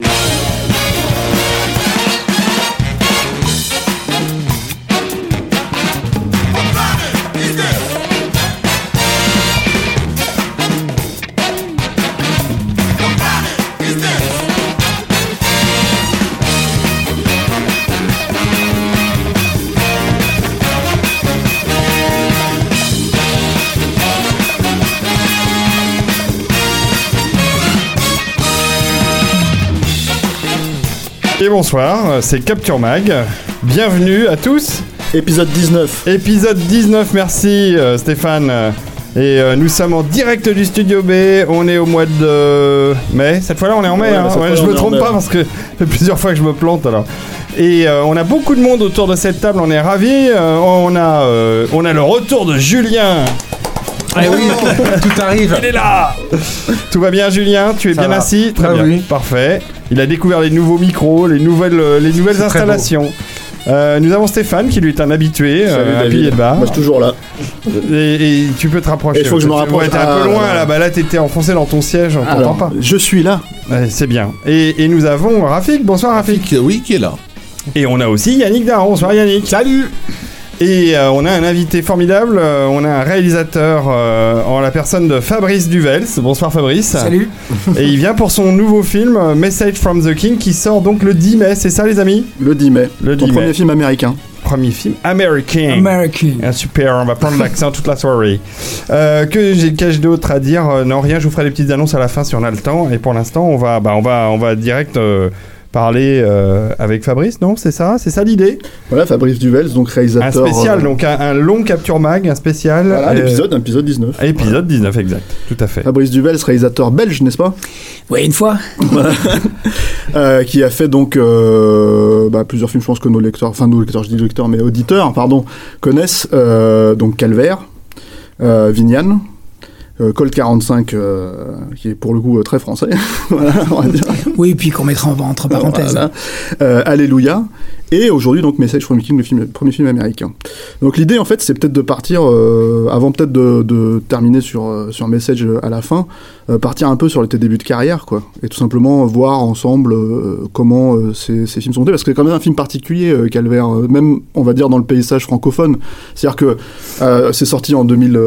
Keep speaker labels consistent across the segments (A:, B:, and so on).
A: Thank.
B: Et bonsoir, c'est Capture Mag. Bienvenue à tous.
C: Épisode 19.
B: Épisode 19, merci euh, Stéphane. Et euh, nous sommes en direct du studio B. On est au mois de mai. Cette fois-là, on est en mai.
C: Ouais,
B: hein. Ouais, je me trompe pas parce que fait plusieurs fois que je me plante alors. Et euh, on a beaucoup de monde autour de cette table. On est ravis. On a, on a le retour de Julien.
D: Ah oui, tout arrive.
B: Il est là Tout va bien Julien Tu es
D: Ça
B: bien
D: va.
B: assis Très
D: Ah
B: bien.
D: oui.
B: Parfait. Il a découvert les nouveaux micros, les nouvelles, euh, les nouvelles installations. Euh, nous avons Stéphane qui lui est un habitué,
C: Salut,
B: euh, un
C: David.
B: pilier de bar.
C: Moi, je suis toujours là.
B: Et, et tu peux te rapprocher.
C: Et il faut que je me
B: Ouais,
C: rapproche.
B: t'es un peu
C: Ah,
B: loin
C: là.
B: là, bah là t'étais enfoncé dans ton siège, on t'entend pas.
C: je suis là.
B: Ouais, c'est bien. Et, et nous avons Rafik, bonsoir Rafik.
E: Rafik, oui, qui est là.
B: Et on a aussi Yannick Daron, bonsoir Yannick.
E: Salut
B: Et euh, on a un invité formidable, euh, on a un réalisateur euh, en la personne de Fabrice Duvels. Bonsoir Fabrice.
D: Salut.
B: Et il vient pour son nouveau film Message from the King qui sort donc le 10 mai, c'est ça les amis?
C: Le 10 mai.
B: Le
C: Ton
B: 10 mai.
C: premier film américain.
B: Premier film American.
D: American.
B: Ah, super, on va prendre l'accent toute la soirée. Euh, que j'ai qu'ai-je d'autre à dire? Non, rien, je vous ferai des petites annonces à la fin si on a le temps. Et pour l'instant, on va, bah, on va, on va direct euh, parler euh, avec Fabrice, non C'est ça C'est ça l'idée?
C: Voilà, Fabrice Duvels, donc
B: Un
C: réalisateur.
B: spécial,
C: euh,
B: donc un, un long capture mag, un spécial.
C: Voilà, un
B: euh,
C: épisode, un épisode 19.
B: Épisode 19, exact, tout à fait.
C: Fabrice Duvels, réalisateur belge, n'est-ce pas?
D: Ouais, une fois.
C: Euh, Qui a fait donc euh, bah, plusieurs films, je pense que nos lecteurs, enfin nos lecteurs, je dis lecteurs, mais auditeurs, pardon, connaissent. euh, donc Calvaire, euh, Vignane. Euh, Colt 45, euh, qui est pour le coup euh, très français, voilà, on va dire.
D: Oui, puis qu'on mettra en- entre parenthèses.
C: Voilà. Alléluia. Et aujourd'hui, donc, Message from the King, le, film, le premier film américain. Donc, l'idée, en fait, c'est peut-être de partir, euh, avant peut-être de, de terminer sur, sur Message à la fin, euh, partir un peu sur tes débuts de carrière, quoi. Et tout simplement voir ensemble euh, comment ces, ces films sont faits. Parce que c'est quand même un film particulier, Calvaire, euh, même, on va dire, dans le paysage francophone. C'est-à-dire que c'est sorti en 2000.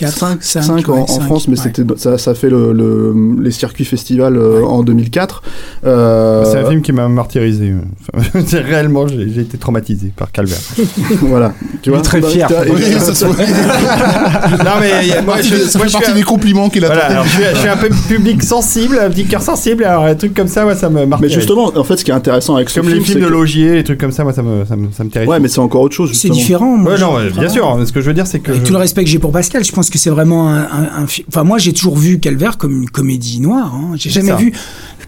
D: 4, 5,
C: 5 en, en France, mais c'était ça, ça fait le, le- les circuits festivals euh, en 2004. Euh,
B: C'est un film qui m'a martyrisé. Enfin, réellement, j'ai été traumatisé par Calvaire.
C: voilà. Tu
D: Il est très
C: Bah,
D: fier.
B: non mais moi, je,
E: ça
B: moi,
E: fait
B: je suis
E: partie
B: un-
E: des compliments qu'il a
B: Voilà, alors je suis, je suis un peu public sensible, un petit cœur sensible, alors un truc comme ça, moi ça me marque.
C: Mais justement, en fait, ce qui est intéressant avec ce
B: comme
C: film,
B: les films de
C: que-
B: Logier, les trucs comme ça, moi ça me, ça me, ça me terrifie.
C: Ouais, mais c'est encore autre chose.
D: C'est différent. moi,
B: non, bien sûr. Ce que je veux dire, c'est que.
D: Avec tout le respect que j'ai pour Pascal, je pense que c'est vraiment un, un, un fi- Enfin, moi, j'ai toujours vu Calvaire comme une comédie noire. Hein. J'ai jamais
B: ça.
D: vu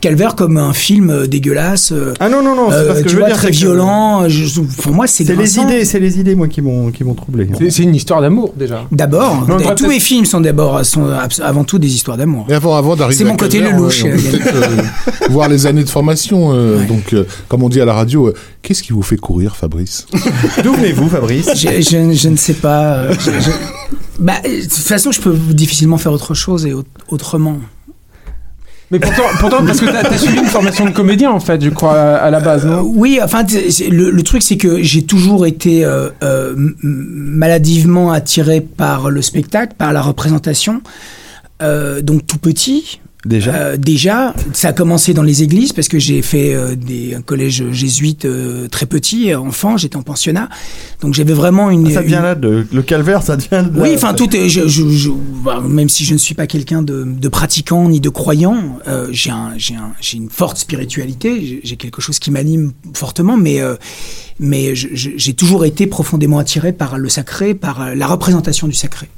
D: Calvaire comme un film euh, dégueulasse. euh,
B: Ah non, non, non, c'est
D: euh,
B: pas ce que
D: tu
B: je veux
D: vois,
B: dire.
D: très
B: que-
D: violent. Je- pour moi, c'est
B: C'est les idées, c'est les idées, moi, qui m'ont, qui m'ont troublé.
F: C'est- une histoire d'amour déjà.
D: D'abord, tous les films sont d'abord sont avant tout des histoires d'amour.
E: Mais avant, avant d'arriver
D: C'est mon côté lelouch,
E: voir les années de formation. Donc, comme on dit à la radio, qu'est-ce qui vous fait courir, Fabrice?
B: D'où venez-vous, Fabrice?
D: Je, je- je ne sais pas. je- je- Bah, de toute façon, je peux difficilement faire autre chose et au- autrement.
F: Mais pourtant, pourtant parce que t'as as suivi une formation de comédien en fait, je crois, à, à la base,
D: Euh, oui, enfin, le, le truc, c'est que j'ai toujours été euh, euh, maladivement attiré par le spectacle, par la représentation. Donc tout petit,
B: Déjà.
D: Euh, déjà, ça a commencé dans les églises parce que j'ai fait euh, des, un collège jésuite euh, très petit, enfant, j'étais en pensionnat. Donc j'avais vraiment une.
B: ça vient
D: une-
B: là, de, le calvaire, ça vient de.
D: Oui, enfin tout est. Je, je- je- bah, même si je ne suis pas quelqu'un de, de pratiquant ni de croyant, j'ai un, j'ai un, j'ai une forte spiritualité. J'ai- quelque chose qui m'anime fortement, mais mais j'ai toujours été profondément attiré par le sacré, par la représentation du sacré.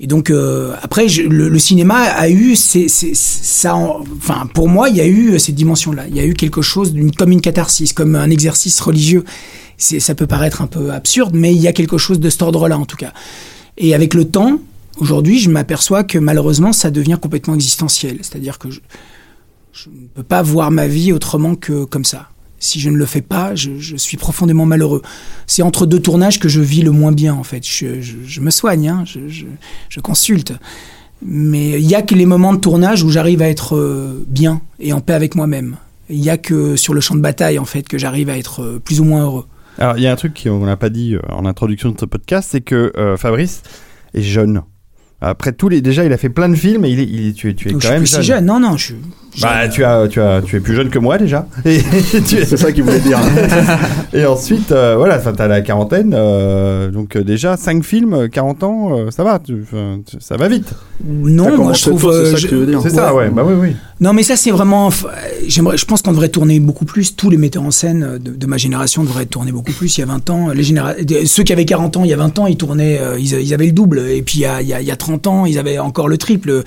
D: Et donc euh, après, je- le, le cinéma a eu ces- ces- ça. en- Enfin, pour moi, il y a eu cette dimension-là. Il y a eu quelque chose d'une comme une catharsis, comme un exercice religieux. C'est, ça peut paraître un peu absurde, mais il y a quelque chose de cet ordre-là en tout cas. Et avec le temps, aujourd'hui, je m'aperçois que malheureusement, ça devient complètement existentiel. C'est-à-dire que je, je ne peux pas voir ma vie autrement que comme ça. Si je ne le fais pas, je, suis profondément malheureux. C'est entre deux tournages que je vis le moins bien, en fait. Je, me soigne, hein, je, consulte. Mais il y a que les moments de tournage où j'arrive à être euh, bien et en paix avec moi-même. Il y a que sur le champ de bataille, en fait, que j'arrive à être euh, plus ou moins heureux.
B: Alors, il y a un truc qu'on n'a pas dit euh, en introduction de ce podcast, c'est que Fabrice est jeune. Après tous les, déjà, il a fait plein de films et il est, il est- tu es, tu es
D: Donc,
B: quand
D: je suis
B: même
D: plus si
B: jeune.
D: jeune. Non, non, je suis.
B: Bah, tu as, tu as, tu es plus jeune que moi déjà. Tu
C: C'est ça qu'il voulait dire.
B: et ensuite, euh, voilà, enfin, t'as la quarantaine, euh, donc euh, déjà 5 films, euh, 40 ans, euh, ça va, tu- tu- ça va vite.
D: Non, moi je trouve.
C: c'est ça
D: je-
C: que tu veux dire.
B: C'est ça, ouais, bah oui, oui.
D: Non, mais ça, c'est vraiment. J'aimerais, je pense qu'on devrait tourner beaucoup plus. Tous les metteurs en scène de, de ma génération devraient tourner beaucoup plus. Il y a 20 ans, les généra- ceux qui avaient 40 ans il y a 20 ans, ils tournaient, ils, ils avaient le double. Et puis il y, a, il y a- il y a 30 ans, ils avaient encore le triple.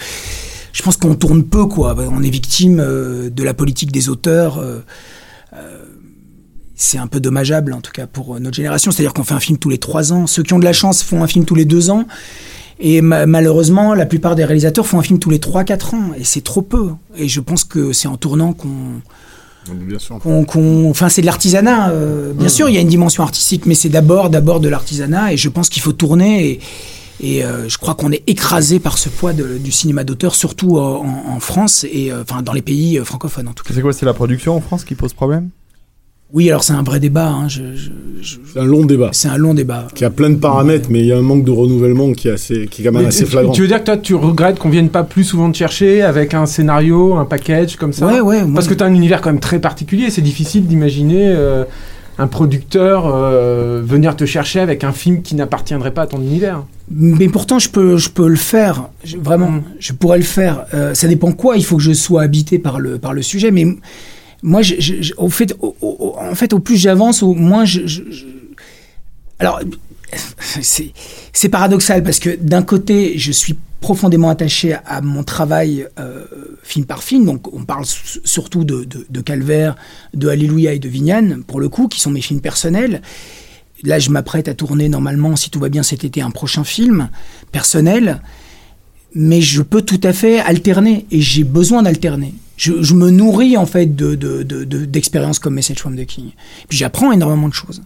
D: Je pense qu'on tourne peu, quoi. On est victime euh, de la politique des auteurs. euh, euh, c'est un peu dommageable, en tout cas, pour notre génération. C'est-à-dire qu'on fait un film tous les 3 ans. Ceux qui ont de la chance font un film tous les 2 ans. Et ma- malheureusement, la plupart des réalisateurs font un film tous les 3-4 ans. Et c'est trop peu. Et je pense que c'est en tournant qu'on.
E: Bien sûr.
D: qu'on- qu'on- enfin, c'est de l'artisanat. euh, bien sûr, il y a une dimension artistique, mais c'est d'abord, d'abord de l'artisanat. Et je pense qu'il faut tourner. Et, et euh, je crois qu'on est écrasé par ce poids de- du cinéma d'auteur, surtout euh, en, en France et euh, enfin dans les pays francophones en tout cas.
B: C'est quoi, c'est la production en France qui pose problème?
D: Oui, alors c'est un vrai débat. hein, je- je- je-
G: C'est un long débat
D: c'est un long débat.
G: qui a plein de paramètres, mais il y a un manque de renouvellement qui est, assez, qui est quand même
F: Mais
G: assez
F: tu-
G: flagrant.
F: Tu veux dire que toi, tu regrettes qu'on vienne pas plus souvent te chercher avec un scénario, un package comme ça?
D: Ouais, ouais. moi,
F: Parce que tu as un univers quand même très particulier. C'est difficile d'imaginer euh, un producteur euh, venir te chercher avec un film qui n'appartiendrait pas à ton univers.
D: Mais pourtant, je peux, je peux le faire. Je- vraiment,
F: Mm.
D: je pourrais le faire. Euh, ça dépend quoi. Il faut que je sois habité par le, par le sujet. Mais moi, je- je- je- au fait, au, au- en fait, au plus j'avance, au moins je- Alors, c'est paradoxal parce que d'un côté, je suis profondément attaché à, mon travail euh, film par film. Donc, on parle surtout de, de, Calvaire, de Alléluia et de Vignane, pour le coup, qui sont mes films personnels. Là, je m'apprête à tourner normalement, si tout va bien cet été, un prochain film personnel. Mais je peux tout à fait alterner et j'ai besoin d'alterner. Je, me nourris en fait de, de, de- de- d'expériences comme Message from the King. Puis j'apprends énormément de choses.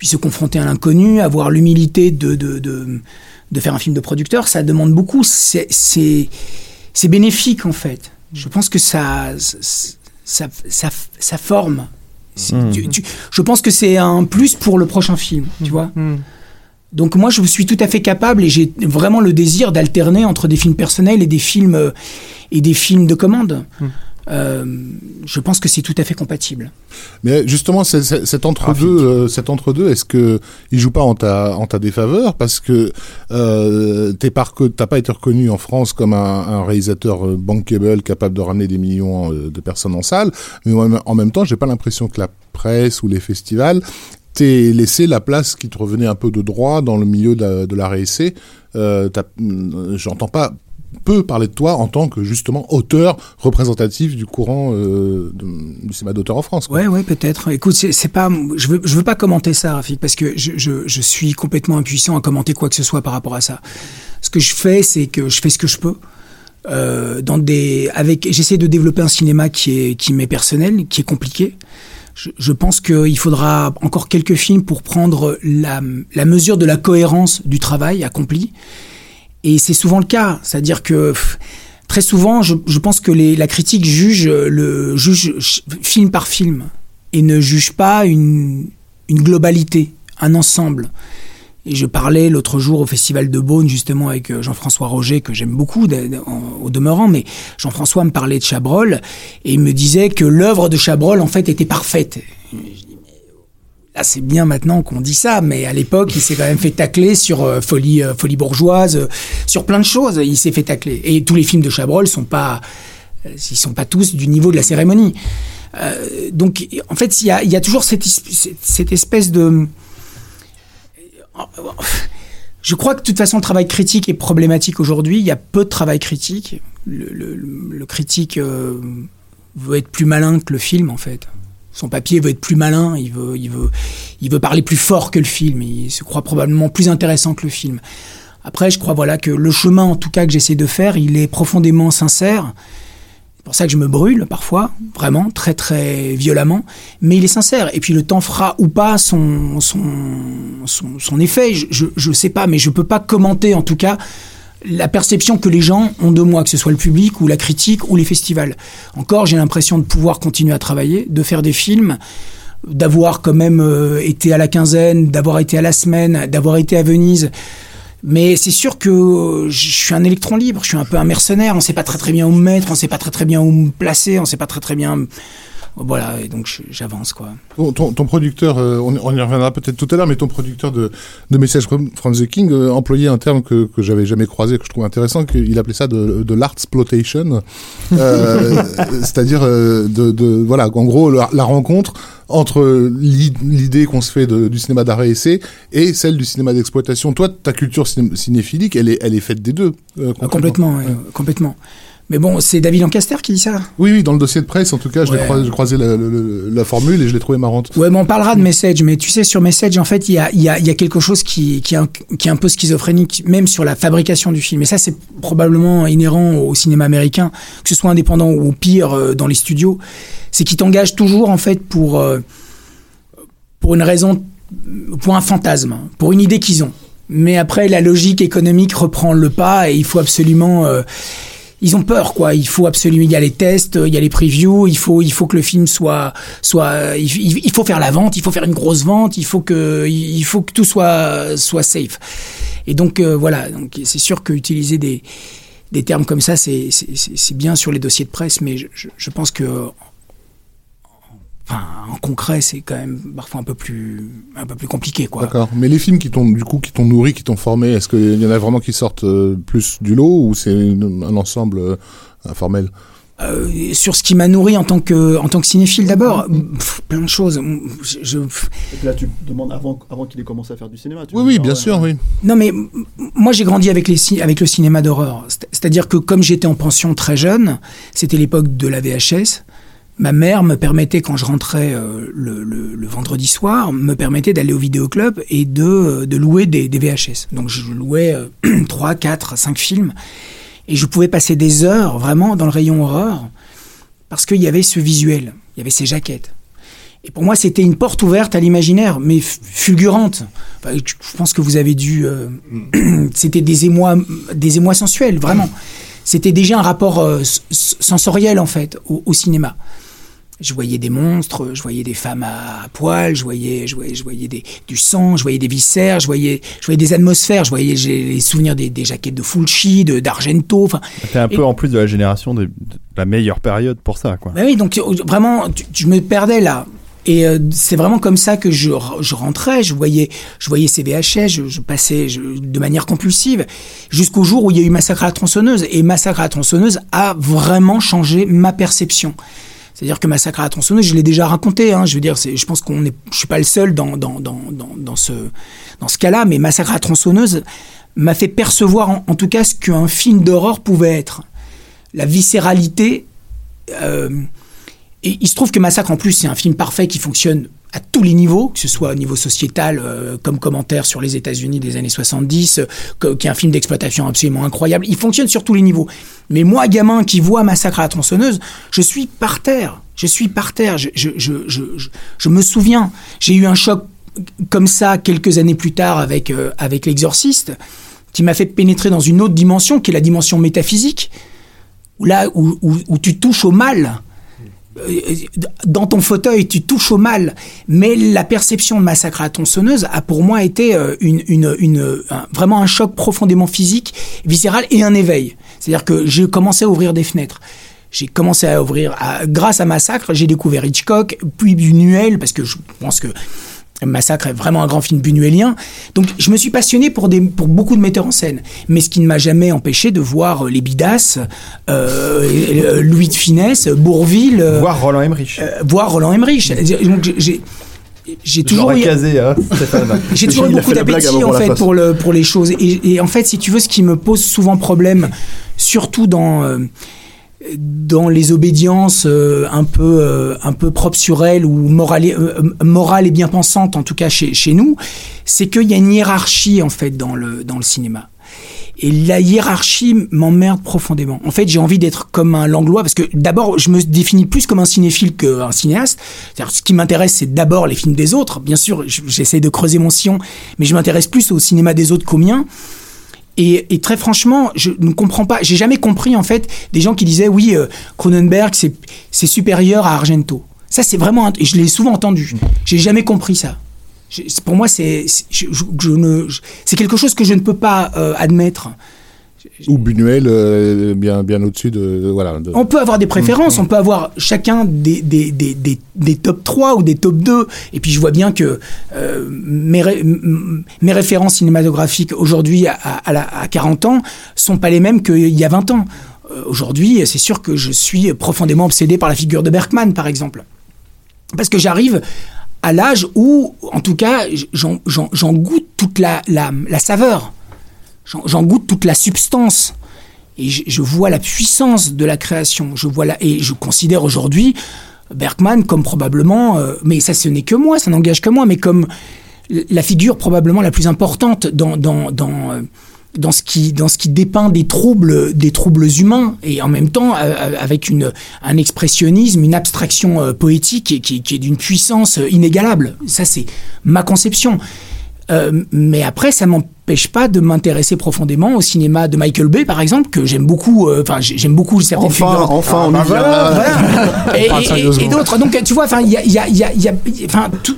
D: Puis se confronter à l'inconnu, avoir l'humilité de, de, de, de faire un film de producteur, ça demande beaucoup. C'est, bénéfique en fait. Je pense que ça, ça, ça, ça forme.
B: Mmh.
D: tu- tu- je pense que c'est un plus pour le prochain film, tu vois.
F: Hmm.
D: Donc moi, je suis tout à fait capable et j'ai vraiment le désir d'alterner entre des films personnels et des films euh, et des films de commande.
F: Hmm.
D: Euh, je pense que c'est tout à fait compatible.
E: Mais justement, cet entre-deux, euh, cet entre-deux, est-ce que il joue pas en ta, en ta défaveur? Parce que euh, t'es t'as pas été reconnu en France comme un, un réalisateur euh, bankable capable de ramener des millions euh, de personnes en salle, mais en même- temps, j'ai pas l'impression que la presse ou les festivals t'aient laissé la place qui te revenait un peu de droit dans le milieu de la, de la. Euh, euh, J'entends pas peu parler de toi en tant que justement auteur représentatif du courant euh, du cinéma d'auteur en France. quoi.
D: Ouais, peut-être. Écoute, c'est pas, je veux, je veux pas commenter ça, Rafik, parce que je, suis complètement impuissant à commenter quoi que ce soit par rapport à ça. Ce que je fais, c'est que je fais ce que je peux. Euh, dans des, avec, j'essaie de développer un cinéma qui est, qui m'est personnel, qui est compliqué. Je, pense qu'il faudra encore quelques films pour prendre la mesure de la cohérence du travail accompli. Et c'est souvent le cas. C'est-à-dire que très souvent, je, pense que la critique juge le juge film par film et ne juge pas une, une globalité, un ensemble. Et je parlais l'autre jour au Festival de Beaune, justement, avec euh, Jean-François Roger, que j'aime beaucoup au demeurant, mais Jean-François me parlait de Chabrol, et il me disait que l'œuvre de Chabrol, en fait, était parfaite. Là, c'est bien maintenant qu'on dit ça, mais à l'époque, il s'est quand même fait tacler sur euh, folie, euh, folie bourgeoise, euh, sur plein de choses. Il s'est fait tacler. Et tous les films de Chabrol sont pas, ils sont pas tous du niveau de la cérémonie. Donc, en fait, il y a, toujours cette, es- cette- cette espèce de Je crois que de toute façon, le travail critique est problématique aujourd'hui. Il y a peu de travail critique. Le, critique veut être plus malin que le film, en fait. Son papier veut être plus malin, il veut, il veut, il veut parler plus fort que le film. Il se croit probablement plus intéressant que le film. Après, je crois voilà que le chemin, en tout cas, que j'essaie de faire, il est profondément sincère. C'est pour ça que je me brûle parfois, vraiment, très très violemment, mais il est sincère. Et puis le temps fera ou pas son, son, son, son effet, je, je sais pas, mais je peux pas commenter en tout cas la perception que les gens ont de moi, que ce soit le public ou la critique ou les festivals. Encore, j'ai l'impression de pouvoir continuer à travailler, de faire des films, d'avoir quand même euh, été à la quinzaine, d'avoir été à la semaine, d'avoir été à Venise. Mais c'est sûr que je suis un électron libre, je suis un peu un mercenaire, on sait pas très très bien où me mettre, on sait pas très très bien où me placer, on sait pas très très bien... Voilà, et donc j'avance quoi.
E: Ton, ton- ton producteur, euh, on, on y reviendra peut-être tout à l'heure, mais ton producteur de, de Message from, from the King euh, employait un terme que, que j'avais jamais croisé, que je trouve intéressant, qu'il appelait ça de, de l'artsploitation, euh, c'est-à-dire euh, de, de voilà, en gros la, la rencontre entre l'i- l'idée qu'on se fait de- du cinéma d'arrêt essai et celle du cinéma d'exploitation. Toi, ta culture ciné- cinéphilique, elle est, elle est faite des deux.
D: Ah, complètement, ouais, complètement. Mais bon, c'est David Lancaster qui dit ça.
E: Oui, oui, dans le dossier de presse, en tout cas, je l'ai
D: Ouais.
E: croisé, j'ai croisé la, la- la- la formule et je l'ai trouvée marrante.
D: Ouais, mais on parlera de Message, mais tu sais, sur Message, en fait, il y a, il y, a, il y a quelque chose qui, qui, est un, qui est un peu schizophrénique, même sur la fabrication du film. Et ça, c'est probablement inhérent au cinéma américain, que ce soit indépendant ou au pire euh, dans les studios. C'est qu'ils t'engagent toujours, en fait, pour, euh, pour une raison, pour un fantasme, pour une idée qu'ils ont. Mais après, la logique économique reprend le pas et il faut absolument. euh, ils ont peur, quoi. Il faut absolument. Il y a les tests, il y a les previews. Il faut, il faut que le film soit, soit. Il, faut faire la vente. Il faut faire une grosse vente. Il faut que, il faut que tout soit, soit safe. Et donc euh, voilà. Donc c'est sûr que utiliser des, des termes comme ça, c'est, bien sur les dossiers de presse, mais je, je pense que. Enfin, en concret, c'est quand même parfois un peu plus, un peu plus compliqué, quoi.
E: D'accord. Mais les films qui t'ont du coup qui t'ont nourri, qui t'ont formé, est-ce qu'il y en a vraiment qui sortent euh, plus du lot ou c'est un ensemble euh, informel?
D: Euh, sur ce qui m'a nourri en tant que, en tant que cinéphile d'abord, pff, plein de choses. Je, je-
C: Et là, tu demandes avant, avant qu'il ait commencé à faire du cinéma. tu
E: Oui, oui,
C: dire,
E: bien
C: ouais.
E: sûr, oui.
D: Non, mais moi j'ai grandi avec, les, avec le cinéma d'horreur. C'est- C'est-à-dire que comme j'étais en pension très jeune, c'était l'époque de la VHS. Ma mère me permettait, quand je rentrais euh, le, vendredi soir, me permettait d'aller au vidéoclub et de, euh, louer des, VHS. Donc je louais euh, 3, 4, 5 films. Et je pouvais passer des heures vraiment dans le rayon horreur parce qu'il y avait ce visuel, il y avait ces jaquettes. Et pour moi, c'était une porte ouverte à l'imaginaire, mais fulgurante. Je pense que vous avez dû. euh, c'était des émois, des émois sensuels, vraiment. C'était déjà un rapport sensoriel en fait au cinéma. Je voyais des monstres, je voyais des femmes à, à poil, je voyais, je voyais, je voyais des, du sang, je voyais des viscères, je voyais, je voyais des atmosphères, je voyais les souvenirs des, des jaquettes de Fulci, de d'Argento. Enfin,
B: T'es un
D: Et-
B: peu en plus de la génération de, de la meilleure période pour ça, quoi.
D: bah oui, donc euh, vraiment, je me perdais là. Et euh, c'est vraiment comme ça que je, je rentrais, je voyais, je voyais ces VHS, je, je passais je- de manière compulsive, jusqu'au jour où il y a eu Massacre à la tronçonneuse. Et Massacre à la tronçonneuse a vraiment changé ma perception. C'est-à-dire que Massacre à la tronçonneuse, je l'ai déjà raconté. Hein, je veux dire, je pense qu'on est, je suis pas le seul dans dans dans dans, ce dans ce cas-là, mais Massacre à la tronçonneuse m'a fait percevoir en, en tout cas ce qu'un film d'horreur pouvait être. La viscéralité. euh, et il se trouve que Massacre, en plus, c'est un film parfait qui fonctionne à tous les niveaux, que ce soit au niveau sociétal, euh, comme commentaire sur les États-Unis des années 70, euh, qui est un film d'exploitation absolument incroyable. Il fonctionne sur tous les niveaux. Mais moi, gamin qui voit Massacre à la tronçonneuse, je suis par terre. Je suis par terre. Je, me souviens, j'ai eu un choc comme ça quelques années plus tard avec, euh, avec L'Exorciste, qui m'a fait pénétrer dans une autre dimension, qui est la dimension métaphysique, où là où, tu touches au mal dans ton fauteuil, tu touches au mal. Mais la perception de massacre à la tronçonneuse a pour moi été euh, une, un- vraiment un choc profondément physique, viscéral et un éveil. C'est-à-dire que j'ai commencé à ouvrir des fenêtres. J'ai commencé à ouvrir, grâce à Massacre, j'ai découvert Hitchcock, puis Buñuel, parce que je pense que Massacre est vraiment un grand film buñuelien. Donc je me suis passionné pour, des, pour beaucoup de metteurs en scène. Mais ce qui ne m'a jamais empêché de voir euh, les Bidas, euh, euh, Louis de Finesse, Bourville,
B: Voir Roland Emmerich.
D: voir Roland Emmerich. Donc, j'ai- toujours
B: casé, hein,
D: j'ai toujours eu
C: a
D: beaucoup d'appétit en fait pour le pour les choses et, et en fait si tu veux ce qui me pose souvent problème surtout dans dans les obédiences euh, un peu euh, un peu propres sur elles ou morales euh, morales et bien pensantes en tout cas chez chez nous c'est qu'il y a une hiérarchie en fait dans le dans le cinéma et la hiérarchie m'emmerde profondément. En fait, j'ai envie d'être comme un langlois parce que d'abord, je me définis plus comme un cinéphile qu'un cinéaste. C'est-à-dire, ce qui m'intéresse, c'est d'abord les films des autres. Bien sûr, j'essaie de creuser mon sillon, mais je m'intéresse plus au cinéma des autres qu'au mien. Et, très franchement, je ne comprends pas. J'ai jamais compris en fait des gens qui disaient oui, euh, Cronenberg c'est supérieur à Argento. Ça c'est vraiment, et je l'ai souvent entendu. J'ai jamais compris ça. Pour moi, c'est quelque chose que je ne peux pas euh, admettre.
E: Ou Buñuel, euh, bien, bien au-dessus de, voilà. de-
D: On peut avoir des préférences, on peut avoir chacun des, des, des, des, des top 3 ou des top 2. Et puis je vois bien que euh, mes, ré- mes références cinématographiques aujourd'hui à, à, la- à 40 ans sont pas les mêmes qu'il y a 20 ans. Euh, aujourd'hui, c'est sûr que je suis profondément obsédé par la figure de Bergman, par exemple. Parce que j'arrive à l'âge où, en tout cas, j'en goûte toute la, la, la saveur. J'en goûte toute la substance. Et je, vois la puissance de la création. Je vois la, et je considère aujourd'hui Bergman comme probablement, euh, mais ça ce n'est que moi, ça n'engage que moi, mais comme la figure probablement la plus importante dans, dans, dans, euh, dans, ce, qui, dans ce qui dépeint des troubles, des troubles humains, et en même temps euh, avec une, un expressionnisme, une abstraction poétique qui, qui- est d'une puissance inégalable. Ça, c'est ma conception. Euh, mais après, ça m'empêche pas de m'intéresser profondément au cinéma de Michael Bay, par exemple, que j'aime beaucoup. euh, Enfin, j'ai- j'aime beaucoup certaines
C: Enfin,
D: figures.
C: enfin, on
B: bah
C: y.
D: Voilà. Et, et- d'autres. Donc, tu vois, enfin, il y a, il y a- il y a- il y a- enfin, tout.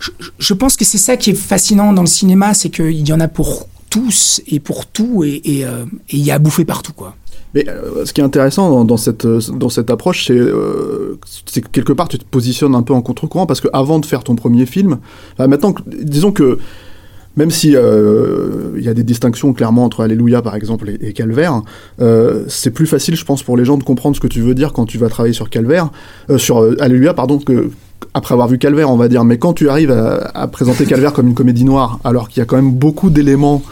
D: Je, je pense que c'est ça qui est fascinant dans le cinéma, c'est qu'il y en a pour tous et pour tout, et et, euh, et il y a à bouffer partout, quoi.
C: Mais euh, ce qui est intéressant dans, dans cette, dans cette approche, c'est euh, que quelque part tu te positionnes un peu en contre-courant parce que avant de faire ton premier film, enfin, maintenant, disons que même si euh, il y a des distinctions clairement entre Alléluia par exemple et, et Calvaire, euh, c'est plus facile, je pense, pour les gens de comprendre ce que tu veux dire quand tu vas travailler sur Calvaire, euh, sur Alléluia, pardon, après avoir vu Calvaire, on va dire. Mais quand tu arrives à, présenter Calvaire comme une comédie noire, alors qu'il y a quand même beaucoup d'éléments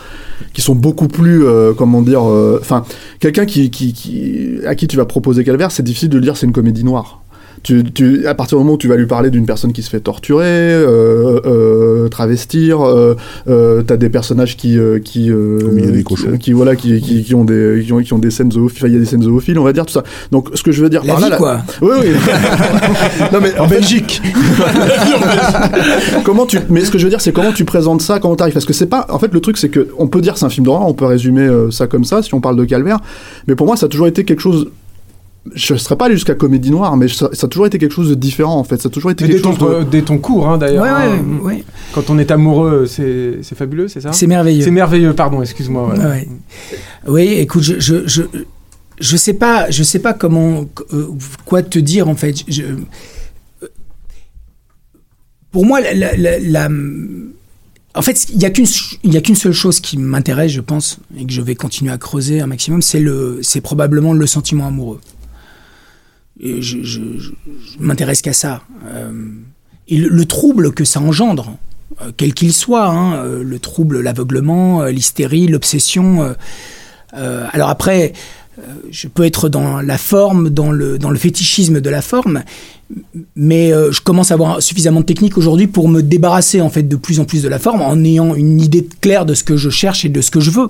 C: qui sont beaucoup plus, comment dire, enfin, quelqu'un qui, à qui tu vas proposer Calvaire, c'est difficile de le dire c'est une comédie noire. Tu, tu, à partir du moment où tu vas lui parler d'une personne qui se fait torturer, euh, euh, travestir, euh, euh, t'as des personnages qui, euh, qui, euh,
E: des
C: qui-
E: cochons.
C: qui, voilà, qui, qui, qui ont des, qui ont, qui ont des scènes zoophiles, enfin, il y a des scènes zoophiles, on va dire tout ça. Donc, ce que je veux dire
D: La
C: par
D: vie,
C: là, là-
D: quoi.
C: oui, oui. non, mais en,
F: Belgique.
C: comment tu mais ce que je veux dire c'est comment tu présentes ça comment t'arrives parce que c'est pas en fait le truc c'est que on peut dire c'est un film d'horreur on peut résumer ça comme ça si on parle de calvaire mais pour moi ça a toujours été quelque chose je ne serais pas allé jusqu'à comédie noire mais ça, ça a toujours été quelque chose de différent en fait ça a toujours été
F: Mais dès
C: quelque
F: ton,
C: chose de...
F: dès ton cours, hein, d'ailleurs.
D: Ouais,
F: hein.
D: ouais.
F: Quand on est amoureux, c'est c'est fabuleux, c'est ça?
D: C'est merveilleux.
F: C'est merveilleux, pardon, excuse-moi. voilà.
D: Oui, écoute, je, je, je, je sais pas, je sais pas comment, euh, quoi te dire en fait. Je- pour moi, la, la- la- la- en fait, il y a qu'une, il y a qu'une seule chose qui m'intéresse, je pense, et que je vais continuer à creuser un maximum, c'est le, c'est probablement le sentiment amoureux. Je, je, m'intéresse qu'à ça. Euh, et le, le trouble que ça engendre, euh, quel qu'il soit, hein, euh, le trouble, l'aveuglement, l'hystérie, l'obsession. alors après, je peux être dans la forme, dans le, dans le fétichisme de la forme, mais je commence à avoir suffisamment de technique aujourd'hui pour me débarrasser en fait de plus en plus de la forme, en ayant une idée claire de ce que je cherche et de ce que je veux.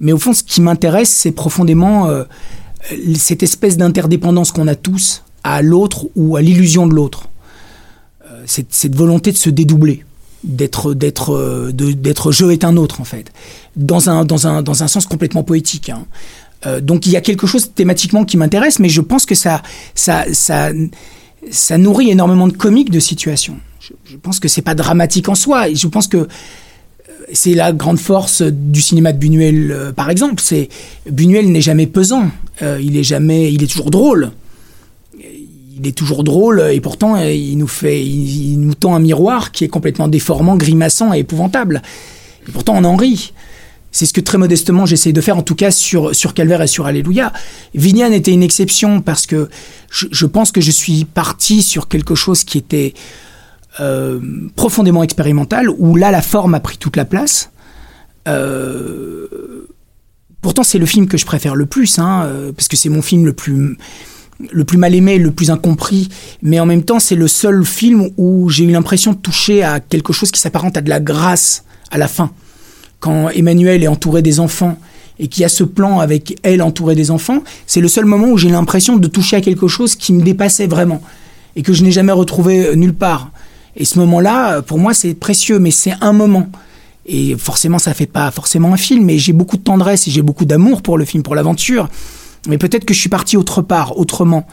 D: Mais au fond, ce qui m'intéresse, c'est profondément cette espèce d'interdépendance qu'on a tous à l'autre ou à l'illusion de l'autre. Euh, cette, volonté de se dédoubler, d'être euh, d'être je est un autre en fait, dans un dans un dans un sens complètement poétique. hein. Euh, donc il y a quelque chose thématiquement qui m'intéresse, mais je pense que ça ça ça nourrit énormément de comiques de situation. Je, je pense que c'est pas dramatique en soi. Je pense que euh, c'est la grande force du cinéma de Buñuel, euh, par exemple. C'est Buñuel n'est jamais pesant. Euh, il est jamais, il est toujours drôle. Il est toujours drôle et pourtant il nous fait, il, nous tend un miroir qui est complètement déformant, grimaçant et épouvantable. Et pourtant on en rit. C'est ce que très modestement j'essaie de faire, en tout cas sur, sur Calvaire et sur Alléluia. Vignan était une exception parce que je pense que je suis parti sur quelque chose qui était euh, profondément expérimental, où là, la forme a pris toute la place. Euh, pourtant, c'est le film que je préfère le plus, hein, euh, parce que c'est mon film le plus, le plus mal aimé, le plus incompris, mais en même temps, c'est le seul film où j'ai eu l'impression de toucher à quelque chose qui s'apparente à de la grâce à la fin. Quand Emmanuel est entouré des enfants et qu'il y a ce plan avec elle entourée des enfants, c'est le seul moment où j'ai l'impression de toucher à quelque chose qui me dépassait vraiment et que je n'ai jamais retrouvé nulle part. Et ce moment-là, pour moi, c'est précieux, mais c'est un moment. Et forcément, ça fait pas forcément un film, mais j'ai beaucoup de tendresse et j'ai beaucoup d'amour pour le film, pour l'aventure. Mais peut-être que je suis parti autre part, autrement.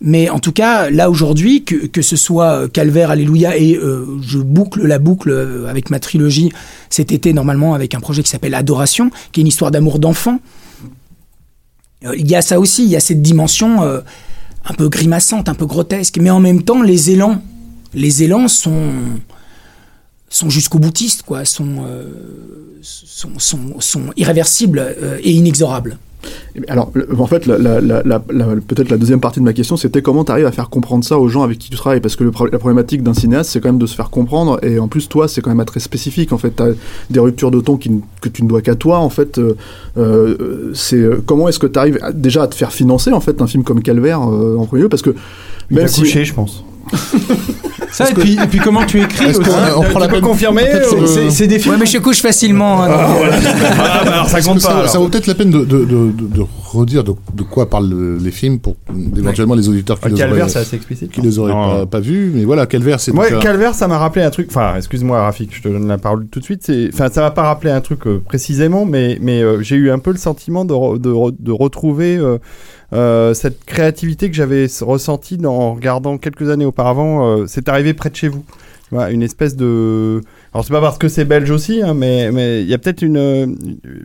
D: Mais en tout cas, là aujourd'hui, que, que ce soit Calvaire, Alléluia, et euh, je boucle la boucle euh, avec ma trilogie cet été, normalement, avec un projet qui s'appelle Adoration, qui est une histoire d'amour d'enfant. Euh, Il y a ça aussi, il y a cette dimension euh, un peu grimaçante, un peu grotesque, mais en même temps, les élans, les élans sont, sont jusqu'au boutiste, quoi, sont, euh, sont, sont, sont irréversibles euh, et inexorables.
C: Alors, le- en fait, la- la- la- la- la- peut-être la deuxième partie de ma question, c'était comment tu arrives à faire comprendre ça aux gens avec qui tu travailles? Parce que le la problématique d'un cinéaste, c'est quand même de se faire comprendre. Et en plus, toi, c'est quand même très spécifique. En fait, tu as des ruptures de ton qui, que tu ne dois qu'à toi. En fait, euh, c'est comment est-ce que tu arrives à- déjà à te faire financer en fait un film comme Calvaire euh, en premier lieu? Parce que
B: Il a
C: même si
B: couché, je pense.
F: Ça, et puis, et puis comment tu écris aussi.
E: qu'on- on prend la peine-
B: confirmer
F: C'est- des films.
D: Ouais, mais je couche facilement. hein, donc, euh,
B: Ah, bah alors ça compte
E: ça,
B: pas. alors.
E: ça vaut peut-être la peine de, de, de, de- de redire de, de quoi parlent le- les films pour éventuellement les auditeurs qui
B: Ah,
E: les
B: Calvaire,
E: auraient,
B: assez explicite.
E: qui les auraient pas, pas vus. Mais voilà, Calvaire, c'est
B: Moi, Calvaire, ça m'a rappelé un truc. Enfin, excuse-moi, Rafik, je te donne la parole tout de suite. Enfin, ça m'a pas rappelé un truc euh, précisément, mais, mais euh, j'ai eu un peu le sentiment de, re- de, re- de retrouver euh, euh, cette créativité que j'avais ressentie en regardant quelques années auparavant. euh, c'est arrivé près de chez vous. Une espèce de. Alors, c'est pas parce que c'est belge aussi, hein, mais mais il y a peut-être une. euh,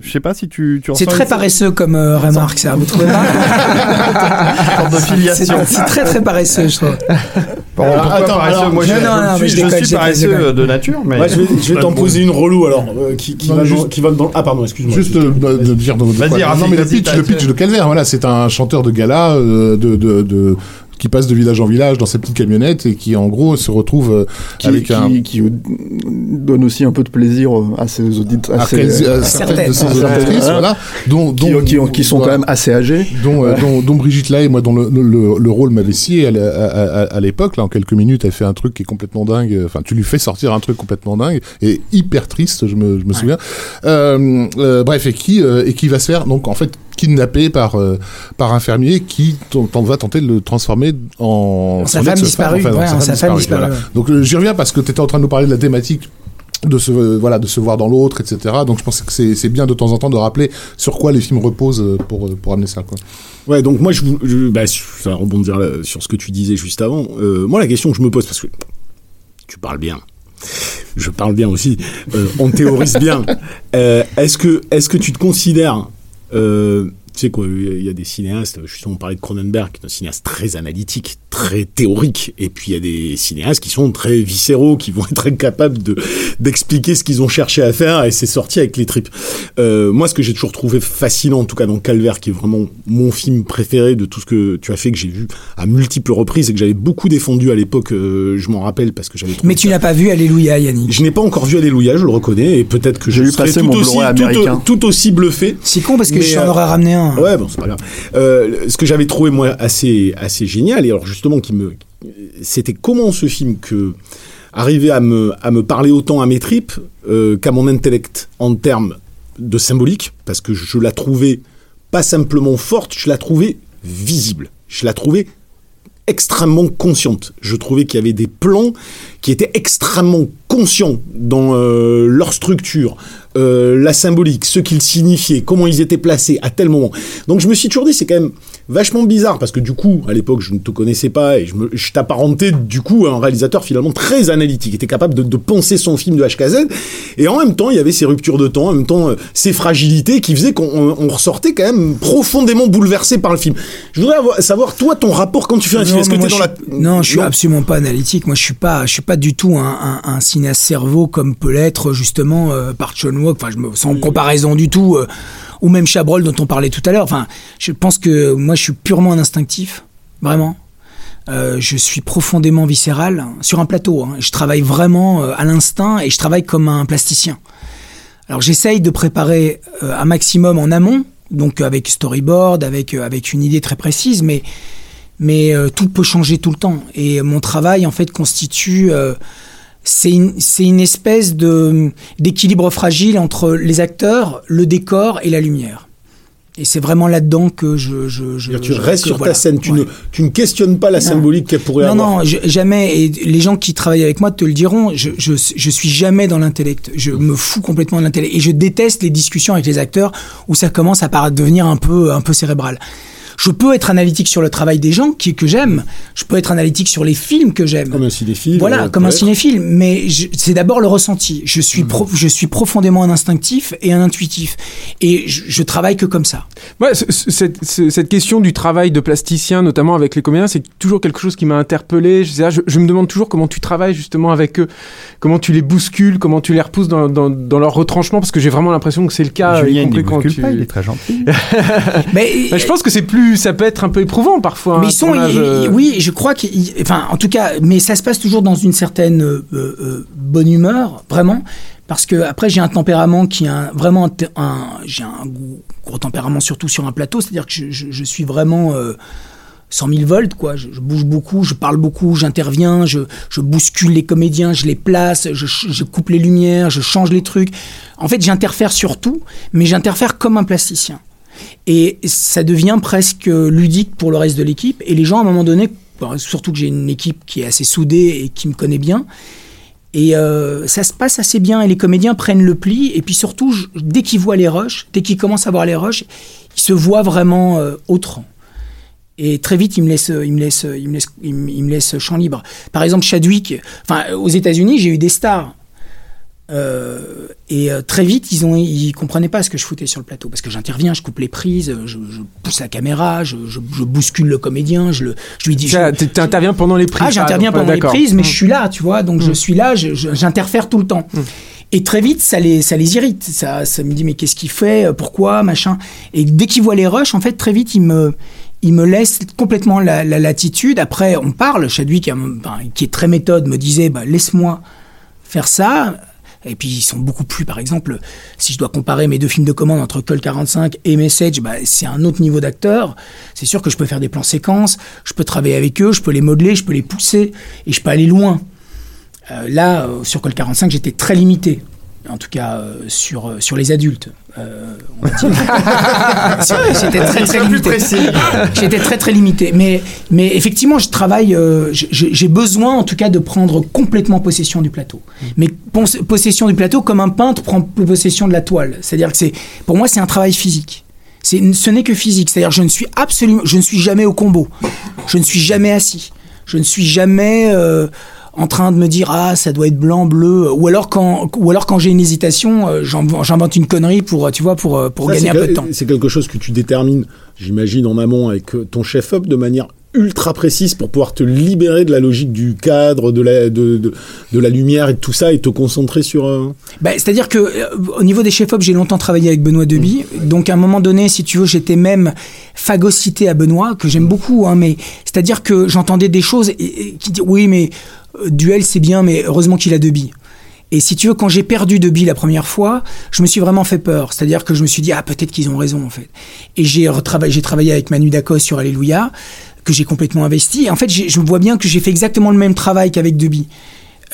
B: Je sais pas si tu. tu
D: C'est très
B: une-
D: paresseux comme euh, remarque, ça. Vous trouvez pas
B: de
D: C'est
B: filiation.
D: c'est très très paresseux, je trouve.
B: Bon,
G: Alors,
B: pourquoi
G: attends,
B: paresseux
G: alors,
B: Moi, je,
D: non,
B: je
D: non, je
B: suis paresseux de nature, mais.
G: Ouais, je vais, je vais t'en poser une relou alors, euh, qui, qui
E: Non,
G: va
E: mais
G: dans,
E: juste-
G: qui va dans. Ah, pardon, excuse-moi.
E: Juste euh, de, de dire de, de
B: Vas-y,
E: quoi-
B: Rafik,
E: Non, mais le
B: vas-y,
E: pitch, le pitch de Calvaire, voilà, c'est un chanteur de gala de, de, de, qui passe de village en village dans sa petite camionnette et qui, en gros, se retrouve euh,
C: qui,
E: avec
C: qui,
E: un.
C: qui donne aussi un peu de plaisir euh, à ses auditeurs,
E: à à certaines de ses
C: certaines,
E: auditrices,
C: hein,
E: voilà, dont,
C: qui,
E: dont,
C: qui, qui sont quand même assez âgés.
E: dont, euh, dont, dont Brigitte Lay, moi, dont le, le, le rôle m'avait scié à, la- à, à, à l'époque. Là, en quelques minutes, elle fait un truc qui est complètement dingue. Enfin, tu lui fais sortir un truc complètement dingue et hyper triste, je me, je me souviens. Euh, euh, bref, et qui, euh, et qui va se faire, donc, en fait, kidnappé par, euh, par un fermier qui va tenter de le transformer en
D: Sa femme disparue,
E: enfin,
D: ouais, en sa femme disparue,
E: voilà.
D: ouais.
E: Donc, euh, j'y reviens parce que tu étais en train de nous parler de la thématique de se euh, voilà de se voir dans l'autre etc donc je pense que c'est c'est bien de temps en temps de rappeler sur quoi les films reposent pour pour amener ça quoi
G: Ouais, donc moi, je, je bah, vais rebondir là, sur ce que tu disais juste avant. Euh, moi, la question que je me pose, parce que tu parles bien, je parle bien aussi, euh, on théorise bien. Euh, est-ce que, est-ce que tu te considères, euh, tu sais quoi, il y a des cinéastes, justement on parlait de Cronenberg, qui est un cinéaste très analytique, très théorique, et puis il y a des cinéastes qui sont très viscéraux, qui vont être capables de d'expliquer ce qu'ils ont cherché à faire, et c'est sorti avec les tripes. Euh, moi, ce que j'ai toujours trouvé fascinant, en tout cas dans Calvaire, qui est vraiment mon film préféré de tout ce que tu as fait, que j'ai vu à multiples reprises et que j'avais beaucoup défendu à l'époque, euh, je m'en rappelle parce que j'avais trouvé
D: Mais tu n'as pas vu Alléluia, Yannick.
G: Je n'ai pas encore vu Alléluia, je le reconnais, et peut-être que
C: J'ai
G: je serai
C: passer
G: tout
C: mon
G: aussi, tout,
C: américain.
G: tout aussi bluffé.
D: C'est con parce que je t'en
G: euh,
D: aurais ramené un.
G: Ouais, bon, c'est pas grave. Euh, ce que j'avais trouvé moi assez assez génial et alors justement qui me c'était comment ce film que arrivait à me à me parler autant à mes tripes euh, qu'à mon intellect en termes de symbolique parce que je la trouvais pas simplement forte, je la trouvais visible. Je la trouvais extrêmement consciente. Je trouvais qu'il y avait des plans qui étaient extrêmement conscients dans euh, leur structure, euh, la symbolique, ce qu'ils signifiaient, comment ils étaient placés à tel moment. Donc je me suis toujours dit, c'est quand même vachement bizarre parce que du coup, à l'époque, je ne te connaissais pas et je, me, je t'apparentais du coup à un réalisateur finalement très analytique, qui était capable de, de penser son film de HKZ et en même temps, il y avait ces ruptures de temps, en même temps, euh, ces fragilités qui faisaient qu'on on- on ressortait quand même profondément bouleversé par le film. Je voudrais avoir- savoir, toi, ton rapport quand tu fais un film,
D: Non,
G: est-ce que t'es dans
D: je
G: la...
D: Non, je suis absolument pas analytique. Moi, je suis pas, je suis pas du tout un, un, un cinéaste cerveau comme peut l'être justement euh, par John Walk. Enfin, je me, sans comparaison du tout. euh, ou même Chabrol dont on parlait tout à l'heure. Enfin, je pense que moi, je suis purement un instinctif, vraiment. Euh, je suis profondément viscéral sur un plateau. hein. Je travaille vraiment euh, à l'instinct et je travaille comme un plasticien. Alors j'essaye de préparer un maximum en amont, donc avec storyboard, avec avec une idée très précise, mais mais euh, tout peut changer tout le temps. Et mon travail en fait constitue euh, c'est une, c'est une espèce de d'équilibre fragile entre les acteurs, le décor et la lumière. Et c'est vraiment là-dedans que je. je,
G: tu
D: je-
G: restes sur
D: voilà.
G: ta scène, tu,
D: Ouais.
G: ne, tu ne questionnes pas la
D: Non.
G: symbolique qu'elle pourrait
D: Non,
G: avoir.
D: non, je- jamais. Et les gens qui travaillent avec moi te le diront. Je, je, je suis jamais dans l'intellect. Je me fous complètement de l'intellect. Et je déteste les discussions avec les acteurs où ça commence à devenir un peu, un peu cérébral. Je peux être analytique sur le travail des gens qui, que j'aime. Je peux être analytique sur les films que j'aime.
G: Comme un cinéphile.
D: Voilà,
G: euh,
D: comme un cinéphile. Mais je- c'est d'abord le ressenti. Je suis, pro- je suis profondément un instinctif et un intuitif. Et je, je travaille que comme ça.
F: Ouais, ce- ce- cette, ce- cette question du travail de plasticien, notamment avec les comédiens, c'est toujours quelque chose qui m'a interpellé. Je, sais pas, je, je me demande toujours comment tu travailles justement avec eux, comment tu les bouscules, comment tu les repousses dans, dans, dans leur retranchement, parce que j'ai vraiment l'impression que c'est le cas.
B: Julien,
F: y
B: il il est très gentil.
D: Mais,
F: Bah, je pense que c'est plus, ça peut être un peu éprouvant parfois.
D: Mais
F: un
D: ils sont,
F: euh,
D: oui, je crois qu'ils, enfin, en tout cas, mais ça se passe toujours dans une certaine euh, euh, bonne humeur, vraiment, parce que après j'ai un tempérament qui est un, vraiment un, j'ai un gros, gros tempérament surtout sur un plateau, c'est-à-dire que je, je- je suis vraiment euh, 100 000 volts, quoi. Je, je bouge beaucoup, je parle beaucoup, j'interviens, je, je bouscule les comédiens, je les place, je, je coupe les lumières, je change les trucs. En fait, j'interfère sur tout, mais j'interfère comme un plasticien. Et ça devient presque ludique pour le reste de l'équipe. Et les gens, à un moment donné, surtout que j'ai une équipe qui est assez soudée et qui me connaît bien, et euh, ça se passe assez bien. Et les comédiens prennent le pli. Et puis surtout, dès qu'ils voient les rushs, dès qu'ils commencent à voir les rushs, ils se voient vraiment euh, autrement. Et très vite, ils me laissent, ils me laissent, ils me laissent, ils me laissent champ libre. Par exemple, Chadwick. Enfin, aux États-Unis, j'ai eu des stars. Euh, et euh, très vite, ils ont, ils comprenaient pas ce que je foutais sur le plateau parce que j'interviens, je coupe les prises, je, je pousse la caméra, je, je, je bouscule le comédien, je, le, je lui dis.
F: Tu interviens pendant les prises.
D: ah, j'interviens pendant les prises, mais
F: Mm.
D: je suis là, tu vois, donc je suis là, j'interfère tout le temps. Et très vite, ça les, ça les irrite. Ça, ça me dit, mais qu'est-ce qu'il fait euh, Pourquoi Machin. Et dès qu'ils voient les rushs, en fait, très vite, ils me, ils me laissent complètement la, la latitude. Après, on parle. Chadwick, ben, qui est très méthode, me disait, bah, laisse-moi faire ça. Et puis ils sont beaucoup plus, par exemple, si je dois comparer mes deux films de commande entre Call 45 et Message, bah, c'est un autre niveau d'acteur. C'est sûr que je peux faire des plans séquences, je peux travailler avec eux, je peux les modeler, je peux les pousser et je peux aller loin. Euh, là, euh, sur Call 45, j'étais très limité. En tout cas, euh, sur, euh, sur les adultes. Euh, J'étais très très limité. J'étais très très limité. Mais, mais effectivement, je travaille. euh, j'ai- besoin, en tout cas, de prendre complètement possession du plateau. Mais pon- possession du plateau comme un peintre prend possession de la toile. C'est-à-dire que c'est, pour moi, c'est un travail physique. Ce n'est que physique. C'est-à-dire, je ne suis absolument, je ne suis jamais au combo. Je ne suis jamais assis. Je ne suis jamais en train de me dire ah ça doit être blanc, bleu. Ou alors quand, ou alors quand j'ai une hésitation, euh, j'invente une connerie pour, tu vois, pour, euh, pour
G: Ça,
D: gagner un peu de temps.
G: C'est quelque chose que tu détermines, j'imagine, en amont avec euh, ton chef-op de manière ultra précise pour pouvoir te libérer de la logique du cadre, de la, de, de, de la lumière et de tout ça et te concentrer sur... euh,
D: Bah, C'est-à-dire que euh, au niveau des chefs-op, j'ai longtemps travaillé avec Benoît Deby. Donc à un moment donné, si tu veux, j'étais même phagocyté à Benoît, que j'aime beaucoup. Hein, mais c'est-à-dire que j'entendais des choses et- et qui disent oui, mais duel c'est bien, mais heureusement qu'il a Deby. Et si tu veux, quand j'ai perdu Deby la première fois, je me suis vraiment fait peur. C'est-à-dire que je me suis dit ah peut-être qu'ils ont raison en fait. Et j'ai travaillé avec Manu Dacos sur Alléluia que j'ai complètement investi. Et en fait, je vois bien que j'ai fait exactement le même travail qu'avec Deby.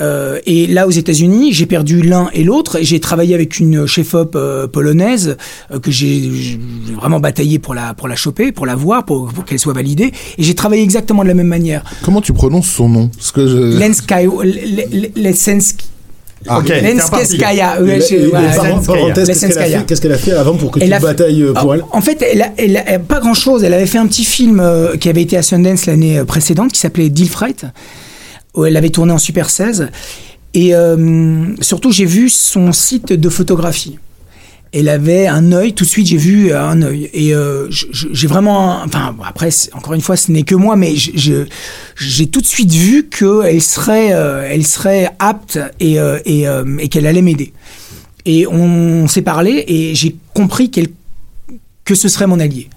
D: Euh, et là, aux États-Unis, j'ai perdu l'un et l'autre. Et J'ai travaillé avec une chef-op euh, polonaise euh, que j'ai vraiment bataillé pour la pour la choper, pour la voir, pour, pour qu'elle soit validée. Et j'ai travaillé exactement de la même manière.
E: Comment tu prononces son nom? Parce que je... Ah,
B: Ok,
G: qu'est-ce qu'elle a
D: Lenskaya.
G: fait- qu'est-ce qu'elle a fait avant pour que
D: Elle
G: tu
D: a fait-
G: batailles pour elle?
D: En fait, elle a, elle a- pas grand chose. Elle avait fait un petit film euh, qui avait été à Sundance l'année précédente qui s'appelait Deal où elle avait tourné en Super 16. Et euh, surtout, j'ai vu son site de photographie. Elle avait un œil, tout de suite j'ai vu euh, un œil. Et euh, j'ai vraiment. Enfin, après, encore une fois, ce n'est que moi, mais j'ai tout de suite vu qu'elle serait, elle serait apte et, et, qu'elle allait m'aider. Et on s'est parlé et j'ai compris que ce serait mon allié.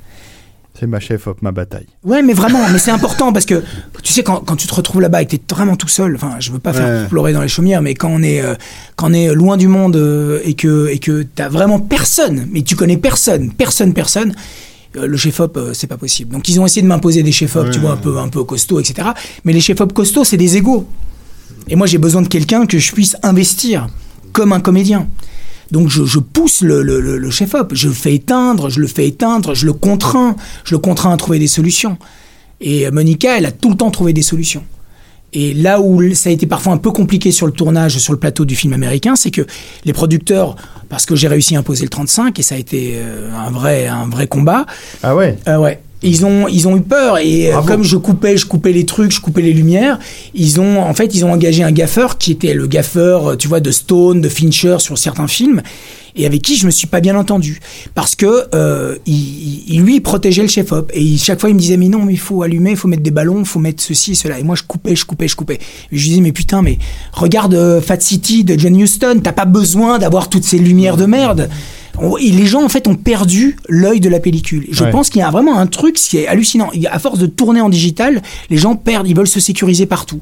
B: C'est ma chef op, ma bataille.
D: Ouais, mais vraiment, mais c'est important parce que Tu sais, quand, quand tu te retrouves là-bas et que t'es vraiment tout seul, enfin, je veux pas faire
G: Ouais.
D: pleurer dans les chaumières, mais quand on est, euh, quand on est loin du monde euh, et que, et que t'as vraiment personne, mais tu connais personne, personne, personne, euh, le chef-op, euh, c'est pas possible. Donc, ils ont essayé de m'imposer des chefs-op, tu vois, un peu, un peu costauds, etc. Mais les chefs-op costauds, c'est des égaux. Et moi, j'ai besoin de quelqu'un que je puisse investir comme un comédien. Donc je, je pousse le, le, le- le chef-op, je le fais éteindre, je le fais éteindre, je le contrains, je le contrains à trouver des solutions. Et Monica, elle a tout le temps trouvé des solutions. Et là où ça a été parfois un peu compliqué sur le tournage, sur le plateau du film américain, c'est que les producteurs, parce que j'ai réussi à imposer le 35, et ça a été euh, un vrai, un vrai combat,
B: Ah ouais?
D: Euh, ouais. Ils ont, ils ont eu peur et euh,
B: Bravo.
D: comme je coupais, je coupais les trucs, je coupais les lumières. Ils ont, en fait, ils ont engagé un gaffeur qui était le gaffeur, euh, tu vois, de Stone, de Fincher sur certains films, et avec qui je me suis pas bien entendu parce que euh, il, il- lui il protégeait le chef-op et il- chaque fois il me disait mais non mais il faut allumer, il faut mettre des ballons, il faut mettre ceci et cela. Et moi je coupais, je coupais, je coupais. Et je lui disais mais putain mais regarde euh, Fat City de John Huston, t'as pas besoin d'avoir toutes ces lumières de merde. On- Et les gens en fait ont perdu l'œil de la pellicule. Je
B: Ouais.
D: pense qu'il y a vraiment un truc qui est hallucinant. À force de tourner en digital, les gens perdent, ils veulent se sécuriser partout.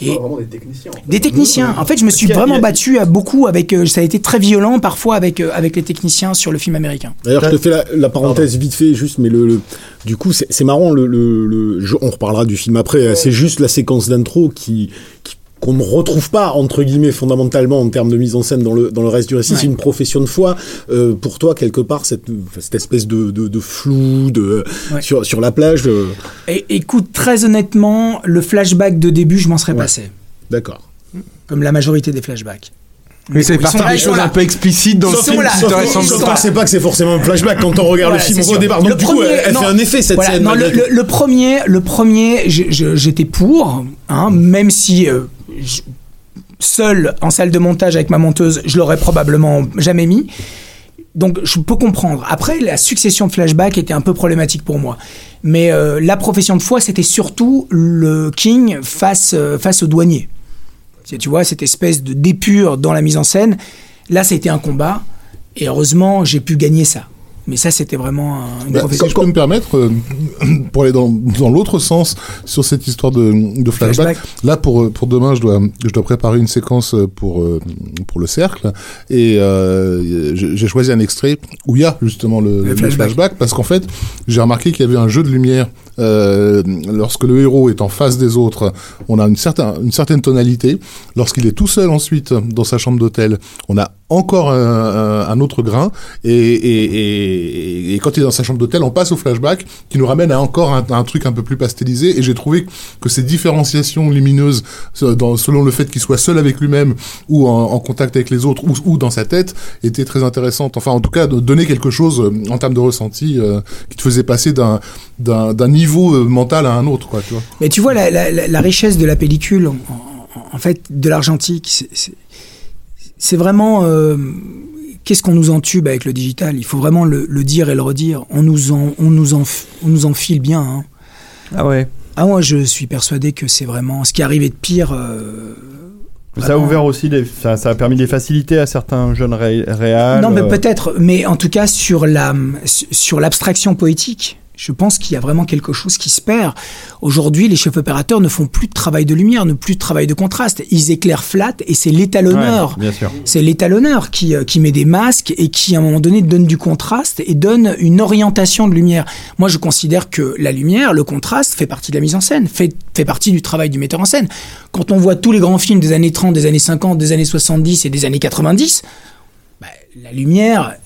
D: Et
C: vraiment des techniciens.
D: des techniciens. En fait, je me suis vraiment
B: a-
D: battu à beaucoup avec. euh, ça a été très violent parfois avec euh, avec les techniciens sur le film américain.
G: D'ailleurs, je te fais la, la parenthèse vite fait, juste, mais le, le- du coup, c'est marrant. Le, le, le- je- on reparlera du film après. C'est juste la séquence d'intro qui, qui- qu'on ne retrouve pas entre guillemets fondamentalement en termes de mise en scène dans le dans le reste du récit.
D: Ouais.
G: C'est une profession de foi. Euh, pour toi, quelque part, cette, cette espèce de, de, de flou de
D: Ouais.
G: sur sur la plage. euh,
D: Et écoute, très honnêtement, le flashback de début, je m'en serais
G: Ouais.
D: passé.
G: D'accord.
D: Comme la majorité des flashbacks.
F: Mais
D: sont là,
F: des choses un peu explicites dans le film
D: ils sont
F: pas.
G: c'est que c'est forcément un flashback quand on regarde
D: Voilà,
G: le film
D: c'est
G: au départ. Donc
D: Le
G: du coup,
D: premier-
G: elle, fait un effet cette
D: Voilà,
G: scène.
D: non, le, premier, le premier, je- je- j'étais pour, hein, même si euh, seul en salle de montage avec ma monteuse, je l'aurais probablement jamais mis. Donc je peux comprendre. Après, la succession de flashbacks était un peu problématique pour moi. Mais euh, la profession de foi, c'était surtout le King face, euh, face au douanier. Tu vois, cette espèce de d'épure dans la mise en scène. Là, c'était un combat. Et heureusement, j'ai pu gagner ça. Mais ça, c'était vraiment un- une
E: Bah, si je peux me permettre, euh, pour aller dans, dans l'autre sens sur cette histoire de, de flashback,
D: Flashback.
E: là pour, euh, pour demain, je dois, je dois préparer une séquence pour, euh, pour le cercle et euh, j'ai j'ai choisi un extrait où il y a justement le, le
D: flashback.
E: flashback. parce qu'en fait, j'ai remarqué qu'il y avait un jeu de lumière. Euh, lorsque le héros est en face des autres, on a une certaine, une certaine tonalité. Lorsqu'il est tout seul ensuite dans sa chambre d'hôtel, on a encore un, autre grain. Et, quand il est dans sa chambre d'hôtel, on passe au flashback qui nous ramène à encore un, truc un peu plus pastelisé. Et j'ai trouvé que ces différenciations lumineuses, selon le fait qu'il soit seul avec lui-même ou en, contact avec les autres ou, dans sa tête, étaient très intéressantes. Enfin, en tout cas, de donner quelque chose euh, en termes de ressenti euh, qui te faisait passer d'un niveau euh, mental à un autre.
D: Mais tu vois, la, richesse de la pellicule, en- en fait, de l'argentique, c'est- vraiment. euh, Qu'est-ce qu'on nous entube avec le digital? Il faut vraiment le, le dire et le redire. On nous en, on nous en, on nous en file bien. hein.
B: Ah ouais.
D: Ah, moi, je suis persuadé que c'est vraiment ce qui est arrivé de pire. euh,
B: Ça a ouvert aussi, des, ça, ça a permis des facilités à certains jeunes ré, réals.
D: Non, mais
B: euh,
D: peut-être, mais en tout cas sur la sur l'abstraction poétique, je pense qu'il y a vraiment quelque chose qui se perd. Aujourd'hui, les chefs opérateurs ne font plus de travail de lumière, ne plus de travail de contraste. Ils éclairent flat et c'est l'étalonneur.
B: ouais.
D: C'est l'étalonneur qui, euh, qui met des masques et qui, à un moment donné, donne du contraste et donne une orientation de lumière. Moi, je considère que la lumière, le contraste, fait partie de la mise en scène, fait, fait partie du travail du metteur en scène. Quand on voit tous les grands films des années 30, des années 50, des années 70 et des années 90, bah, la lumière,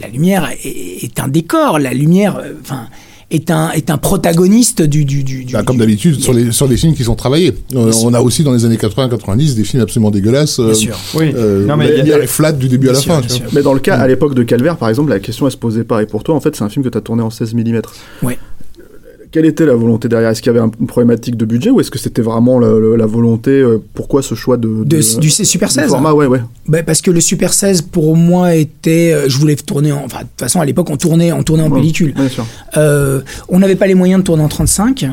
D: la lumière est, est un décor. La lumière, euh, enfin, est un, est un protagoniste du, du, du, du-
E: Bah, comme d'habitude sur les sur les films qui sont travaillés. Euh, on a aussi dans les années 80-90 des films absolument dégueulasses. euh,
D: Bien sûr.
B: Oui.
E: Euh,
B: Non, mais
E: la
B: il y a-
E: est flat du début à la
D: sûr,
E: fin.
C: Mais dans le cas, à l'époque de Calvaire, par exemple, la question elle se posait pas. Et pour toi, en fait, c'est un film que tu as tourné en 16 mm.
D: Ouais.
C: Quelle était la volonté derrière? Est-ce qu'il y avait un- une problématique de budget ou est-ce que c'était vraiment la, la- la volonté euh, Pourquoi ce choix de,
D: De- du Super
C: du
D: 16
C: format, ouais, ouais.
D: Bah, parce que le Super 16 pour moi était euh, je voulais tourner en enfin de toute façon à l'époque on tournait on tournait en
C: Ouais,
D: pellicule.
C: Bien sûr.
D: Euh, on n'avait pas les moyens de tourner en 35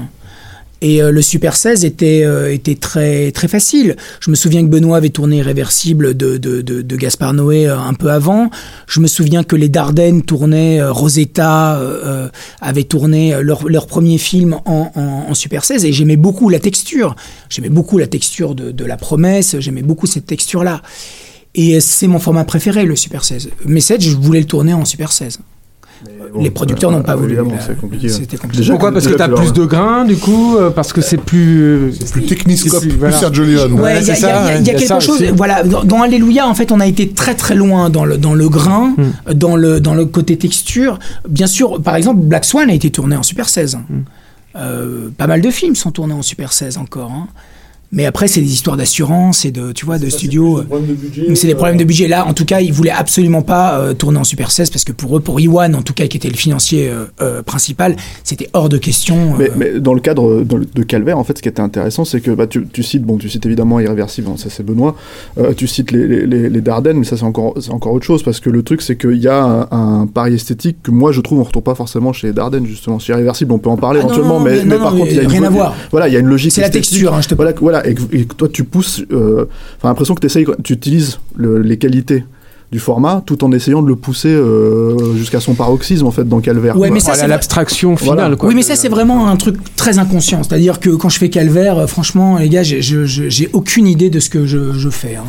D: Et euh, le Super 16 était, euh, était très, très facile. Je me souviens que Benoît avait tourné Irréversible de, de, de, de Gaspard Noé euh, un peu avant. Je me souviens que les Dardennes tournaient, euh, Rosetta euh, avait tourné leur, leur premier film en, en, en Super 16 et j'aimais beaucoup la texture. J'aimais beaucoup la texture de, de la promesse, j'aimais beaucoup cette texture-là. Et c'est mon format préféré, le Super 16. Mais 7, je voulais le tourner en Super 16.
C: Bon,
D: les producteurs
C: euh,
D: n'ont pas voulu.
C: c'est compliqué.
D: C'était compliqué.
C: Déjà,
F: Pourquoi Parce que
C: tu
F: plus
C: leur-
F: de grains, du coup euh, Parce que c'est plus.
E: Plus techniscope,
F: c'est-
E: plus
F: voilà.
E: Sergio Leone.
D: Ouais,
F: Ouais,
D: il y a,
F: c'est
D: y quelque
F: ça
D: chose. Voilà, dans, dans Alléluia, en fait, on a été très très loin dans le dans le grain,
F: Hmm.
D: dans le dans le côté texture. Bien sûr, par exemple, Black Swan a été tourné en Super 16.
F: Hmm.
D: Euh, pas mal de films sont tournés en Super 16 encore. hein. Mais après, c'est des histoires d'assurance et de tu vois de studio. Donc, C'est des problèmes de budget. Là, en tout cas, ils voulaient absolument pas euh, tourner en Super 16 parce que pour eux, pour Iwan, en tout cas, qui était le financier euh, euh, principal, c'était hors de question.
C: Mais,
D: euh,
C: mais dans le cadre de, de Calvaire, en fait, ce qui était intéressant, c'est que bah, tu, tu cites, bon, tu cites évidemment Irréversible, hein, ça c'est Benoît, euh, tu cites les, les, les, les Dardennes, mais ça c'est encore, c'est encore autre chose, parce que le truc, c'est qu'il y a un, un pari esthétique que moi je trouve on retrouve pas forcément chez les Dardennes, justement. Chez Irréversible, on peut en parler
D: Ah non,
C: éventuellement,
D: non,
C: mais,
D: mais-
C: mais
D: non,
C: par
D: non,
C: contre, il y a une
D: rien à
C: vo-
D: voir.
C: Voilà, il y a une logique.
D: C'est la texture, hein, je te
C: Voilà, voilà et, que- et que toi tu pousses, euh, enfin l'impression que essayes, tu utilises le- les qualités du format tout en essayant de le pousser euh, jusqu'à son paroxysme en fait dans Calvaire.
D: Ouais,
C: quoi.
D: mais ça,
F: Voilà
D: c'est-
F: l'abstraction finale.
C: Voilà.
F: Quoi,
D: oui, mais ça, c'est vraiment un truc très inconscient. C'est-à-dire que quand je fais Calvaire, euh, franchement, les gars, j'ai- aucune idée de ce que je, je fais. hein.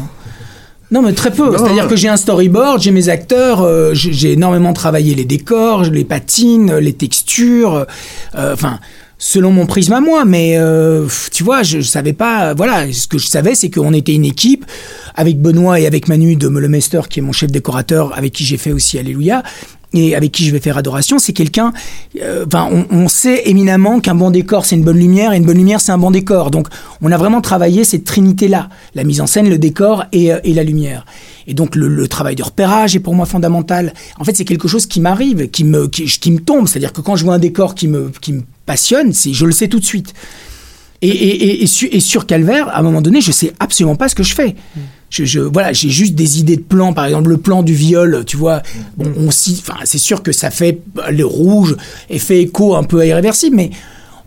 D: Non, mais très peu. C'est-à-dire que j'ai un storyboard, j'ai mes acteurs, euh, j'ai énormément travaillé les décors, les patines, les textures. euh, Enfin. Selon mon prisme à moi, mais euh, tu vois, je, savais pas. Voilà, ce que je savais, c'est qu'on était une équipe avec Benoît et avec Manu de Meulemester, qui est mon chef décorateur, avec qui j'ai fait aussi Alléluia et avec qui je vais faire adoration, c'est quelqu'un. euh, on, sait éminemment qu'un bon décor c'est une bonne lumière et une bonne lumière c'est un bon décor. Donc, on a vraiment travaillé cette trinité-là la mise en scène, le décor et, euh, et la lumière. Et donc, le, travail de repérage est pour moi fondamental. En fait, c'est quelque chose qui m'arrive, qui me, qui, me tombe. C'est-à-dire que quand je vois un décor qui me, qui me passionne, je le sais tout de suite. Et, et, sur, et Calvaire, à un moment donné, je sais absolument pas ce que je fais. Je, je, voilà, j'ai juste des idées de plans. Par exemple, le plan du viol, tu vois. Bon, on enfin, c'est sûr que ça fait le rouge et fait écho un peu à irréversible, mais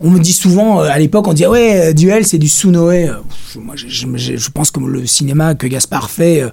D: on me dit souvent, euh, à l'époque, on dit ah ouais, euh, duel, c'est du sous-Noé. Euh, je- Moi, je, je- je- je pense que le cinéma que Gaspard fait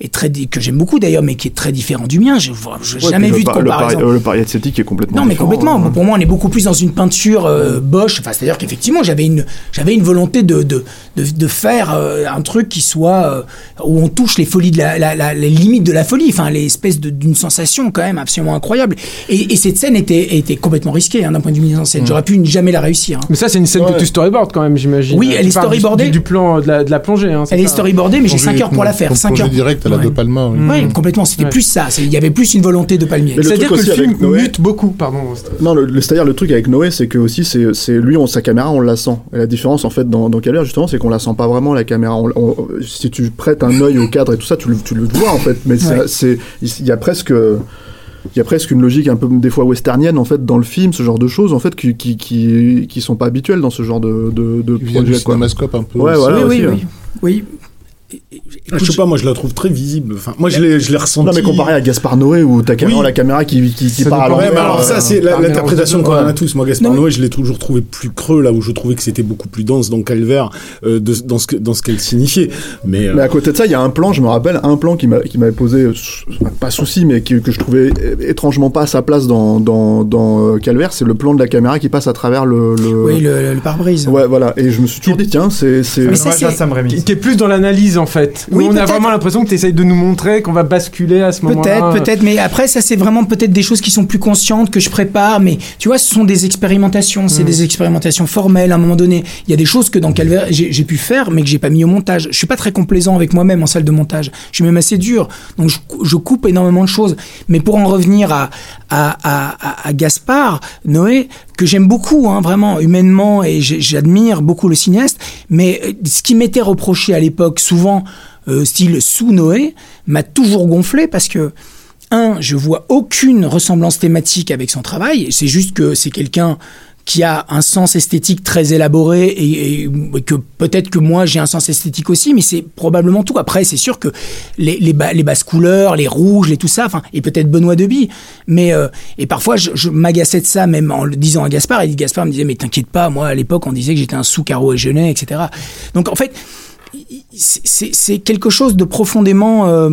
D: est très, que j'aime beaucoup d'ailleurs, mais qui est très différent du mien. Je n'ai
C: Ouais,
D: jamais vu de
C: le, par- le
D: comparaison.
C: pari- le pari esthétique est complètement
D: Non, mais complètement.
C: hein.
D: Pour moi, on est beaucoup plus dans une peinture euh, Bosch. Enfin, c'est-à-dire qu'effectivement, j'avais une, j'avais une volonté de, de, de, de faire euh, un truc qui soit euh, où on touche les folies de la, la- la- les limites de la folie. Enfin, l'espèce d'une sensation quand même absolument incroyable. Et, et cette scène était, était complètement risquée hein, d'un point de vue mise en scène. J'aurais pu jamais la réussir. Hein.
F: Mais ça, c'est une scène
C: Ouais.
F: que tu storyboard quand même, j'imagine.
D: Oui, elle
F: Tu
D: est storyboardée.
F: Du, du plan de la, de la plongée. Hein,
D: Elle est
F: ça.
D: storyboardée, mais j'ai 5 heures pour la faire.
E: Ton
D: 5
E: projet
D: heures.
E: direct à la
D: Ouais.
E: De Palma. oui.
D: Oui, complètement. C'était
F: Ouais.
D: plus ça. Il y avait plus une volonté de palmier.
F: C'est-à-dire que le film
C: Noé-
F: mute beaucoup, pardon.
C: Non, le, le- c'est-à-dire le truc avec Noé, c'est que aussi, c'est, lui, on, sa caméra, on la sent. Et la différence, en fait, dans, dans Calvaire, justement, c'est qu'on la sent pas vraiment, la caméra. On- on- si tu prêtes un œil au cadre et tout ça, tu le, tu le vois, en fait. Mais il y a presque, il y a presque une logique un peu, des fois, westernienne, en fait, dans le film, ce genre de choses, en fait, qui, qui, qui, qui sont pas habituelles dans ce genre de, de, de projet,
E: un peu.
C: Ouais,
E: aussi.
C: voilà.
D: oui, oui, oui.
G: Ah, je sais pas, moi je la trouve très visible. Enfin, moi je l'ai, je l'ai ressenti.
C: Non, mais comparé à Gaspard Noé, où t'as carrément
G: Oui.
C: la caméra qui, qui, qui
F: Ça
C: part à l'envers.
G: mais alors ça,
C: euh,
G: c'est l'interprétation qu'on en a tous. Moi, Gaspard
D: Non, mais-
G: Noé, je l'ai toujours trouvé plus creux, là où je trouvais que c'était beaucoup plus dense dans Calvaire, euh, de- dans ce que- dans ce qu'elle signifiait. Mais, euh,
C: Mais à côté de ça, il y a un plan, je me rappelle, un plan qui m'a- qui m'avait posé, pas souci, mais qui- que je trouvais étrangement pas à sa place dans, dans, dans euh, Calvaire, c'est le plan de la caméra qui passe à travers le. le-
D: Oui, le, le pare-brise.
C: Ouais, voilà. Et je me suis toujours dit, tiens, c'est. c'est-
D: Mais ça,
B: Hommage à
D: c'est-
B: Sam Raimi.
F: Qui, qui est plus dans l'analyse en fait.
D: Oui,
F: on a vraiment l'impression que tu essayes de nous montrer qu'on va basculer à ce moment-là.
D: Peut-être, peut-être, mais après ça c'est vraiment peut-être des choses qui sont plus conscientes que je prépare, mais tu vois, ce sont des expérimentations, c'est des expérimentations formelles. À un moment donné, il y a des choses que dans Calvaire j'ai pu faire, mais que j'ai pas mis au montage. Je suis pas très complaisant avec moi-même en salle de montage. Je suis même assez dur, donc je coupe énormément de choses. Mais pour en revenir à à, à, à- à Gaspard Noé, que j'aime beaucoup, hein, vraiment humainement, et j'admire beaucoup le cinéaste. Mais euh, ce qui m'était reproché à l'époque, souvent euh, style sous Noé, m'a toujours gonflé parce que un, je vois aucune ressemblance thématique avec son travail. C'est juste que c'est quelqu'un qui a un sens esthétique très élaboré et, que peut-être que moi j'ai un sens esthétique aussi, mais c'est probablement tout. Après, c'est sûr que les, les, ba- les basses couleurs, les rouges, les tout ça, et peut-être Benoît Deby, mais euh, et parfois je, je m'agaçais de ça même en le disant à Gaspard. Et Gaspard me disait mais t'inquiète pas, moi à l'époque on disait que j'étais un sous carreau et genet, etc. Donc en fait, c'est quelque chose de profondément euh,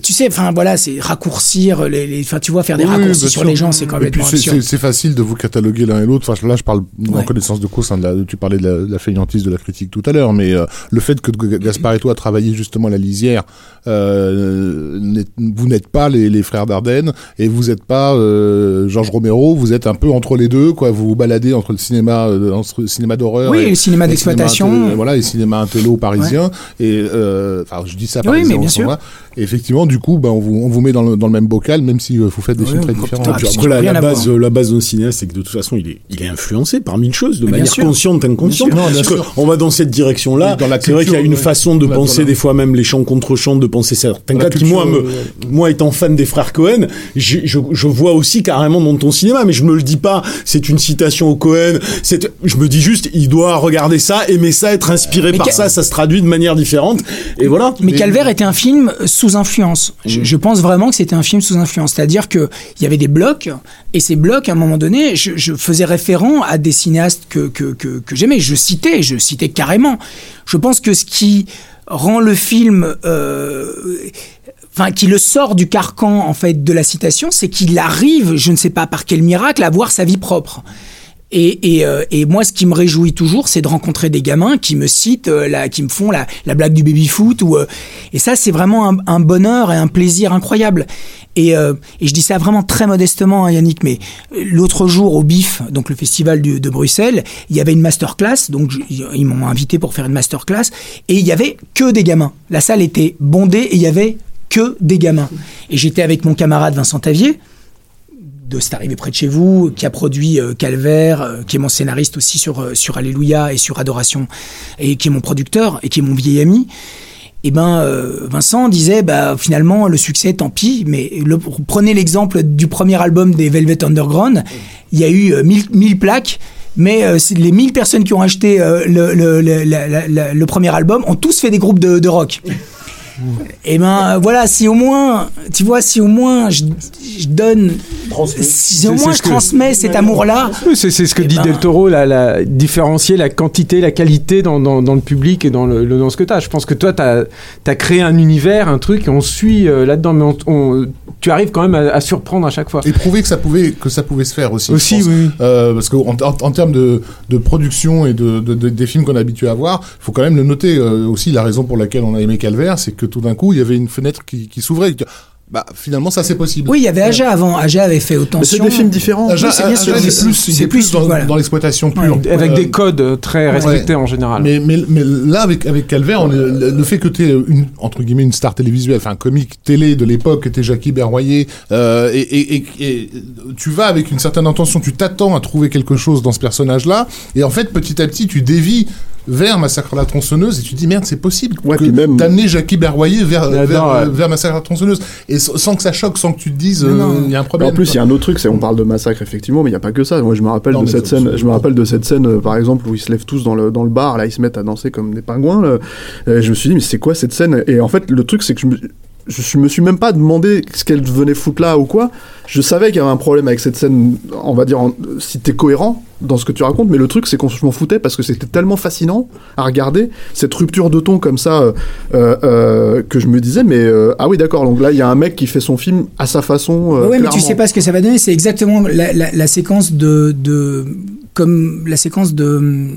D: tu sais, enfin voilà, c'est raccourcir les, les- enfin tu vois, faire des
E: Oui,
D: raccourcis sur
E: sûr.
D: les gens, c'est complètement
E: c'est-
D: absurde.
E: c'est facile de vous cataloguer l'un et l'autre. Enfin, là, je parle en
D: Ouais.
E: connaissance de cause. hein, de la- tu parlais de la, de la fainéantise de la critique tout à l'heure, mais euh, le fait que Gaspard et toi travaillez justement à la lisière, euh, vous n'êtes pas les, les frères Dardenne et vous n'êtes pas euh, Georges Romero. Vous êtes un peu entre les deux, quoi. Vous vous baladez entre le cinéma, euh, entre le cinéma d'horreur,
D: Oui,
E: et,
D: le cinéma d'exploitation.
E: voilà, et cinéma intello parisien. Et euh, enfin, je dis ça
D: Oui,
E: parisien
D: mais
E: au
D: bien sûr.
E: là. Et effectivement, du coup, ben, on vous, on vous met dans le, dans le même bocal, même si euh, vous faites des
D: Oui,
E: films très différents.
D: putain,
G: Puis
D: puis
G: après, la, la base, la base d'un cinéaste, c'est que de toute façon, il est, il est influencé par mille choses, de
D: bien
G: manière
D: sûr.
G: consciente, inconsciente.
E: Bien bien
G: Parce que
E: sûr.
G: on va dans cette direction-là. C'est vrai qu'il y a une
E: ouais.
G: façon de penser des fois même les chants contre chants, de penser certains cas qui, moi, me, moi, étant fan des frères Cohen, je, je vois aussi carrément dans ton cinéma, mais je me le dis pas. C'est une citation au Cohen. C'est, je me dis juste, il doit regarder ça, aimer ça, être inspiré
D: Mais
G: par ça. Ça se traduit de manière différente. Et voilà.
D: Mais Calvaire était un film sous influence. Je, pense vraiment que c'était un film sous influence. C'est-à-dire qu'il y avait des blocs, et ces blocs, à un moment donné, je, faisais référent à des cinéastes que, que, que, que j'aimais. Je citais, je citais carrément. Je pense que ce qui rend le film... euh, Enfin, qui le sort du carcan en fait de la citation, c'est qu'il arrive, je ne sais pas par quel miracle, à voir sa vie propre. Et, et, euh, et moi, ce qui me réjouit toujours, c'est de rencontrer des gamins qui me citent, euh, qui me font la, la blague du baby-foot. Ou, euh, et ça, c'est vraiment un, bonheur et un plaisir incroyable. Et, euh, et je dis ça vraiment très modestement, hein, Yannick, mais euh, l'autre jour au BIF, donc le festival de Bruxelles, il y avait une masterclass, donc ils m'ont invité pour faire une masterclass, et il y avait que des gamins. La salle était bondée et il y avait que des gamins. Et j'étais avec mon camarade Vincent Tavier, de C'est arrivé près de chez vous, qui a produit euh, Calvaire, euh, qui est mon scénariste aussi sur, euh, sur Alléluia et sur Adoration, et qui est mon producteur et qui est mon vieil ami. Et ben euh, Vincent disait bah finalement le succès tant pis mais prenez l'exemple du premier album des Velvet Underground il y a eu euh, 1000 1000 plaques mais les 1000 personnes qui ont acheté le, le premier album ont tous fait des groupes de, de rock et ben euh, voilà si au moins tu vois si au moins je, je donne si au moins je transmets cet amour là
F: Oui, c'est ce que
D: Eh
F: dit
D: ben-
F: Del Toro, la, la, différencier la quantité, la qualité dans, dans, dans le public et dans, le, le- dans ce que tu as. Je pense que toi, tu as, créé un univers, un truc, et on suit euh, là-dedans, mais on- on- tu arrives quand même à, à surprendre à chaque fois.
E: Et prouver que ça pouvait que ça pouvait se faire aussi.
F: Aussi, oui, oui.
E: Euh, parce qu'en en, en termes de, de production et de, de- de- des films qu'on est habitué à voir, il faut quand même le noter euh, aussi. La raison pour laquelle on a aimé Calvaire, c'est que tout d'un coup, il y avait une fenêtre qui, qui s'ouvrait. Bah, finalement, ça c'est possible.
D: oui il y avait Aja avant Aja avait fait autant
C: c'est des films différents.
E: Aja,
D: Oui, c'est bien sûr, c'est-
E: plus,
D: c'est
E: plus
D: plus,
E: dans,
D: voilà.
E: dans l'exploitation pure.
F: Avec
E: Euh,
F: des codes très respectés
E: ouais.
F: en général.
E: Mais, mais, mais là, avec, avec Calvaire, on est- le, le fait que tu es une, entre guillemets, une star télévisuelle, enfin, un comique télé de l'époque, que tu Jackie Berroyer, euh, et, et, et, et tu vas avec une certaine intention, tu t'attends à trouver quelque chose dans ce personnage-là, et en fait, petit à petit, tu dévis vers Massacre à la tronçonneuse, et tu te dis, merde, c'est possible
C: Ouais,
E: que
C: même-
E: d'amener Jackie Berroyer vers,
F: J'adore,
E: vers,
F: ouais.
E: euh, vers Massacre à la tronçonneuse, et sans que ça choque, sans que tu te dises,
D: Non,
E: euh, il y a un
C: Mais
E: problème.
C: en plus, il y a un autre truc, c'est on parle de massacre effectivement, mais il n'y a pas que ça. Moi, je me rappelle
E: Non,
C: de cette scène. Je me rappelle de cette scène, euh, par exemple, où ils se lèvent tous dans le dans le bar. Là, ils se mettent à danser comme des pingouins. là. Et je me suis dit, mais c'est quoi cette scène? Et en fait, le truc, c'est que je me je me suis même pas demandé ce qu'elle venait foutre là ou quoi. Je savais qu'il y avait un problème avec cette scène, on va dire, en- si t'es cohérent dans ce que tu racontes, mais le truc c'est qu'on je m'en foutais parce que c'était tellement fascinant à regarder cette rupture de ton comme ça euh, euh, euh, que je me disais mais euh, ah oui d'accord donc là il y a un mec qui fait son film à sa façon. euh,
D: ouais, mais tu sais pas ce que ça va donner. C'est exactement la, la- la séquence de, de. Comme la séquence de.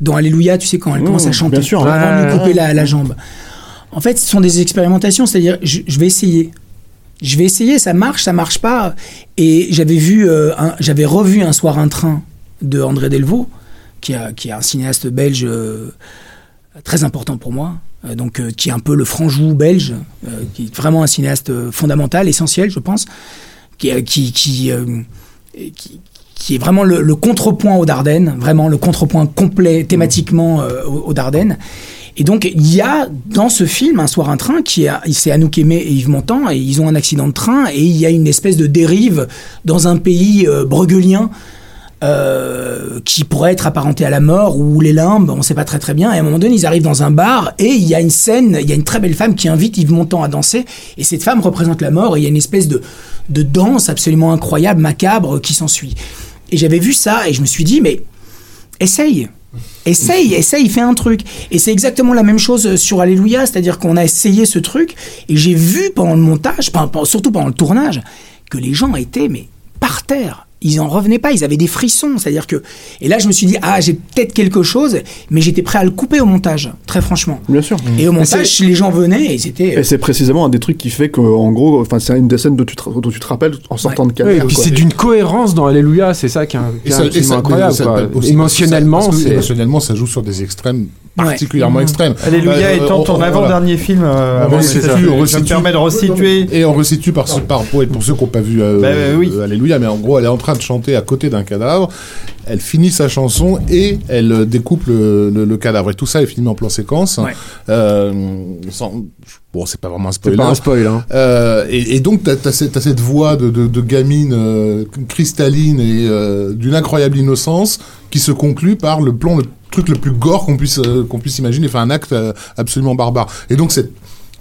D: Dans Alléluia, tu sais, quand elle
C: Mmh,
D: commence à chanter.
C: bien sûr.
D: Avant de lui couper la, la jambe. En fait, ce sont des expérimentations. C'est-à-dire, je, je vais essayer. Je vais essayer, ça marche, ça marche pas. Et j'avais vu, euh, j'avais revu un soir un train de André Delvaux, qui, a, est un cinéaste belge euh, très important pour moi, euh, donc euh, qui est un peu le franjou belge, qui est vraiment un cinéaste fondamental, essentiel, je pense, qui, est vraiment le, contrepoint aux Dardennes, vraiment le contrepoint complet thématiquement aux, Dardennes. Et donc, il y a dans ce film Un soir un train qui est, c'est Anouk Aimé et Yves Montand, et ils ont un accident de train, et il y a une espèce de dérive dans un pays euh, euh, qui pourrait être apparenté à la mort ou les limbes, on sait pas très très bien. Et à un moment donné, ils arrivent dans un bar et il y a une scène, il y a une très belle femme qui invite Yves Montand à danser et cette femme représente la mort et il y a une espèce de, de danse absolument incroyable, macabre qui s'ensuit. Et j'avais vu ça et je me suis dit, mais essaye. Essaye, essaye, fais un truc. Et c'est exactement la même chose sur Alléluia, c'est-à-dire qu'on a essayé ce truc, et j'ai vu pendant le montage, surtout pendant le tournage, que les gens étaient mais par terre ils en revenaient pas, ils avaient des frissons, c'est-à-dire que et là je me suis dit ah j'ai peut-être quelque chose, mais j'étais prêt à le couper au montage, très franchement.
C: Bien sûr.
D: Et au montage les gens venaient et c'était.
C: Et c'est précisément un des trucs qui fait que en gros, enfin c'est une des scènes dont tu te, dont tu te rappelles en sortant de Calvaire.
F: et puis c'est d'une cohérence dans Alléluia, c'est ça qui est, incroyable. Émotionnellement,
E: émotionnellement ça joue sur des extrêmes particulièrement extrême.
B: Alléluia euh, étant ton avant-dernier film. Euh,
E: on, resitue, on resitue,
B: permet de resituer.
E: Et on resitue par, par, pour, pour ceux qui n'ont pas vu euh, bah, oui. Alléluia, mais en gros, elle est en train de chanter à côté d'un cadavre. Elle finit sa chanson et elle découpe le, le, cadavre. Et tout ça est filmé en plan séquence. Euh, sans, bon, c'est pas vraiment un spoiler.
F: C'est pas un spoil. Hein.
E: Euh, et, et, donc, t'as as, cette, cette voix de, de, de gamine euh, cristalline et euh, d'une incroyable innocence qui se conclut par le plan le truc le plus gore qu'on puisse qu'on puisse imaginer, enfin un acte absolument barbare. Et donc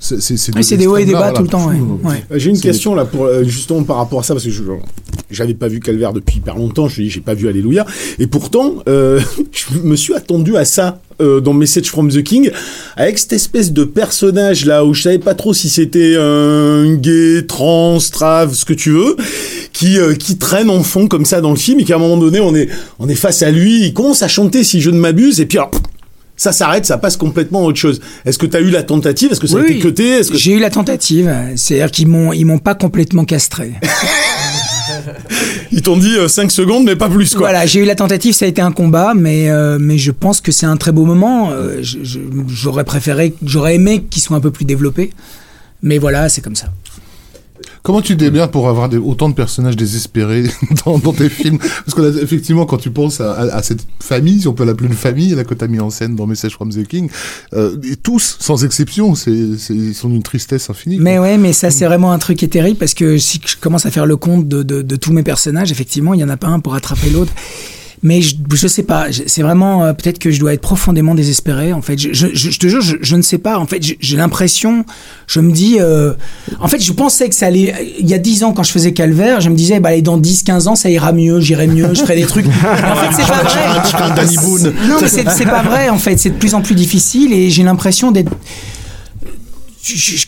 E: c'est
D: c'est des hauts et des bas tout le temps. Ouais.
G: J'ai une question là pour euh, justement par rapport à ça parce que je j'avais pas vu Calvaire depuis hyper longtemps. Je dis j'ai pas vu Alléluia et pourtant euh, je me suis attendu à ça euh, dans Message from the King avec cette espèce de personnage là où je savais pas trop si c'était un gay, trans, trave, ce que tu veux, qui euh, qui traîne en fond comme ça dans le film et qu'à un moment donné on est on est face à lui, il commence à chanter si je ne m'abuse et puis alors, ça s'arrête, ça passe complètement à autre chose. Est-ce que tu as eu la tentative? Est-ce que ça a été cuté? Que...
D: J'ai eu la tentative, c'est-à-dire qu'ils m'ont ils m'ont pas complètement castré.
G: Ils t'ont dit 5 euh, secondes, mais pas plus. Quoi.
D: Voilà, j'ai eu la tentative, ça a été un combat, mais, euh, mais je pense que c'est un très beau moment. Euh, j'aurais préféré, j'aurais aimé qu'ils soient un peu plus développés. Mais voilà, c'est comme ça.
E: Comment tu démerdes pour avoir autant de personnages désespérés dans, tes films? Parce que effectivement, quand tu penses à, cette famille, si on peut l'appeler une famille, là que tu as mis en scène dans Message from the King, euh, et tous, sans exception, c'est, ils sont d'une tristesse infinie.
D: Mais ouais, mais ça c'est vraiment un truc qui est terrible parce que si je commence à faire le compte de, de tous mes personnages, effectivement, il y en a pas un pour attraper l'autre. Mais je, je sais pas, c'est vraiment euh, peut-être que je dois être profondément désespéré. En fait, je, je, je te jure, je, ne sais pas. En fait, j'ai l'impression, je me dis, euh, en fait, je pensais que ça allait. Il y a 10 ans, quand je faisais Calvaire, je me disais, bah, allez, dans 10-15 ans, ça ira mieux, j'irai mieux, je ferai des trucs. en fait, c'est pas vrai. Non, mais c'est pas vrai. En fait, c'est de plus en plus difficile et j'ai l'impression d'être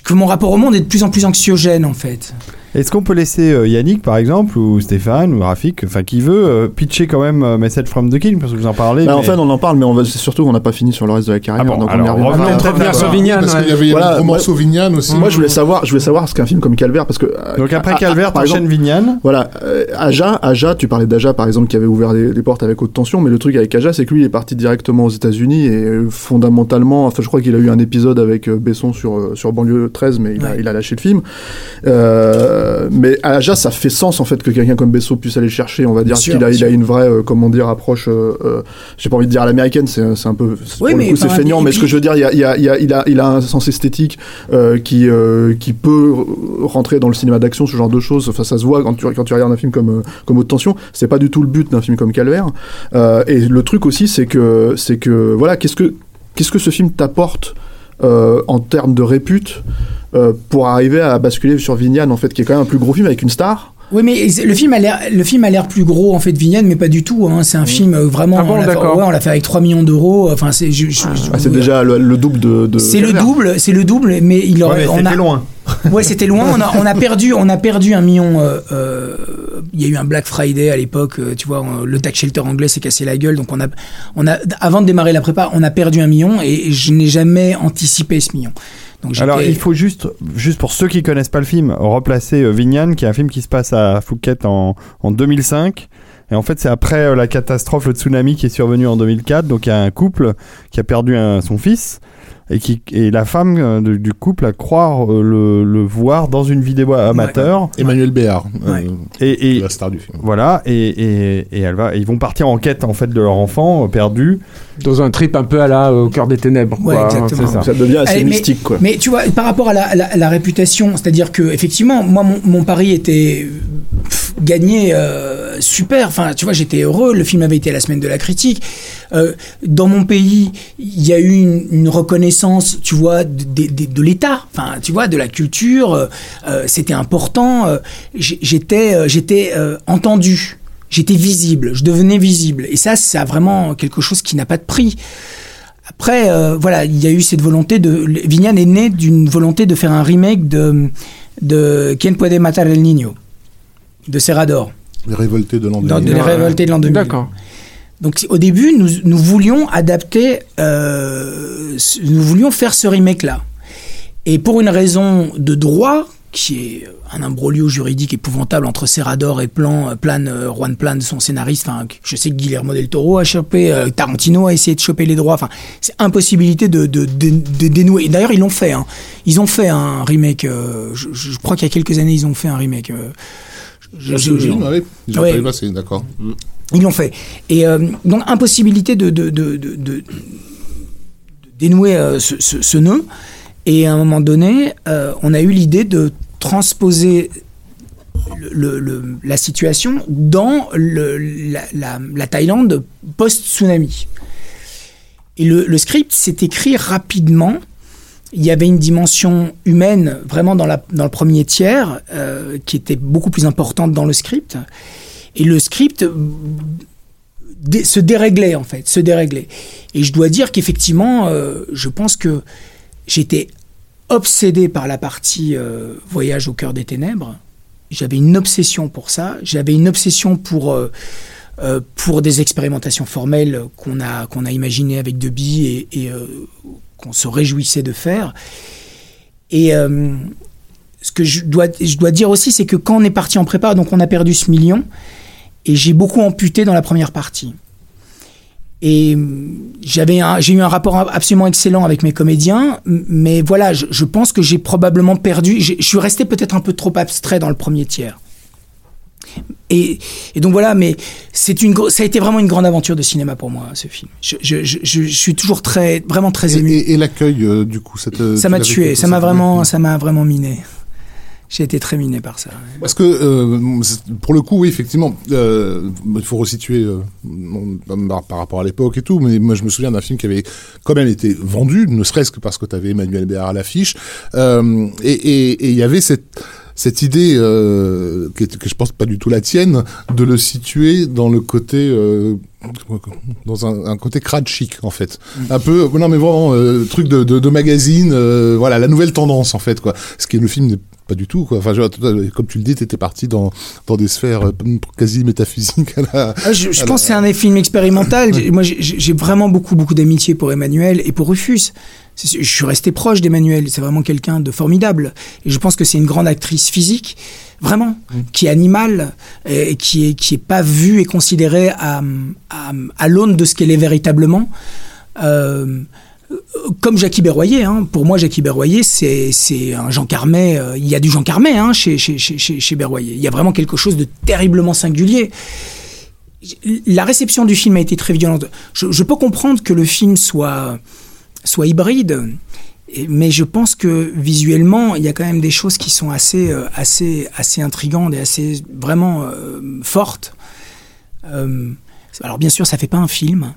D: que mon rapport au monde est de plus en plus anxiogène en fait.
B: Est-ce qu'on peut laisser euh, Yannick, par exemple, ou Stéphane, ou Rafik, enfin qui veut, euh, pitcher quand même euh, Message from the King, parce que vous en parlez
C: bah, En fait, on en parle, mais on va, c'est surtout qu'on n'a pas fini sur le reste de la carrière.
B: Ah donc alors, on revenons très bien sur Vignane.
E: Parce qu'il y avait, voilà, morceau Vignane aussi.
C: Moi, je voulais savoir, je voulais savoir ce qu'un film comme Calvaire, parce que.
B: donc après Calvaire, t'enchaînes Vignane.
C: Voilà, Aja, Aja, tu parlais d'Aja, par exemple, qui avait ouvert les, portes avec haute tension, mais le truc avec Aja, c'est que lui, il est parti directement aux États-Unis et fondamentalement, enfin, je crois qu'il a eu un épisode avec Besson sur, sur Banlieue 13, mais il, a, il a lâché le film. Mais déjà ça fait sens en fait que quelqu'un comme Besso puisse aller chercher on va dire. qu'il a, il a une vraie euh, comment dire approche euh, euh, j'ai pas envie de dire à l'américaine c'est un peu
D: oui,
C: pour le coup c'est feignant mais ce que je veux dire il, a, il, a, il, a, il a un sens esthétique qui qui peut rentrer dans le cinéma d'action ce genre de choses. Enfin ça se voit quand tu quand tu regardes un film comme comme haute tension. C'est pas du tout le but d'un film comme Calvaire et le truc aussi c'est que c'est que voilà qu'est-ce que qu'est-ce que ce film t'apporte en termes de répute euh, pour arriver à basculer sur Vignane, en fait, qui est quand même un plus gros film avec une star.
D: Oui, mais le film a l'air, le film a l'air plus gros en fait Vignane, mais pas du tout. Hein. C'est un film euh, vraiment.
F: Ah bon,
D: on l'a fait, avec 3 millions d'euros. Enfin, c'est.
C: Ah, c'est déjà le, double de.
D: c'est le double, c'est le double, mais il
B: aurait. on a... loin.
D: ouais, c'était loin. On a, on a, perdu, on a perdu un million. Euh, euh, il y a eu un Black Friday à l'époque. tu vois, le tax shelter anglais s'est cassé la gueule. Donc on a, on a, avant de démarrer la prépa, on a perdu un million et je n'ai jamais anticipé ce million.
B: Alors il faut juste, juste pour ceux qui connaissent pas le film, replacer euh, Vignane, qui est un film qui se passe à Phuket en, en 2005. Et en fait, c'est après euh, la catastrophe, le tsunami qui est survenu en 2004. Donc il y a un couple qui a perdu son fils et, qui, et la femme euh, du couple à croire le, le, voir dans une vidéo amateur.
E: Emmanuel Béard,
B: et,
E: la star du film.
B: Voilà, et, et, et elle va, ils vont partir en quête en fait de leur enfant perdu
F: dans un trip un peu à la au cœur des ténèbres.
D: Ouais, exactement.
C: Ça. ça. devient assez mystique, quoi.
D: Mais tu vois, par rapport à la, la, réputation, c'est-à-dire que effectivement, moi, mon, mon pari était gagné. Euh, super. Enfin, tu vois, j'étais heureux. Le film avait été la semaine de la critique. Euh, dans mon pays, il y a eu une, une reconnaissance, tu vois, de, de- de- l'État. Enfin, tu vois, de la culture. Euh, euh, C'était important. Euh, J'étais, euh, j'étais entendu. J'étais visible. Je devenais visible. Et ça, c'est vraiment quelque chose qui n'a pas de prix. Après, voilà, il y a eu cette volonté de. Vignan est né d'une volonté de faire un remake de, de Quien puede matar el niño? De Serrador,
E: Les révoltés de l'an
D: dans de
E: 2000.
D: les révoltés de l'an 2000.
F: D'accord.
D: Donc au début, nous, nous voulions adapter, euh, nous voulions faire ce remake-là. Et pour une raison de droit, qui est un imbroglio juridique épouvantable entre Serrador et Plan, euh, Plan euh, Juan Plan, son scénariste, enfin, je sais que Guillermo del Toro a chopé, euh, Tarantino a essayé de choper les droits, enfin, c'est impossibilité de, de, de, de dénouer. Et D'ailleurs, ils l'ont fait. hein. Ils ont fait un remake, euh, je, je crois qu'il y a quelques années, ils ont fait un remake. Ouais.
E: pas vu passer, d'accord.
D: ils l'ont fait. Et euh, donc, impossibilité de, de, de, de, dénouer euh, ce, ce- ce nœud. Et à un moment donné, euh, on a eu l'idée de transposer le- la situation dans le- la, la- la Thaïlande post-tsunami. Et le script s'est écrit rapidement. Il y avait une dimension humaine vraiment dans, le premier tiers euh, qui était beaucoup plus importante dans le script. Et le script euh, se déréglait en fait, se déréglait. Et je dois dire qu'effectivement, euh, je pense que j'étais obsédé par la partie Voyage au cœur des ténèbres. J'avais une obsession pour ça. J'avais une obsession pour pour des expérimentations formelles qu'on a qu'on a imaginées avec Deby et, qu'on se réjouissait de faire. Et euh, ce que je dois, je dois dire aussi, c'est que quand on est parti en prépa, donc on a perdu ce million, et j'ai beaucoup amputé dans la première partie. Et hum, j'avais j'ai eu un rapport absolument excellent avec mes comédiens, mais voilà, je, pense que j'ai probablement perdu. Je suis resté peut-être un peu trop abstrait dans le premier tiers. Et, et donc voilà, mais c'est une, ça a été vraiment une grande aventure de cinéma pour moi, ce film. Je, je- je- je suis toujours très, vraiment très ému.
E: et- et l'accueil, euh, du coup, ça te-
D: ça m'a tué, ça m'a vraiment, ça m'a vraiment miné. J'ai été très miné par ça.
E: Parce que, euh, pour le coup, oui, effectivement, euh, il faut resituer euh, par, par rapport à l'époque et tout, mais moi je me souviens d'un film qui avait quand même été vendu, ne serait-ce que parce que tu avais Emmanuel Béard à l'affiche, euh, et il y avait cette cette idée euh, qui est- que je pense pas du tout la tienne de le situer dans le côté euh, dans un, un côté crade chic en fait. Un peu non mais vraiment euh, truc de, de, de magazine euh, voilà la nouvelle tendance en fait quoi. Ce qui est le film pas du tout quoi enfin je- comme tu le dis t'étais parti dans dans des sphères euh, quasi métaphysiques à la,
D: Ah, je je
E: à
D: pense que c'est un film expérimental. J'ai- Moi, j'ai vraiment beaucoup, beaucoup d'amitié pour Emmanuel et pour Rufus. Je suis resté proche d'Emmanuel. C'est vraiment quelqu'un de formidable. Et je pense que c'est une grande actrice physique, vraiment, qui est animale et qui est, qui est pas vue et considérée à, à, à l'aune de ce qu'elle est véritablement. Euh, comme Jackie Berroyer, hein. pour moi, Jackie Berroyer, c'est un Jean Carmet. euh, il y a du Jean Carmet hein, chez, Berroyer. Il y a vraiment quelque chose de terriblement singulier. La réception du film a été très violente. Je, peux comprendre que le film soit, hybride, mais je pense que visuellement, il y a quand même des choses qui sont assez, euh, assez, assez intrigantes et assez vraiment euh, fortes. Alors bien sûr, ça fait pas un film,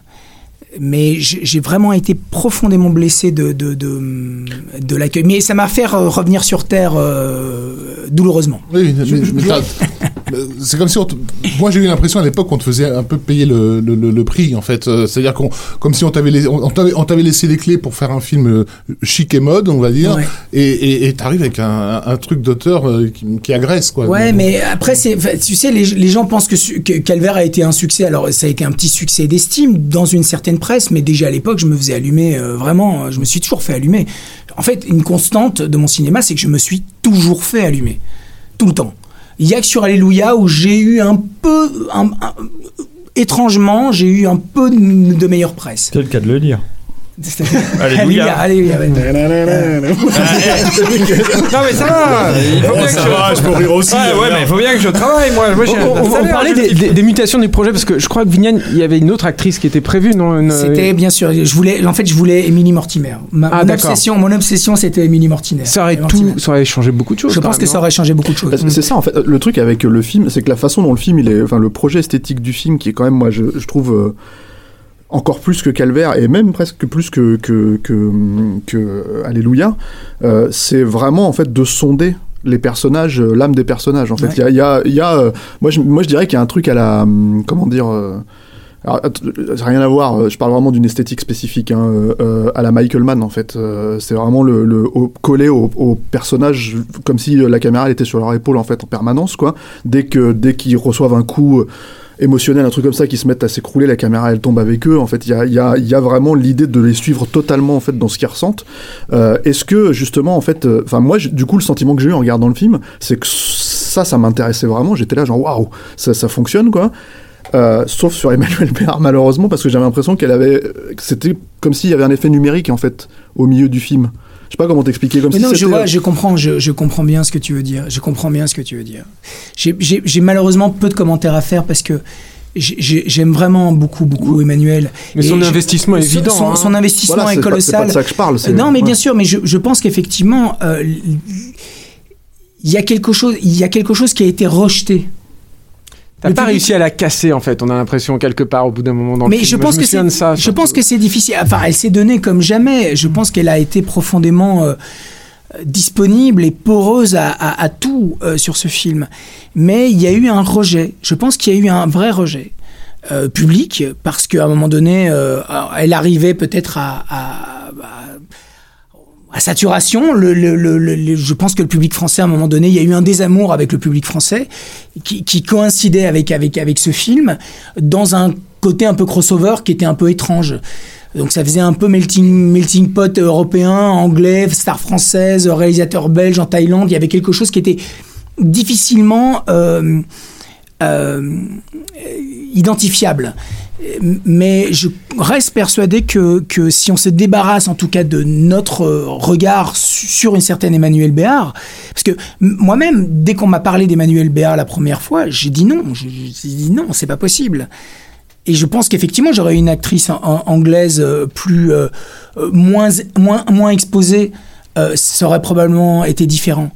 D: mais j'ai vraiment été profondément blessé de, de, de, de l'accueil. Mais ça m'a fait euh, revenir sur Terre euh, douloureusement.
E: Oui, mais- c'est comme si on te- moi j'ai eu l'impression à l'époque qu'on te faisait un peu payer le, le, prix en fait. Euh, C'est-à-dire qu'on comme si on t'avait laissé, on on t'avait laissé les clés pour faire un film euh, chic et mode, on va dire,
D: Ouais.
E: et t'arrives avec un, un truc d'auteur euh, qui, qui agresse quoi.
D: Ouais, mais après, c'est, tu sais, les, les gens pensent que, que Calvaire a été un succès. Alors, ça a été un petit succès d'estime dans une certaine presse, mais déjà à l'époque, je me faisais allumer, euh, vraiment, euh, je me suis toujours fait allumer. En fait, une constante de mon cinéma, c'est que je me suis toujours fait allumer. Tout le temps. Il y a que sur Alléluia où j'ai eu un peu, un- un- étrangement, j'ai eu un peu de meilleure presse.
B: C'est le cas de le dire. Alléluia.
D: Alléluia.
B: Non mais ça va. Il faut bien que
G: ça
B: je...
G: va, je peux rire aussi.
B: Ouais,
G: euh,
B: ouais, mais il faut bien que je travaille, moi. moi j'ai
F: On, parlait des, des- des mutations du projet parce que je crois que Vignane, il y avait une autre actrice qui était prévue, non une-
D: C'était bien sûr. Je voulais, en fait, je voulais Émilie Mortimer. Ma,
F: Ah,
D: obsession, mon obsession, c'était Émilie Mortimer.
F: Ça aurait
D: Mortimer.
F: tout, ça aurait changé beaucoup de choses.
D: Je pense que ça aurait changé beaucoup de choses.
C: Parce que C'est ça en fait. Le truc avec le film, c'est que la façon dont le film, il est, enfin le projet esthétique du film, qui est quand même, moi, je, je trouve euh, encore plus que Calvaire et même presque plus que que que, que, euh, Alléluia, euh, c'est vraiment en fait de sonder les personnages, euh, l'âme des personnages. En fait,
D: Ouais.
C: il y a, y a, y a, euh, moi, je, moi, je dirais qu'il y a un truc à la, hum, comment dire. euh, alors, ça n'a rien à voir, euh, je parle vraiment d'une esthétique spécifique, hein, euh, euh, à la Michael Mann en fait. Euh, c'est vraiment le, le au- collé au, au personnage, comme si euh, la caméra elle était sur leur épaule en fait en permanence quoi. Dès que dès qu'ils reçoivent un coup euh, émotionnel, un truc comme ça, qui se mettent à s'écrouler, la caméra elle tombe avec eux. En fait, il y a, vraiment l'idée de les suivre totalement en fait dans ce qu'ils ressentent. Euh, Est-ce que justement en fait, euh, enfin moi du coup le sentiment que j'ai eu en regardant le film, c'est que ça, ça m'intéressait vraiment. J'étais là genre waouh, ça, ça fonctionne quoi. Euh, sauf sur Emmanuel Béard malheureusement parce que j'avais l'impression qu'elle avait c'était comme s'il y avait un effet numérique en fait au milieu du film sais pas comment t'expliquer comme
D: Mais
C: si
D: non, je vois, je comprends, je, je comprends bien ce que tu veux dire. Je comprends bien ce que tu veux dire. J'ai- malheureusement peu de commentaires à faire parce que j'ai- j'ai- j'aime vraiment beaucoup, beaucoup Emmanuel.
F: Mais
D: Et
F: son
D: je-
F: investissement est évident,
D: Son,
F: hein.
D: son investissement
C: Voilà,
D: est
C: c'est pas- c'est pas
D: colossal.
C: de ça que je parle, c'est-
D: Euh, Non, mais
C: ouais.
D: bien sûr, mais je, je pense qu'effectivement, euh, il y a quelque chose, il y a quelque chose qui a été rejeté.
F: T'as pas réussi à la casser en fait. On a l'impression quelque part au bout d'un moment dans le
D: Mais
F: film.
D: je pense que c'est,
F: ça.
D: je pense que c'est difficile. Enfin, elle s'est donnée comme jamais. Je pense qu'elle a été profondément euh, disponible et poreuse à, à- à tout euh, sur ce film. Mais il y a eu un rejet. Je pense qu'il y a eu un vrai rejet euh, public parce qu'à un moment donné, elle arrivait peut-être à, à- à- à saturation. Le, le- le- je pense que le public français, à un moment donné, il y a eu un désamour avec le public français qui, qui coïncidait avec, avec, avec ce film dans un côté un peu crossover qui était un peu étrange. Donc ça faisait un peu melting, melting pot européen, anglais, star française, réalisateur belge en Thaïlande. Il y avait quelque chose qui était difficilement euh, identifiable. Mais je reste persuadé que, que si on se débarrasse en tout cas de notre regard su- sur une certaine Emmanuel Béard, parce que moi-même, dès qu'on m'a parlé d'Emmanuel Béard la première fois, j'ai dit non, j'ai dit non, c'est pas possible. Et je pense qu'effectivement, j'aurais une actrice anglaise euh, plus euh, euh, moins moins moins exposée, euh, ça aurait probablement été différent.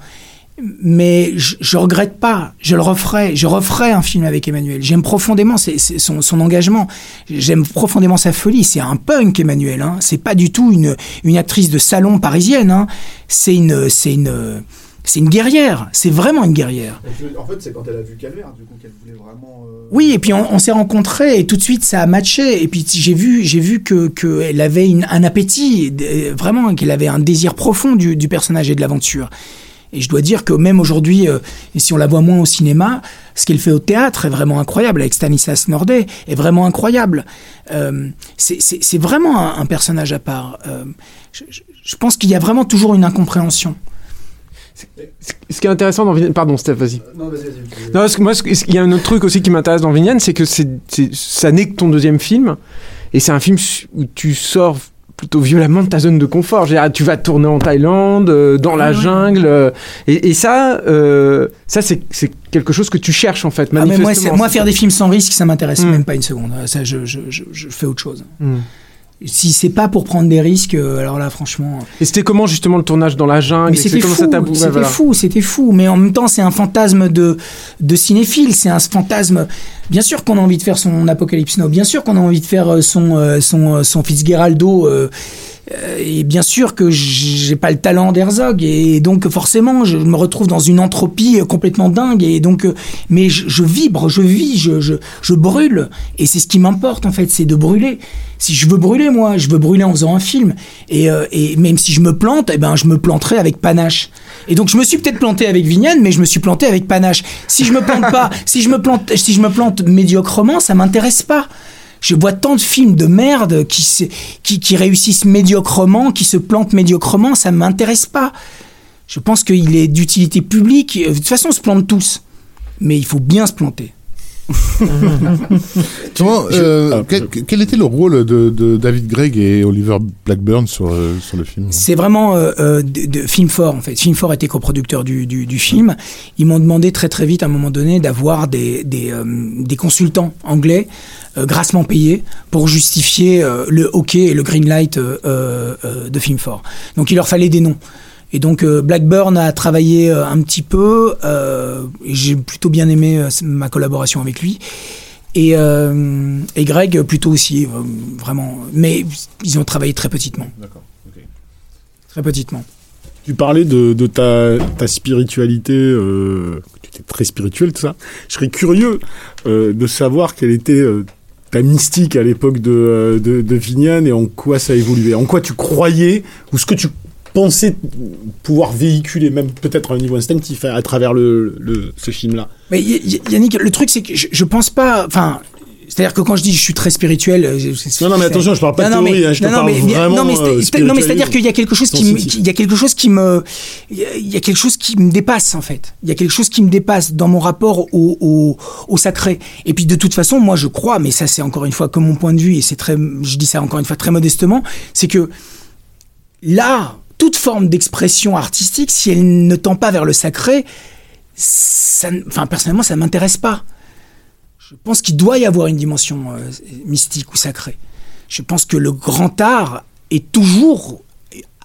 D: Mais je, je regrette pas, je le referai, je referai un film avec Emmanuel. J'aime profondément ses- ses- son, son engagement, j'aime profondément sa folie. C'est un punk, Emmanuel. Hein. C'est pas du tout une, une actrice de salon parisienne. Hein. C'est une, c'est une, c'est une guerrière. C'est vraiment une guerrière.
C: En fait, c'est quand elle a vu Calvaire, du coup, qu'elle voulait vraiment. euh,
D: Oui, et puis on, on s'est rencontrés et tout de suite ça a matché. Et puis j'ai vu, j'ai vu que qu'elle avait une- un appétit, euh, vraiment qu'elle avait un désir profond du, du personnage et de l'aventure. Et je dois dire que même aujourd'hui, euh, et si on la voit moins au cinéma, ce qu'elle fait au théâtre est vraiment incroyable avec Stanislas Nordet, est vraiment incroyable. Euh, c'est- vraiment un, un personnage à part. Euh, je, je- je pense qu'il y a vraiment toujours une incompréhension.
F: Ce qui est intéressant dans Vignane, pardon Steph, vas-y.
C: Non, vas-y, vas-y.
F: Non, parce que moi, il y a un autre truc aussi qui m'intéresse dans Vignane, c'est que c'est, ça n'est que ton deuxième film, et c'est un film où tu sors plutôt violemment de ta zone de confort. Dire, tu vas tourner en Thaïlande, euh, dans la jungle, euh, et, et ça, euh, ça c'est, quelque chose que tu cherches en fait.
D: Ah, mais moi,
F: manifestement.
D: c'est- moi, faire des films sans risque, ça m'intéresse
F: Mm.
D: même pas une seconde. Ça, je, je, je, je fais autre chose.
F: Hmm.
D: Si c'est pas pour prendre des risques, euh, alors là, franchement.
F: Et c'était comment justement le tournage dans la jungle
D: c'était fou,
F: bou- ouais,
D: c'était
F: voilà.
D: fou, c'était fou. Mais en même temps, c'est un fantasme de, de cinéphile. C'est un fantasme. Bien sûr qu'on a envie de faire son Apocalypse Now. Bien sûr qu'on a envie de faire euh, son, euh, son, euh, son Fitzgeraldo. euh, euh, et bien sûr que j'ai pas le talent d'Herzog. Et donc, forcément, je me retrouve dans une entropie euh, complètement dingue. Et donc, euh, mais je, je vibre, je vis, je, je, je brûle. Et c'est ce qui m'importe, en fait, c'est de brûler. Si je veux brûler, moi, je veux brûler en faisant un film. Et, euh, et même si je me plante, eh ben, je me planterai avec panache. Et donc, je me suis peut-être planté avec Vignane, mais je me suis planté avec panache. Si je me plante pas, si je me plante, si je me plante médiocrement, ça m'intéresse pas. Je vois tant de films de merde qui, se- qui, qui réussissent médiocrement, qui se plantent médiocrement, ça m'intéresse pas. Je pense qu'il est d'utilité publique. De toute façon, on se plante tous. Mais il faut bien se planter.
E: Comment, euh, quel, quel était le rôle de, de David Gregg et Oliver Blackburn sur, euh, sur le film?
D: C'est vraiment euh, euh, de, de Film Fort en fait. Film Fort était coproducteur du, du, du film. Ils m'ont demandé très très vite à un moment donné d'avoir des, des, euh, des consultants anglais euh, grassement payés pour justifier euh, le hockey et le green light euh, euh, euh, de Film Fort. Donc il leur fallait des noms. Et donc euh, Blackburn a travaillé euh, un petit peu. euh, J'ai plutôt bien aimé euh, ma collaboration avec lui. Et, euh, et Greg plutôt aussi, euh, vraiment. Mais ils ont travaillé très petitement.
G: D'accord. ok.
D: Très petitement.
G: Tu parlais de, de ta, ta spiritualité, euh, tu étais très spirituel, tout ça. Je serais curieux euh, de savoir quelle était euh, ta mystique à l'époque de, euh, de, de Vignane et en quoi ça a évolué. En quoi tu croyais, ou ce que tu pensais pouvoir véhiculer, même peut-être à un niveau instinctif, à, à travers le, le, ce film-là.
D: Mais Yannick, le truc c'est que je, je pense pas. Enfin, c'est-à-dire que quand je dis je suis très spirituel, euh,
G: Non, non, mais attention, je parle pas de
D: non,
G: théorie,
D: mais-
G: hein, je te
D: non,
G: parle
D: mais
G: vraiment,
D: Non, mais
G: euh,
D: c'est-à-dire qu'il y a quelque chose qui me, qui- il y a quelque chose qui me, il y a- quelque chose qui me dépasse en fait. Il y a quelque chose qui me dépasse dans mon rapport au, au, au sacré. Et puis de toute façon, moi je crois, mais ça c'est encore une fois que mon point de vue et c'est très, je dis ça encore une fois très modestement, c'est que l'art, toute forme d'expression artistique, si elle ne tend pas vers le sacré, ça, enfin personnellement, ça m'intéresse pas. Je pense qu'il doit y avoir une dimension euh, mystique ou sacrée. Je pense que le grand art est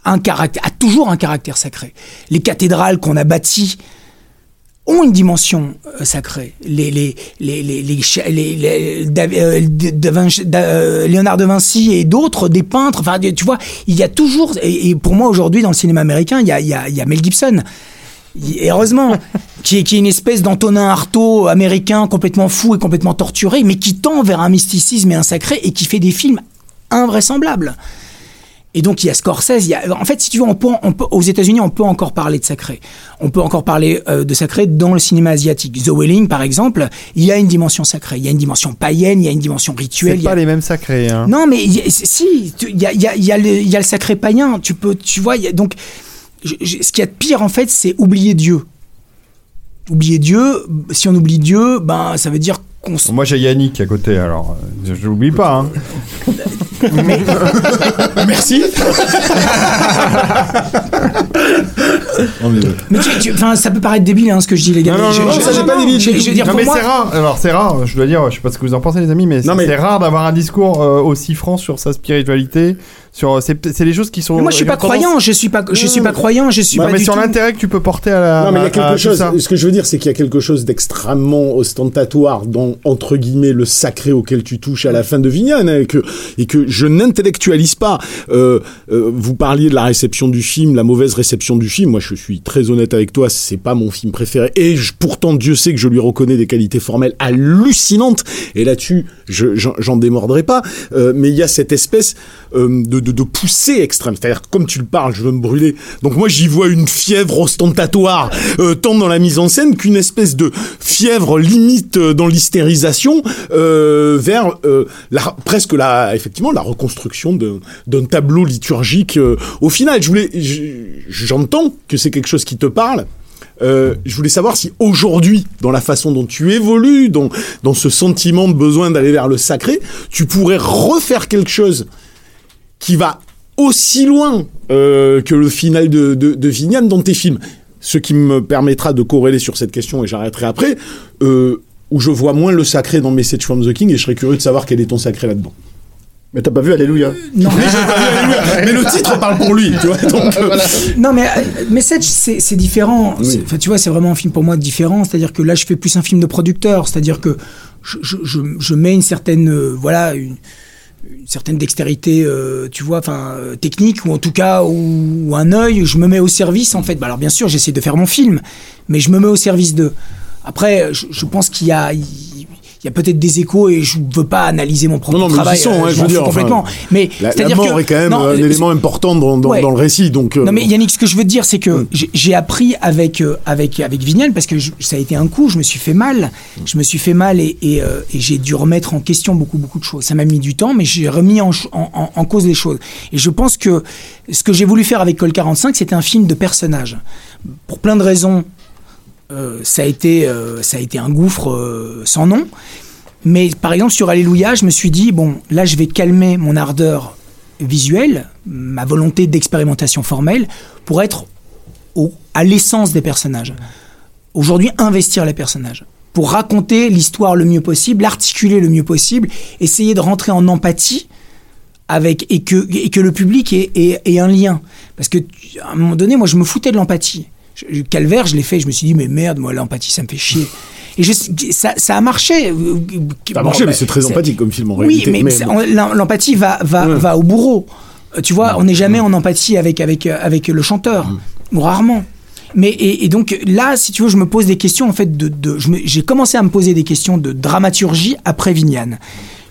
D: a toujours un caractère sacré. Les cathédrales qu'on a bâties ont une dimension euh, sacrée. Les, les, les, les, Léonard de Vinci et d'autres, des peintres, enfin, tu vois, il y a toujours, et, pour moi aujourd'hui dans le cinéma américain, il y a, il y a, il y a Mel Gibson. Et heureusement, qui est, qui est une espèce d'Antonin Artaud américain complètement fou et complètement torturé, mais qui tend vers un mysticisme et un sacré et qui fait des films invraisemblables. Et donc il y a Scorsese, il y a, en fait si tu veux, on peut, on peut, aux États-Unis on peut encore parler de sacré. On peut encore parler euh, de sacré dans le cinéma asiatique. The Wailing par exemple, il y a une dimension sacrée, il y a une dimension païenne, il y a une dimension rituelle.
B: C'est
D: il y a-
B: pas les mêmes sacrés. Hein.
D: non, mais il y a- si, il y a, il y, a, il y, a le- il y a le sacré païen. Tu peux, tu vois, il y a- donc, je- je- ce qu'il y a de pire en fait, c'est oublier Dieu. Oublier Dieu, si on oublie Dieu, ben ça veut dire
B: Moi j'ai Yannick à côté, alors euh, je l'oublie pas. Hein.
G: Merci.
E: Non, mais, euh,
D: Mais tu- tu- enfin, ça peut paraître débile hein, ce que je dis, les gars.
B: Non, non,
D: je-
B: non,
D: je-
B: ça, c'est
D: je-
G: pas débile.
D: Je, je veux dire,
B: Non
D: pour
B: mais
D: moi,
B: c'est rare. Alors c'est rare. Je dois dire, je sais pas ce que vous en pensez les amis, mais
G: mais-
B: c'est rare d'avoir un discours euh, aussi franc sur sa spiritualité. Sur c'est c'est les choses qui sont.
D: mais moi, je suis pas
B: j'ai tendance-
D: croyant. Je suis pas, je suis pas
G: Non.
D: croyant. Je suis
B: Non,
D: pas
B: mais
D: du
B: sur l'intérêt que tu peux porter à la.
G: Non, mais il y a quelque chose.
B: ça.
G: Ce que je veux dire, c'est qu'il y a quelque chose d'extrêmement ostentatoire dans, entre guillemets, le sacré auquel tu touches à la fin de Vignane, et que, et que je n'intellectualise pas. Euh, euh, vous parliez de la réception du film, la mauvaise réception du film. Moi, je suis très honnête avec toi, c'est pas mon film préféré. Et je- pourtant, Dieu sait que je lui reconnais des qualités formelles hallucinantes. Et là-dessus, je, j'en, j'en démordrai pas. Euh, mais il y a cette espèce euh, de, de, de poussée extrême. C'est-à-dire, comme tu le parles, je veux me brûler. Donc moi, j'y vois une fièvre ostentatoire, euh, tant dans la mise en scène qu'une espèce de fièvre limite euh, dans l'hystérisation euh, vers la, presque la, effectivement, la reconstruction d'un, tableau liturgique. au final, je voulais, je- j'entends que c'est quelque chose qui te parle. Je voulais savoir si aujourd'hui, dans la façon dont tu évolues, dans, dans ce sentiment de besoin d'aller vers le sacré, tu pourrais refaire quelque chose qui va aussi loin euh, que le final de, de, de Vignane dans tes films. Ce qui me permettra de corréler sur cette question, et j'arrêterai après, euh, où je vois moins le sacré dans Message from the King, et je serais curieux de savoir quel est ton sacré là-dedans.
C: Mais t'as pas vu Alléluia?
D: Non,
G: Mais le titre parle pour lui, tu vois. Donc, euh,
D: non, mais euh, Message, c'est c'est différent.
G: Oui.
D: Enfin, tu vois, c'est vraiment un film pour moi différent. C'est-à-dire que là, je fais plus un film de producteur. C'est-à-dire que je, je, je, je mets une certaine, euh, voilà, une, une certaine dextérité, euh, tu vois, enfin euh, technique ou en tout cas ou, un œil. Je me mets au service en fait. Bah, alors bien sûr, j'essaie de faire mon film, mais je me mets au service d'eux. Après, je pense qu'il y a il, y a peut-être des échos et je veux pas analyser mon propre
G: Non, non, mais
D: travail.
G: sont, hein, je veux dire, enfin,
D: complètement. mais
G: la, la mort
D: que
G: est quand même
D: non,
G: un
D: euh,
G: élément important dans, dans,
D: Ouais.
G: dans le récit. Donc, euh,
D: non mais Yannick, ce que je veux te dire, c'est que j'ai- j'ai appris avec euh, avec avec Vignal parce que je- ça a été un coup. Je me suis fait mal. Je me suis fait mal et et, euh, et j'ai dû remettre en question beaucoup beaucoup de choses. Ça m'a mis du temps, mais j'ai remis en, en, en- en cause les choses. Et je pense que ce que j'ai voulu faire avec Col 45, c'était un film de personnage. Pour plein de raisons euh, ça, a été, euh, ça a été un gouffre euh, sans nom. Mais par exemple, sur Alléluia, je me suis dit, bon, là, je vais calmer mon ardeur visuelle, ma volonté d'expérimentation formelle, pour être au- à l'essence des personnages. Aujourd'hui, investir les personnages. Pour raconter l'histoire le mieux possible, l'articuler le mieux possible, essayer de rentrer en empathie avec et que, et que le public ait, ait- ait un lien. Parce que à un moment donné, moi, je me foutais de l'empathie. Je- Calvaire, je l'ai fait, je me suis dit, mais merde, moi, l'empathie, ça me fait chier. Et je, ça, ça a marché.
G: Ça a marché, mais c'est très empathique comme film en
D: oui,
G: réalité.
D: mais,
G: bon.
D: on- l'em- l'empathie va, va,
G: Ouais.
D: va au bourreau. Euh, Tu vois, on n'est jamais en empathie avec, avec, euh, avec le chanteur, ou rarement. Mais et, et donc là, si tu veux, je me pose des questions en fait de, j'ai commencé à me poser des questions de dramaturgie après Vignane.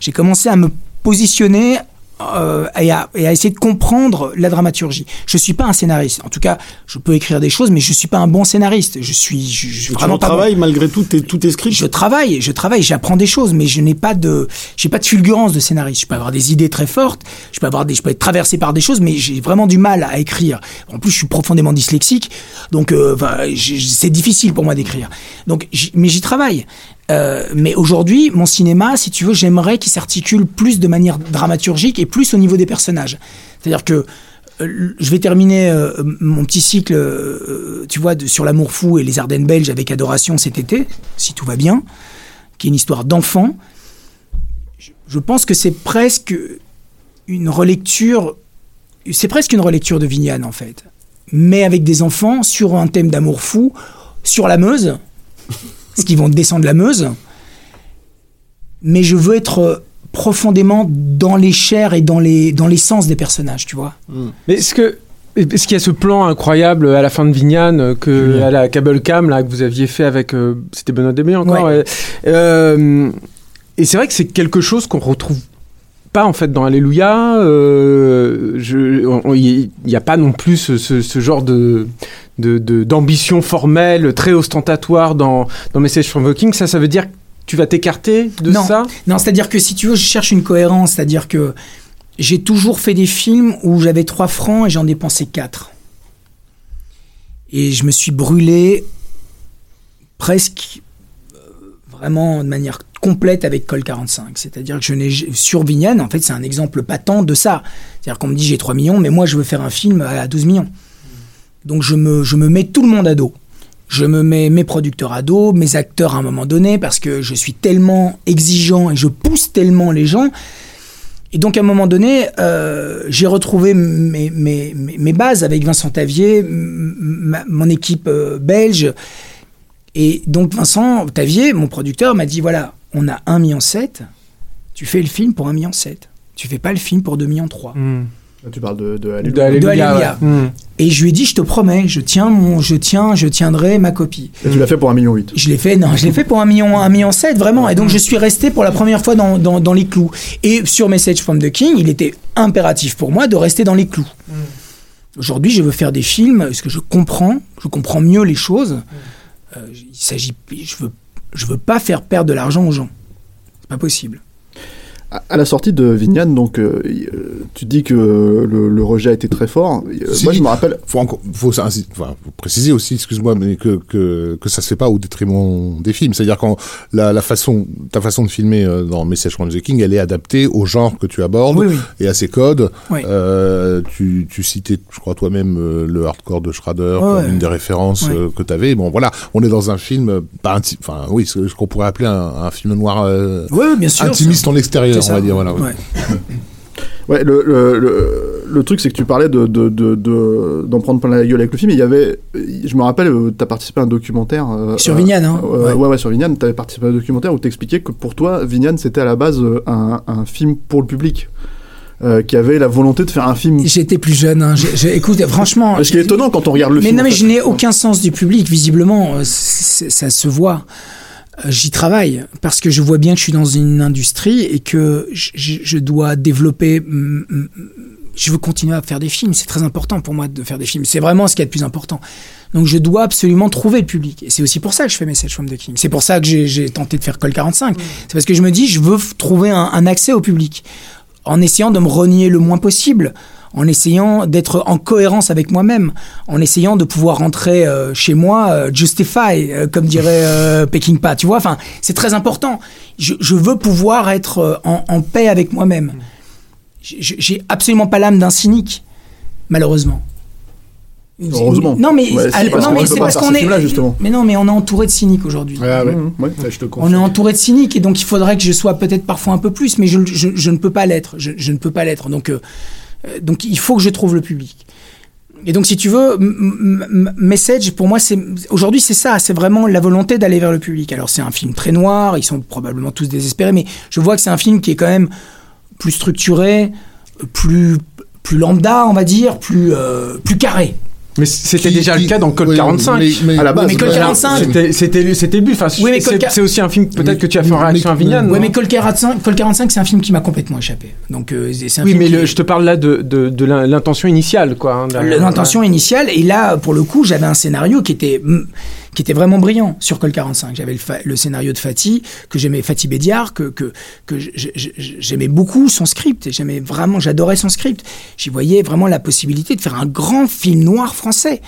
D: J'ai commencé à me positionner euh, et, à, et à essayer de comprendre la dramaturgie. Je suis pas un scénariste. En tout cas, je peux écrire des choses, mais je suis pas un bon scénariste. Je suis, je, je vraiment pas bon.
G: travailles malgré tout, tes- tous tes scripts.
D: Je travaille, je travaille, j'apprends des choses, mais je n'ai pas de, j'ai pas de fulgurance de scénariste. Je peux avoir des idées très fortes, je peux avoir des, je peux être traversé par des choses, mais j'ai vraiment du mal à écrire. En plus, je suis profondément dyslexique, donc euh, c'est difficile pour moi d'écrire. Donc, mais j'y travaille. Euh, mais aujourd'hui, mon cinéma, si tu veux, j'aimerais qu'il s'articule plus de manière dramaturgique et plus au niveau des personnages. C'est-à-dire que euh, je vais terminer euh, mon petit cycle, tu vois, sur l'amour fou et les Ardennes belges avec Adoration cet été, si tout va bien, qui est une histoire d'enfant. Je, je pense que c'est presque une relecture, c'est presque une relecture de Vignane en fait, mais avec des enfants sur un thème d'amour fou, sur la Meuse, parce qu'ils vont descendre la Meuse. Mais je veux être profondément dans les chairs et dans les dans l'essence des personnages, tu vois.
F: Mais est-ce que est-ce qu'il y a ce plan incroyable à la fin de Vignane euh, que à la cable cam là que vous aviez fait avec euh, c'était Benoît Débé encore
D: Ouais.
F: Euh, et c'est vrai que c'est quelque chose qu'on retrouve pas en fait dans Alléluia euh, il n'y a pas non plus ce, ce- ce genre de de- de- d'ambition formelle très ostentatoire dans dans Message from the King ça ça veut dire que tu vas t'écarter de
D: Non.
F: ça?
D: Non, c'est-à-dire que si tu veux, je cherche une cohérence, c'est-à-dire que j'ai toujours fait des films où j'avais 3 francs et j'en dépensais 4. Et je me suis brûlé presque euh, vraiment de manière complète avec Col 45. C'est-à-dire que je n'ai sur Vignane, en fait, c'est un exemple patent de ça. C'est-à-dire qu'on me dit j'ai 3 millions, mais moi je veux faire un film à 12 millions. Donc je me, je me mets tout le monde à dos. Je me mets mes producteurs à dos, mes acteurs à un moment donné, parce que je suis tellement exigeant et je pousse tellement les gens. Et donc à un moment donné, euh, j'ai retrouvé mes, mes, mes, bases avec Vincent Tavier, mon équipe euh, belge. Et donc Vincent Tavier, mon producteur, m'a dit, voilà, on a 1,7 million, tu fais le film pour 1,7 million. Tu fais pas le film pour 2,3 millions.
F: Hmm.
C: Tu parles de, de
F: De
C: Alléluia.
F: Alléluia. ouais. Hmm.
D: Et je lui ai dit, je te promets, je tiens mon, je tiens, je tiendrai ma copie.
C: Et tu l'as fait pour 1,8 million.
D: Je l'ai fait, non, je l'ai fait pour un million, un million sept, vraiment. Et donc, je suis resté pour la première fois dans, dans, dans les clous. Et sur Message from the King, il était impératif pour moi de rester dans les clous. Aujourd'hui, je veux faire des films, parce que je comprends, je comprends mieux les choses. Euh, il s'agit, je veux, je veux pas faire perdre de l'argent aux gens. C'est pas possible.
C: À, la sortie de Vignane, donc, euh, euh, tu dis que le, le rejet a été très fort. Euh,
E: Si.
C: Moi, je me rappelle.
E: faut encore, faut, ça- insi- enfin, faut préciser aussi, excuse-moi, mais que, que, que ça se fait pas au détriment des films. C'est-à-dire quand la, la façon, ta façon de filmer dans Message from the King, elle est adaptée au genre que tu abordes
D: Oui, oui.
E: et à ses codes.
D: Oui.
E: Euh, tu, tu citais, je crois toi-même, le hardcore de Schrader comme
D: Ouais.
E: une des références que tu avais. Bon, voilà, on est dans un film, pas enfin, oui, ce ce qu'on pourrait appeler un, un film noir euh,
D: Oui, bien sûr.
E: intimiste en extérieur, On va dire. Voilà.
D: Ouais.
C: Ouais, le, le, le, le truc, c'est que tu parlais de, de, de, de- d'en prendre plein la gueule avec le film. et Il y avait, je me rappelle, tu as participé à un documentaire. euh,
D: Sur
C: euh,
D: Vignane, hein.
C: euh,
D: Ouais.
C: ouais. ouais, sur Vignane. Tu avais participé à un documentaire où tu expliquais que pour toi, Vignane, c'était à la base euh, un, un film pour le public. Euh, qui avait la volonté de faire un film.
D: J'étais plus jeune. Hein. Écoute, franchement.
C: Ce qui est étonnant quand on regarde le
D: mais
C: film.
D: non,
C: en
D: mais
C: fait.
D: je n'ai aucun sens du public, visiblement. euh, Ça se voit. J'y travaille parce que je vois bien que je suis dans une industrie et que je, dois développer. mm, mm, Je veux continuer à faire des films. C'est très important pour moi de faire des films. C'est vraiment ce qui est le plus important. Donc je dois absolument trouver le public. Et c'est aussi pour ça que je fais Message from the King. C'est pour ça que j'ai tenté de faire Col 45. C'est parce que je me dis, je veux trouver un, un accès au public. En essayant de me renier le moins possible. En essayant d'être en cohérence avec moi-même, en essayant de pouvoir rentrer euh, chez moi euh, justify, euh, comme dirait euh, Peckinpah. Tu vois, enfin, c'est très important. Je, je veux pouvoir être en, en paix avec moi-même. J'ai absolument pas l'âme d'un cynique, malheureusement.
C: Heureusement.
D: Non mais,
C: Ouais, parce
D: c'est parce qu'on est.
C: justement.
D: Mais non, mais on est entouré de cyniques aujourd'hui.
G: Ah ouais,
C: Mmh, ouais.
G: ça, je te
D: On est entouré de cyniques et donc il faudrait que je sois peut-être parfois un peu plus, mais je, je, je ne peux pas l'être. Je, je ne peux pas l'être. Donc, euh, donc il faut que je trouve le public. Et donc si tu veux, Message pour moi c'est aujourd'hui c'est ça, c'est vraiment la volonté d'aller vers le public. Alors c'est un film très noir, ils sont probablement tous désespérés, mais je vois que c'est un film qui est quand même plus structuré, plus plus lambda on va dire, plus euh, plus carré.
F: Mais c'était déjà
E: qui-
F: le cas dans Code
E: oui,
F: 45.
E: mais- mais-
C: À la base,
D: mais Code
C: ouais.
D: 45,
F: C'était c'était c'était but. Enfin,
D: Oui,
F: c'est
D: Code-
F: aussi un film peut-être que tu as fait en réaction à Vignane. Non
D: mais Col 45, Col 45 c'est un film qui m'a complètement échappé. Donc euh, c'est
F: Oui,
D: film
F: mais le- je te parle là de, de, de l'in- l'intention initiale, quoi. hein,
D: l'intention initiale et là pour le coup j'avais un scénario qui était mm, qui était vraiment brillant sur Col 45 j'avais le, scénario de Fatih que j'aimais Fatih Bédiard que que, que j'aimais beaucoup son script et j'aimais vraiment j'adorais son script j'y voyais vraiment la possibilité de faire un grand film noir français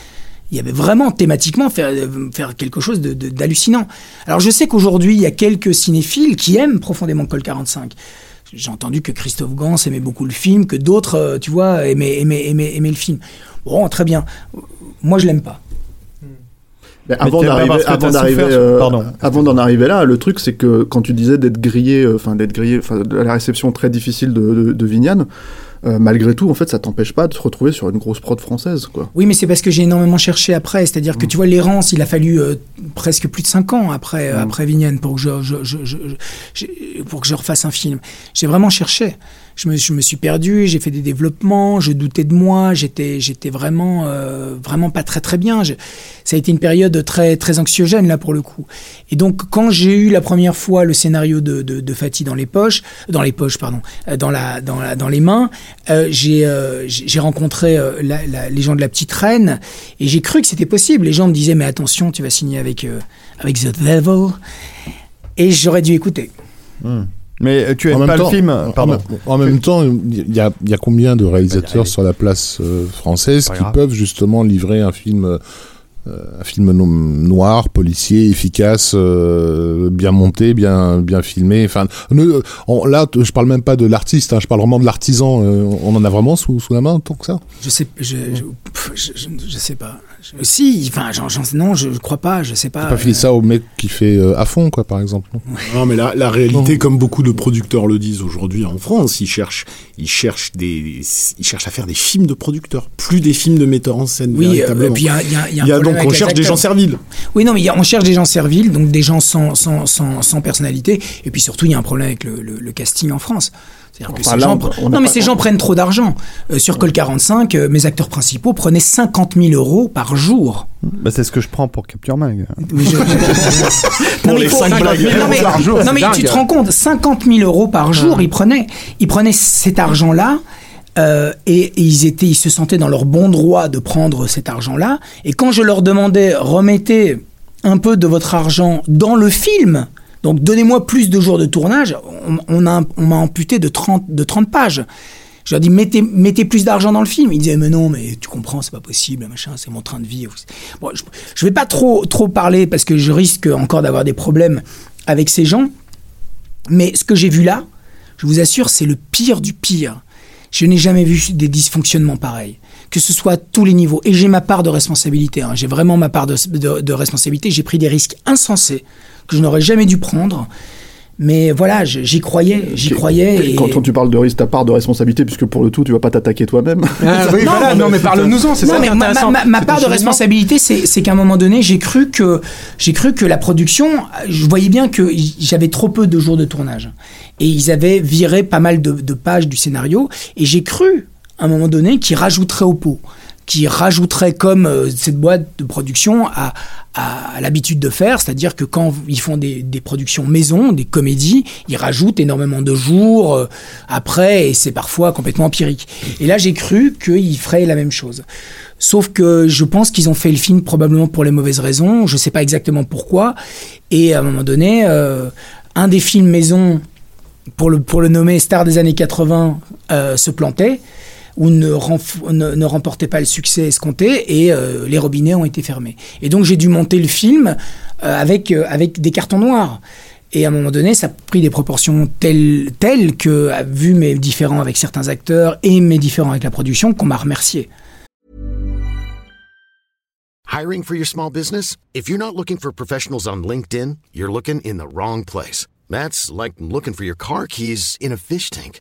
D: il y avait vraiment thématiquement faire, euh, faire quelque chose de- de- d'hallucinant. Alors je sais qu'aujourd'hui il y a quelques cinéphiles qui aiment profondément Col 45. J'ai entendu que Christophe Gans aimait beaucoup le film, que d'autres, euh, tu vois, aimaient, aimaient, aimaient, aimaient le film. Bon, très bien. Moi, je l'aime pas.
C: Mais avant d'arriver, avant d'arriver, euh, avant d'en arriver là, le truc c'est que quand tu disais d'être grillé, euh, enfin d'être grillé, enfin la réception très difficile de, de, de Vignane, euh, malgré tout, en fait, ça t'empêche pas de se retrouver sur une grosse prod française, quoi.
D: Oui, mais c'est parce que j'ai énormément cherché après. C'est-à-dire que tu vois, l'errance, il a fallu euh, presque plus de 5 ans après, euh, après Vignane pour que je, je, je, je- je- pour que je refasse un film. J'ai vraiment cherché. Je me, suis perdu, j'ai fait des développements, je doutais de moi, j'étais, euh, vraiment pas très très bien. Ça a été une période très très anxiogène là pour le coup. Et donc quand j'ai eu la première fois le scénario de, de, Fatih dans les poches, dans les poches pardon, euh, dans les mains, euh, j'ai rencontré les gens de la petite reine et j'ai cru que c'était possible. Les gens me disaient mais attention, tu vas signer avec avec The Devil et j'aurais dû écouter.
B: Mais euh, tu
E: En
B: aimes
E: même
B: pas
E: temps-
B: le film
E: en-
B: Pardon.
E: En, même temps, il y a, il y a combien de réalisateurs sur la place euh, française qui
B: grave.
E: peuvent justement livrer un film, euh, un film no- noir, policier, efficace, euh, bien monté, bien bien filmé? Enfin, ne- on- là, je parle même pas de l'artiste, hein, je parle vraiment de l'artisan. euh, on en a vraiment sous, sous la main tant que ça?
D: Je sais, je, je, je- je sais pas. Je- si, enfin, j'en, j'en- non, je, je crois pas, je sais pas.
E: Pas filer ça au mec qui fait euh, à fond, quoi, par exemple. non?
G: Non, mais la, la réalité, comme beaucoup de producteurs le disent aujourd'hui en France, ils cherchent, ils cherchent des, ils cherchent à faire des films de producteurs, plus des films de metteurs en scène.
D: Oui, euh, et puis il y a, il y a- il y a un
G: y a donc on cherche des gens serviles.
D: Oui, non, mais il y a- on cherche des gens serviles, donc des gens sans, sans, sans, sans personnalité. Et puis surtout, il y a un problème avec le, le, le casting en France. C'est-à-dire que
C: Enfin,
D: ces
C: là,
D: gens,
C: on-
D: pre-
C: on n'a
D: non, mais ces gens prennent trop d'argent. Euh, sur Col 45, euh, mes acteurs principaux prenaient 50 000 euros par jour.
B: Bah, c'est ce que je prends pour Capture Mag.
D: Mais je- je- Non,
C: les
D: il faut-
C: cinq
D: non,
C: blagues.
D: mais- non, mais-
F: Par jour,
D: non, mais tu te rends compte, 50 000 euros par jour, ils prenaient. Ils prenaient cet argent-là. euh, et, et ils étaient, ils se sentaient dans leur bon droit de prendre cet argent-là. Et quand je leur demandais, remettez un peu de votre argent dans le film, donc donnez-moi plus de jours de tournage, on, m'a amputé de 30, de 30 pages. Je leur dis mettez, mettez plus d'argent dans le film. Ils disaient mais non mais tu comprends c'est pas possible machin c'est mon train de vie. Bon, je, je vais pas trop trop parler parce que je risque encore d'avoir des problèmes avec ces gens. Mais ce que j'ai vu là, je vous assure c'est le pire du pire. Je n'ai jamais vu des dysfonctionnements pareils. Que ce soit à tous les niveaux. Et j'ai ma part de responsabilité. hein. J'ai vraiment ma part de, de- de responsabilité. J'ai pris des risques insensés que je n'aurais jamais dû prendre. Mais voilà, j'y croyais, j'y croyais. Et...
C: Quand, quand tu parles de risque, ta part de responsabilité, puisque pour le tout, tu vas pas t'attaquer toi-même.
F: Ah, oui,
D: Non,
F: voilà,
D: mais-
F: non, mais parle-nous-en, c'est
D: Non,
F: ça
D: mais ma, part de responsabilité, c'est c'est qu'à un moment donné, j'ai cru que j'ai cru que la production, je voyais bien que j'avais trop peu de jours de tournage, et ils avaient viré pas mal de, de pages du scénario, et j'ai cru à un moment donné qu'ils rajouteraient au pot, qu'ils rajouteraient comme euh, cette boîte de production a l'habitude de faire, c'est-à-dire que quand ils font des, productions maison, des comédies, ils rajoutent énormément de jours euh, après, et c'est parfois complètement empirique. Et là, j'ai cru qu'ils feraient la même chose. Sauf que je pense qu'ils ont fait le film probablement pour les mauvaises raisons. Je sais pas exactement pourquoi. Et à un moment donné, euh, un des films maison, pour le, pour le nommer Star des années 80, euh, se plantait. Ou ne, ne, ne remportait pas le succès escompté et euh, les robinets ont été fermés. Et donc j'ai dû monter le film euh, avec, euh, avec des cartons noirs. Et à un moment donné, ça a pris des proportions telles, telles que, à- vu mes différends avec certains acteurs et mes différends avec la production, qu'on m'a remercié.
A: Hiring for your small business? If you're not looking for professionals on LinkedIn, you're looking in the wrong place. That's like looking for your car keys in a fish tank.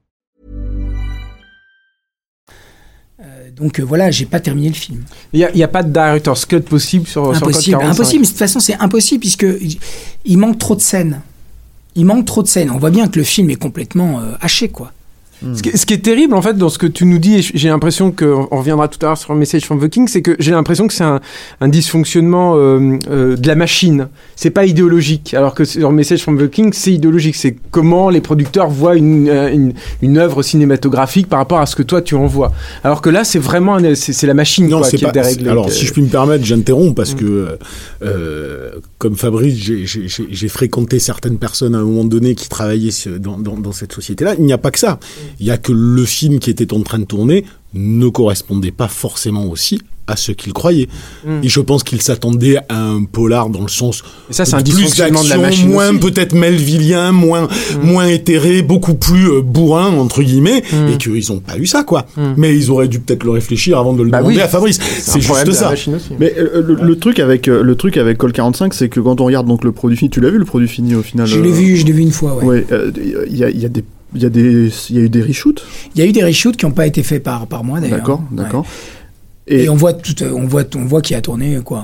D: Donc euh, voilà, j'ai pas terminé le film.
F: Il n'y a, il y a pas de director's cut possible sur, sur Code
D: Impossible,
F: 45.
D: impossible. De toute façon, c'est impossible puisque il- il manque trop de scènes. Il manque trop de scènes. On voit bien que le film est complètement euh, haché, quoi.
F: Ce qui, ce qui est terrible en fait dans ce que tu nous dis, et j'ai l'impression qu'on on reviendra tout à l'heure sur message from the King, c'est que j'ai l'impression que c'est un, un dysfonctionnement euh, euh, de la machine. C'est pas idéologique, alors que sur message from the King, c'est idéologique. C'est comment les producteurs voient une, euh, une, une œuvre cinématographique par rapport à ce que toi tu en vois. Alors que là, c'est vraiment un- c'est c'est la machine
G: Non,
F: quoi,
G: c'est
F: qui
G: pas.
F: est déréglée.
G: Alors,
F: que-
G: si je puis me permettre, j'interromps parce que, euh, euh, comme Fabrice, j'ai- j'ai j'ai- j'ai fréquenté certaines personnes à un moment donné qui travaillaient dans, dans- dans cette société-là. Il n'y a pas que ça. Il y a que le film qui était en train de tourner ne correspondait pas forcément aussi à ce qu'il croyait. Et je pense qu'il s'attendait à un polar dans le sens
F: Et ça, c'est un
G: plus
F: dysfonctionnement de la
G: d'action,
F: machine
G: moins peut-être melvillien, moins moins éthéré, beaucoup plus euh, bourrin entre guillemets, et qu'ils ont pas eu ça quoi. Mais ils auraient dû peut-être le réfléchir avant de le
F: Bah
G: demander
F: oui.
G: à Fabrice. C'est juste ça.
C: Mais euh, le, le truc avec euh, le truc avec Col 45, c'est que quand on regarde donc le produit fini, tu l'as vu le produit fini au final
D: Je
C: euh,
D: l'ai vu, je l'ai vu une fois, ouais.
C: Ouais, euh, il y, a, il y a des il y a des il y a eu des reshoots,
D: Il y a eu des reshoots qui n'ont pas été faits par, par moi, d'ailleurs.
C: d'accord,
D: Ouais.
C: d'accord.
D: Et,
C: Et,
D: on voit tout, on voit, on voit qui a tourné, quoi.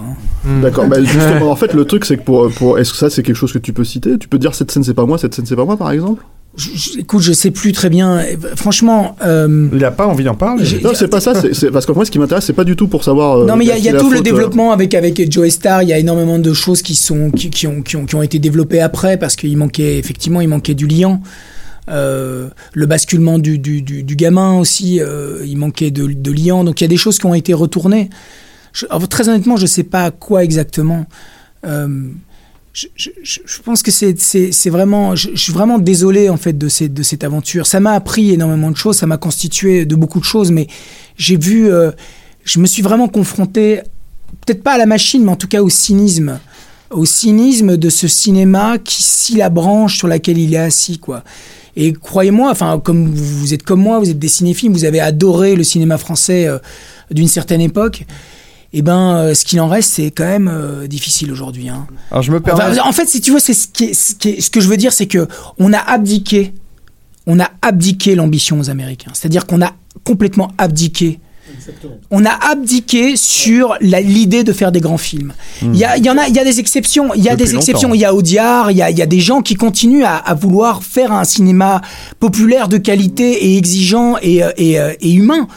D: hein.
C: d'accord, bah, justement, en fait, le truc, c'est que pour, pour est-ce que ça, c'est quelque chose que tu peux citer? Tu peux dire cette scène, c'est pas moi, cette scène, c'est pas moi, par exemple?
D: Je- je- écoute, je sais plus très bien. Franchement, euh,
B: Il a pas envie d'en parler.
C: Non, c'est pas ça. c'est- parce que moi, ce qui m'intéresse, c'est pas du tout pour savoir. euh,
D: non, mais il y a, y tout le
C: euh,
D: développement avec avec Joe Star. Il y a énormément de choses qui sont qui, qui ont, qui ont qui ont été développées après parce qu'il manquait effectivement il manquait du liant. Euh, le basculement du, du, du, gamin aussi, euh, il manquait de, de liant. Donc il y a des choses qui ont été retournées. Très honnêtement, je sais pas quoi exactement. Euh, je, je- pense que c'est vraiment. Je, suis vraiment désolé en fait de de cette aventure. Ça m'a appris énormément de choses, ça m'a constitué de beaucoup de choses, mais j'ai vu. je me suis vraiment confronté, peut-être pas à la machine, mais en tout cas au cynisme. Au cynisme de ce cinéma qui scie la branche sur laquelle il est assis, quoi. Et croyez-moi, enfin, comme vous êtes comme moi, vous êtes des cinéphiles, vous avez adoré le cinéma français euh, d'une certaine époque. Eh ben, euh, ce qu'il en reste, c'est quand même euh, difficile aujourd'hui. Hein.
B: Alors je me permets.
D: Enfin, en fait, si tu veux, c'est ce, qui est- ce, qui est- ce que je veux dire, c'est que on a abdiqué, on a abdiqué l'ambition aux Américains. C'est-à-dire qu'on a complètement abdiqué. On a abdiqué sur la- l'idée de faire des grands films. Il y, a, y en a, il y a des exceptions. Il y a
B: Depuis
D: des exceptions. Il y a Audiard. Il y a, il y a des gens qui continuent à, à vouloir faire un cinéma populaire de qualité et exigeant et, euh, et, euh, et humain.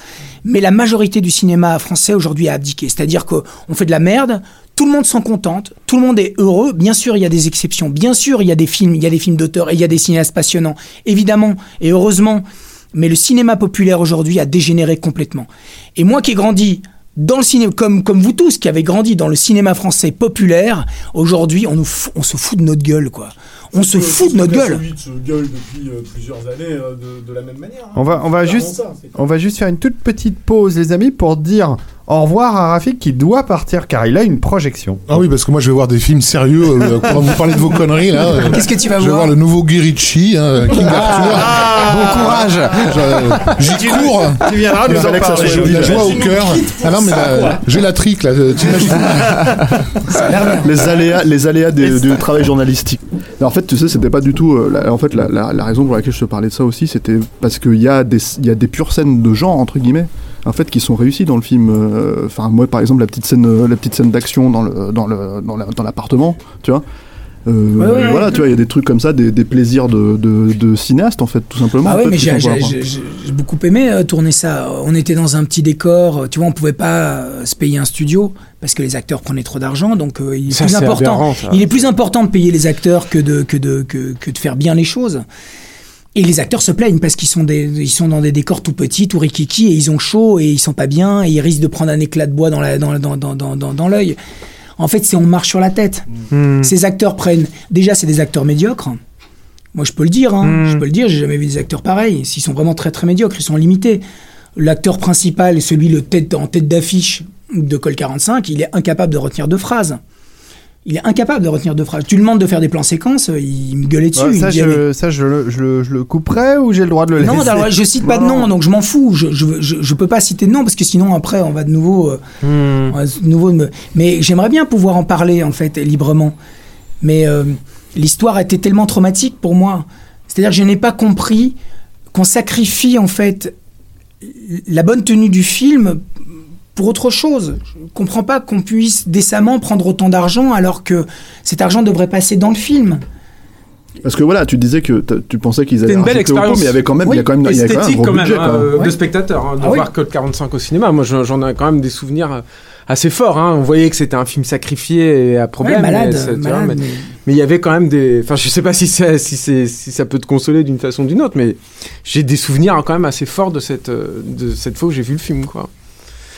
D: Mais la majorité du cinéma français aujourd'hui a abdiqué. C'est-à-dire qu'on fait de la merde, tout le monde s'en contente, tout le monde est heureux. Bien sûr, il y a des exceptions. Bien sûr, il y a des films, il y a des films d'auteur et il y a des cinéastes passionnants. Évidemment et heureusement. Mais le cinéma populaire aujourd'hui a dégénéré complètement. Et moi qui ai grandi dans le cinéma, comme, comme vous tous qui avez grandi dans le cinéma français populaire, aujourd'hui, on, nous on se fout de notre gueule, quoi. On se fout de notre gueule.
G: se gueule depuis euh, plusieurs années de, de la même manière. hein.
B: On va, on va juste, on va juste faire une toute petite pause, les amis, pour dire au revoir à Rafik qui doit partir car il a une projection.
E: Ah oui, parce que moi je vais voir des films sérieux. euh, quand vous parlez de vos conneries là, euh,
D: Qu'est-ce que tu vas
E: je vais
D: voir
E: voir le nouveau Guy Ritchie, hein, King Arthur.
B: bon courage
E: J'y cours.
B: Tu viendras nous en parler.
E: J'ai la joie au cœur. Ah non mais j'ai la trique là. euh, T'imagines
C: les aléas, les aléas du travail journalistique. En fait, tu sais, c'était pas du tout. euh, la, en fait, la, la- la raison pour laquelle je te parlais de ça aussi, c'était parce qu'il y, a des- il y a des pures scènes de genre, entre guillemets, en fait, qui sont réussies dans le film. euh, Enfin, moi, par exemple, la petite scène, euh, la petite scène d'action dans le, dans le, dans la- dans l'appartement, tu vois. Euh,
D: Ouais, ouais,
C: voilà,
D: ouais.
C: tu vois, il y a des trucs comme ça, des, des plaisirs de, de, de cinéaste en fait, tout simplement.
D: Ah
C: fait,
D: mais j'ai beaucoup aimé euh, tourner ça. On était dans un petit décor, tu vois, on pouvait pas se payer un studio parce que les acteurs prenaient trop d'argent, donc euh, il est
F: Ça,
D: plus
F: c'est
D: important.
F: aberrant, ça.
D: Il est plus important de payer les acteurs que de que de que, que de faire bien les choses. Et les acteurs se plaignent parce qu'ils sont des, ils sont dans des décors tout petits, tout rikiki, et ils ont chaud et ils sont pas bien et ils risquent de prendre un éclat de bois dans la dans dans dans dans, dans, dans l'œil. En fait, c'est on marche sur la tête.
F: Hmm.
D: Ces acteurs prennent. Déjà, c'est des acteurs médiocres. Moi, je peux le dire. Hein.
F: Mm.
D: Je peux le dire. J'ai jamais vu des acteurs pareils. S'ils sont vraiment très très médiocres, ils sont limités. L'acteur principal est celui le tête, en tête d'affiche de Col 45. Il est incapable de retenir deux phrases. Il est incapable de retenir deux phrases. Tu lui demandes de faire des plans séquences, il me gueulait dessus.
B: Ouais, ça,
D: me
B: je, ça je, le, je, je le couperai ou j'ai le droit de le laisser
D: non, alors, je cite pas de nom, donc je m'en fous. Je, je, je, je peux pas citer de nom parce que sinon après on va de nouveau, euh,
F: Hmm.
D: on va de nouveau me- Mais j'aimerais bien pouvoir en parler en fait librement. Mais euh, l'histoire a été tellement traumatique pour moi. C'est-à-dire que je n'ai pas compris qu'on sacrifie en fait la bonne tenue du film pour autre chose. Je comprends pas qu'on puisse décemment prendre autant d'argent alors que cet argent devrait passer dans le film.
C: Parce que voilà, tu disais que tu pensais qu'ils allaient
F: une belle expérience.
C: mais il y avait quand même, il y a quand même, il y a quand même un gros
F: quand même,
C: budget.
F: hein,
C: quoi.
F: euh,
D: Ouais.
F: de spectateur, hein, de
D: Ah oui.
F: voir Code 45 au cinéma. Moi, j'en ai quand même des souvenirs euh, assez forts. Hein. On voyait que c'était un film sacrifié et à problème.
D: Ouais, malade,
F: mais vois,
D: malade,
F: mais- il y avait quand même des. Enfin, je sais pas si, ça- si, c'est- si ça peut te consoler d'une façon ou d'une autre, mais j'ai des souvenirs quand même assez forts de cette, euh, de cette fois où j'ai vu le film, quoi.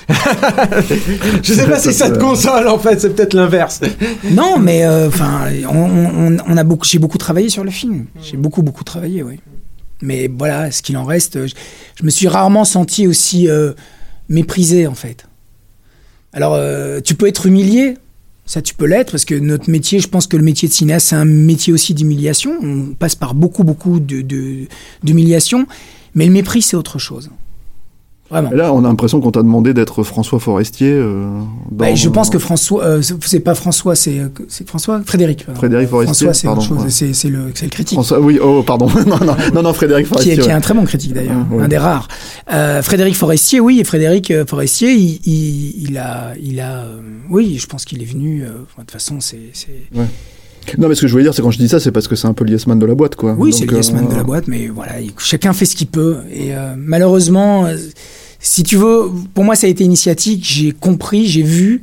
F: je sais pas si ça te console en fait, c'est peut-être l'inverse.
D: Non, mais euh, enfin, on, a beaucoup, j'ai beaucoup travaillé sur le film. J'ai beaucoup, beaucoup travaillé, oui. Mais voilà, ce qu'il en reste, je, me suis rarement senti aussi euh, méprisé, en fait. Alors, euh, tu peux être humilié, ça tu peux l'être, parce que notre métier, je pense que le métier de cinéaste, c'est un métier aussi d'humiliation. On passe par beaucoup, beaucoup de- d'humiliation, mais le mépris, c'est autre chose. Vraiment.
C: Et là, on a l'impression qu'on t'a demandé d'être François Forestier. euh, dans-
D: Bah, je pense que François, euh, c'est- pas François, c'est euh, c'est François, Frédéric. pardon.
C: Frédéric Forestier,
D: François, c'est autre chose,
C: ouais.
D: c'est le, c'est le critique.
C: François, oui, oh, pardon. non, non, non, non, Frédéric
D: Qui est,
C: Forestier.
D: qui est un très bon critique d'ailleurs,
C: Ouais, ouais.
D: un des rares. Euh, Frédéric Forestier, oui, et Frédéric Forestier, il, il, il a, il a, oui, je pense qu'il est venu. de toute façon, c'est,
C: Non, mais ce que je voulais dire, c'est quand je dis ça, c'est parce que c'est un peu le yes man de la boîte, quoi.
D: oui, c'est le yes man
C: euh,
D: de la boîte, mais voilà, il- chacun fait ce qu'il peut. Et euh, malheureusement, si tu veux, pour moi, ça a été initiatique. J'ai compris, j'ai vu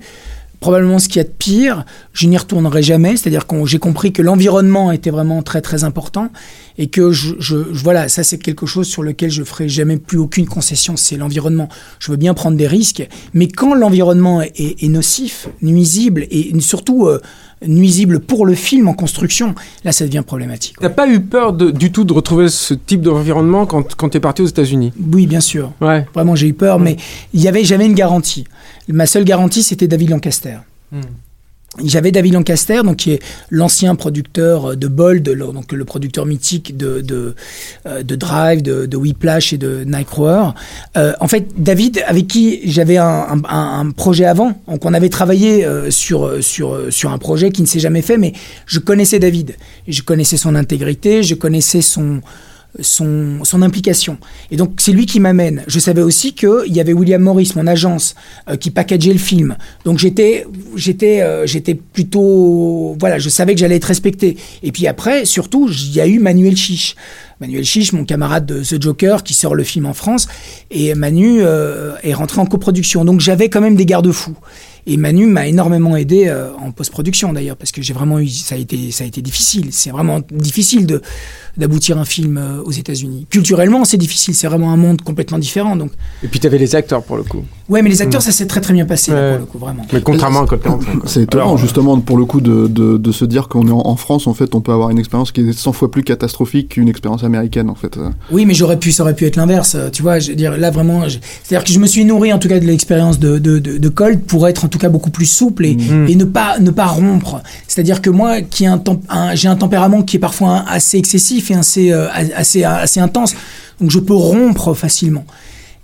D: probablement ce qu'il y a de pire. Je n'y retournerai jamais. C'est-à-dire que j'ai compris que l'environnement était vraiment très très important et que je, je- voilà, ça c'est quelque chose sur lequel je ferai jamais plus aucune concession. C'est l'environnement. Je veux bien prendre des risques, mais quand l'environnement est, est- est nocif, nuisible et surtout euh, nuisible pour le film en construction, là ça devient problématique.
F: T'as pas eu peur de- du tout de retrouver ce type d'environnement quand, quand t'es parti aux États-Unis?
D: Oui, bien sûr.
F: Ouais.
D: Vraiment, j'ai eu peur, mais il y avait jamais une garantie. Ma seule garantie, c'était David Lancaster. J'avais David Lancaster, donc qui est l'ancien producteur de Bold, donc le producteur mythique de euh, de Drive, de, de Whiplash et de Nightcrawler. Euh, en fait, David, avec qui j'avais un, projet avant, donc on avait travaillé euh, sur sur sur un projet qui ne s'est jamais fait, mais je connaissais David, je connaissais son intégrité, je connaissais son son, implication. Et donc c'est lui qui m'amène. Je savais aussi qu'il y avait William Morris, mon agence, euh, qui packageait le film. Donc j'étais j'étais euh, j'étais plutôt voilà, je savais que j'allais être respecté. Et puis après, surtout, il y a eu Manuel Chiche. Manuel Chiche, mon camarade de The Joker, qui sort le film en France, et Manu euh, est rentré en coproduction. Donc j'avais quand même des garde-fous. Et Manu m'a énormément aidé euh, en post-production d'ailleurs, parce que j'ai vraiment eu, ça a été, ça a été difficile. C'est vraiment difficile de d'aboutir un film euh, aux États-Unis. Culturellement, c'est difficile. C'est vraiment un monde complètement différent. Donc,
F: Et puis t'avais les acteurs pour le coup.
D: ouais, mais les acteurs, ça s'est très très bien passé
F: Ouais.
D: pour le coup, vraiment.
F: Mais contrairement à Code 45. quoi.
C: C'est étonnant,
F: Alors,
C: justement, pour le coup, de, de, de se dire qu'on est en, en France, en fait, on peut avoir une expérience qui est 100 fois plus catastrophique qu'une expérience américaine, en fait. Euh,
D: Oui, mais j'aurais pu, ça aurait pu être l'inverse. euh, Tu vois, je veux dire, là vraiment, je- c'est-à-dire que je me suis nourri en tout cas de l'expérience de, de, de, de Colt pour être en tout cas beaucoup plus souple et, et ne pas ne pas rompre. C'est-à-dire que moi, qui ai un, un- j'ai un tempérament qui est parfois assez excessif et assez euh, assez assez intense, donc je peux rompre facilement.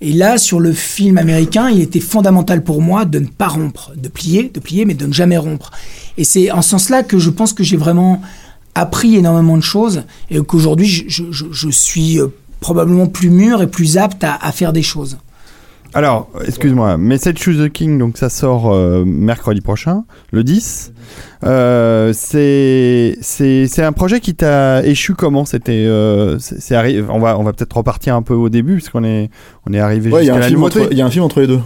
D: Et là, sur le film américain, il était fondamental pour moi de ne pas rompre, de plier, de plier, mais de ne jamais rompre. Et c'est en ce sens-là que je pense que j'ai vraiment appris énormément de choses et qu'aujourd'hui, je, je- je- je suis euh, probablement plus mûr et plus apte à, à faire des choses.
B: Alors, excuse-moi, Message to the King, donc ça sort euh, mercredi prochain, le 10. Euh, c'est c'est c'est un projet qui t'a échu comment C'était euh, c'est on va on va peut-être repartir un peu au début parce qu'on est on est arrivé
C: Ouais, il y, a
B: jusqu'à
C: un
B: la
C: film
B: nouveauté.
C: entre- il y a un film entre les deux.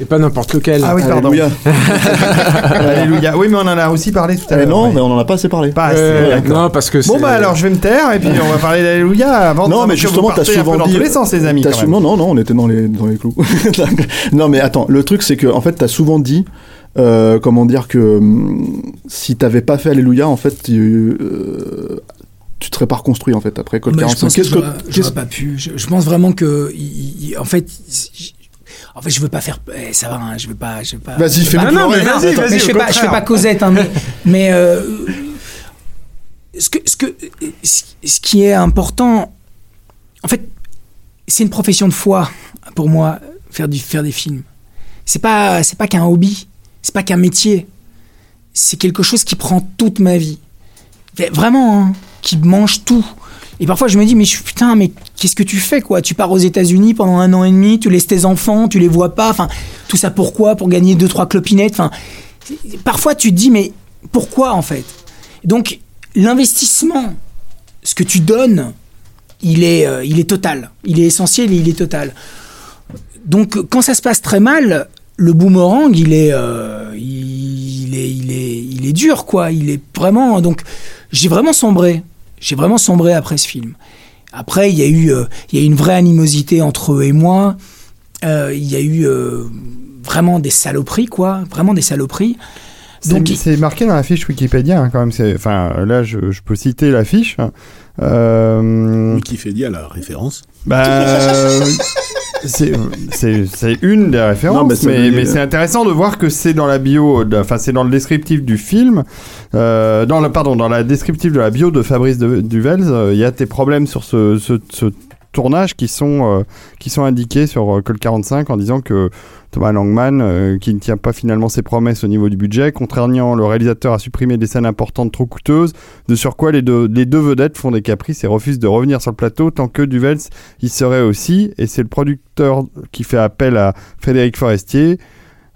F: Et pas n'importe lequel.
B: Ah oui, pardon.
C: Alléluia.
B: Alléluia. Oui, mais on en a aussi parlé tout à
C: Eh
B: l'heure.
C: non,
B: ouais.
C: mais on en a pas assez parlé.
B: pas assez.
F: Euh, non, parce que
B: Bon bah alors je vais me taire et puis on va parler d'Alléluia avant
C: Non,
B: de
C: mais justement, t'as souvent
B: dans
C: dit.
B: tous les sens les amis quand même.
C: Non, non, non, on était dans les, dans les clous. non, mais attends, le truc, c'est que, en fait, t'as souvent dit, euh, comment dire, que hum, si t'avais pas fait Alléluia, en fait, tu, euh, tu te serais pas reconstruit, en fait, après Code
D: Mais je
C: 45.
D: pense que
C: Qu'est-ce que.
D: j'aurais- pas pu. Je, je pense vraiment que, il- il- en fait, il- en fait, je veux pas faire. eh, ça va, hein, je veux pas, je veux pas.
C: Vas-y, fais-moi
F: Non, non, mais vas-y, vas-y.
D: je fais pas, je fais pas Cosette, hein, mais, mais euh, ce que, ce que, ce qui est important, en fait, c'est une profession de foi pour moi faire du faire des films. C'est pas, c'est pas qu'un hobby, c'est pas qu'un métier. C'est quelque chose qui prend toute ma vie. Vraiment, hein, qui mange tout. Et parfois, je me dis, mais putain, mais qu'est-ce que tu fais, quoi? Tu pars aux États-Unis pendant un an et demi, tu laisses tes enfants, tu les vois pas. Enfin, tout ça pourquoi Pour gagner deux, trois clopinettes. Enfin, parfois, tu te dis, mais pourquoi, en fait? Donc, l'investissement, ce que tu donnes, il est, euh, il est total. Il est essentiel et il est total. Donc, quand ça se passe très mal, le boomerang, il est, euh, il est, il est, il est dur, quoi. Il est vraiment. Donc, j'ai vraiment sombré. J'ai vraiment sombré après ce film. Après, il y a eu, euh, il y a eu une vraie animosité entre eux et moi. Euh, il y a eu euh, vraiment des saloperies, quoi. Vraiment des saloperies. Donc,
B: C'est marqué dans la fiche Wikipédia hein, quand même. Enfin, là, je, je peux citer la fiche. Euh,
G: Wikipédia, la référence.
B: bah, c'est une des références,
C: Non, mais
B: mais, c'est intéressant de voir que c'est dans la bio, enfin c'est dans le descriptif du film, euh, dans le pardon, dans la descriptif de la bio de Fabrice de- Duvels, euh, il y a tes problèmes sur ce, ce, ce tournage qui sont euh, qui sont indiqués sur euh, Col 45 en disant que Thomas Langman, euh, qui ne tient pas finalement ses promesses au niveau du budget, contraignant le réalisateur à supprimer des scènes importantes trop coûteuses, de surcroît les deux, les deux vedettes font des caprices et refusent de revenir sur le plateau tant que Duvels y serait aussi, et c'est le producteur qui fait appel à Frédéric Forestier,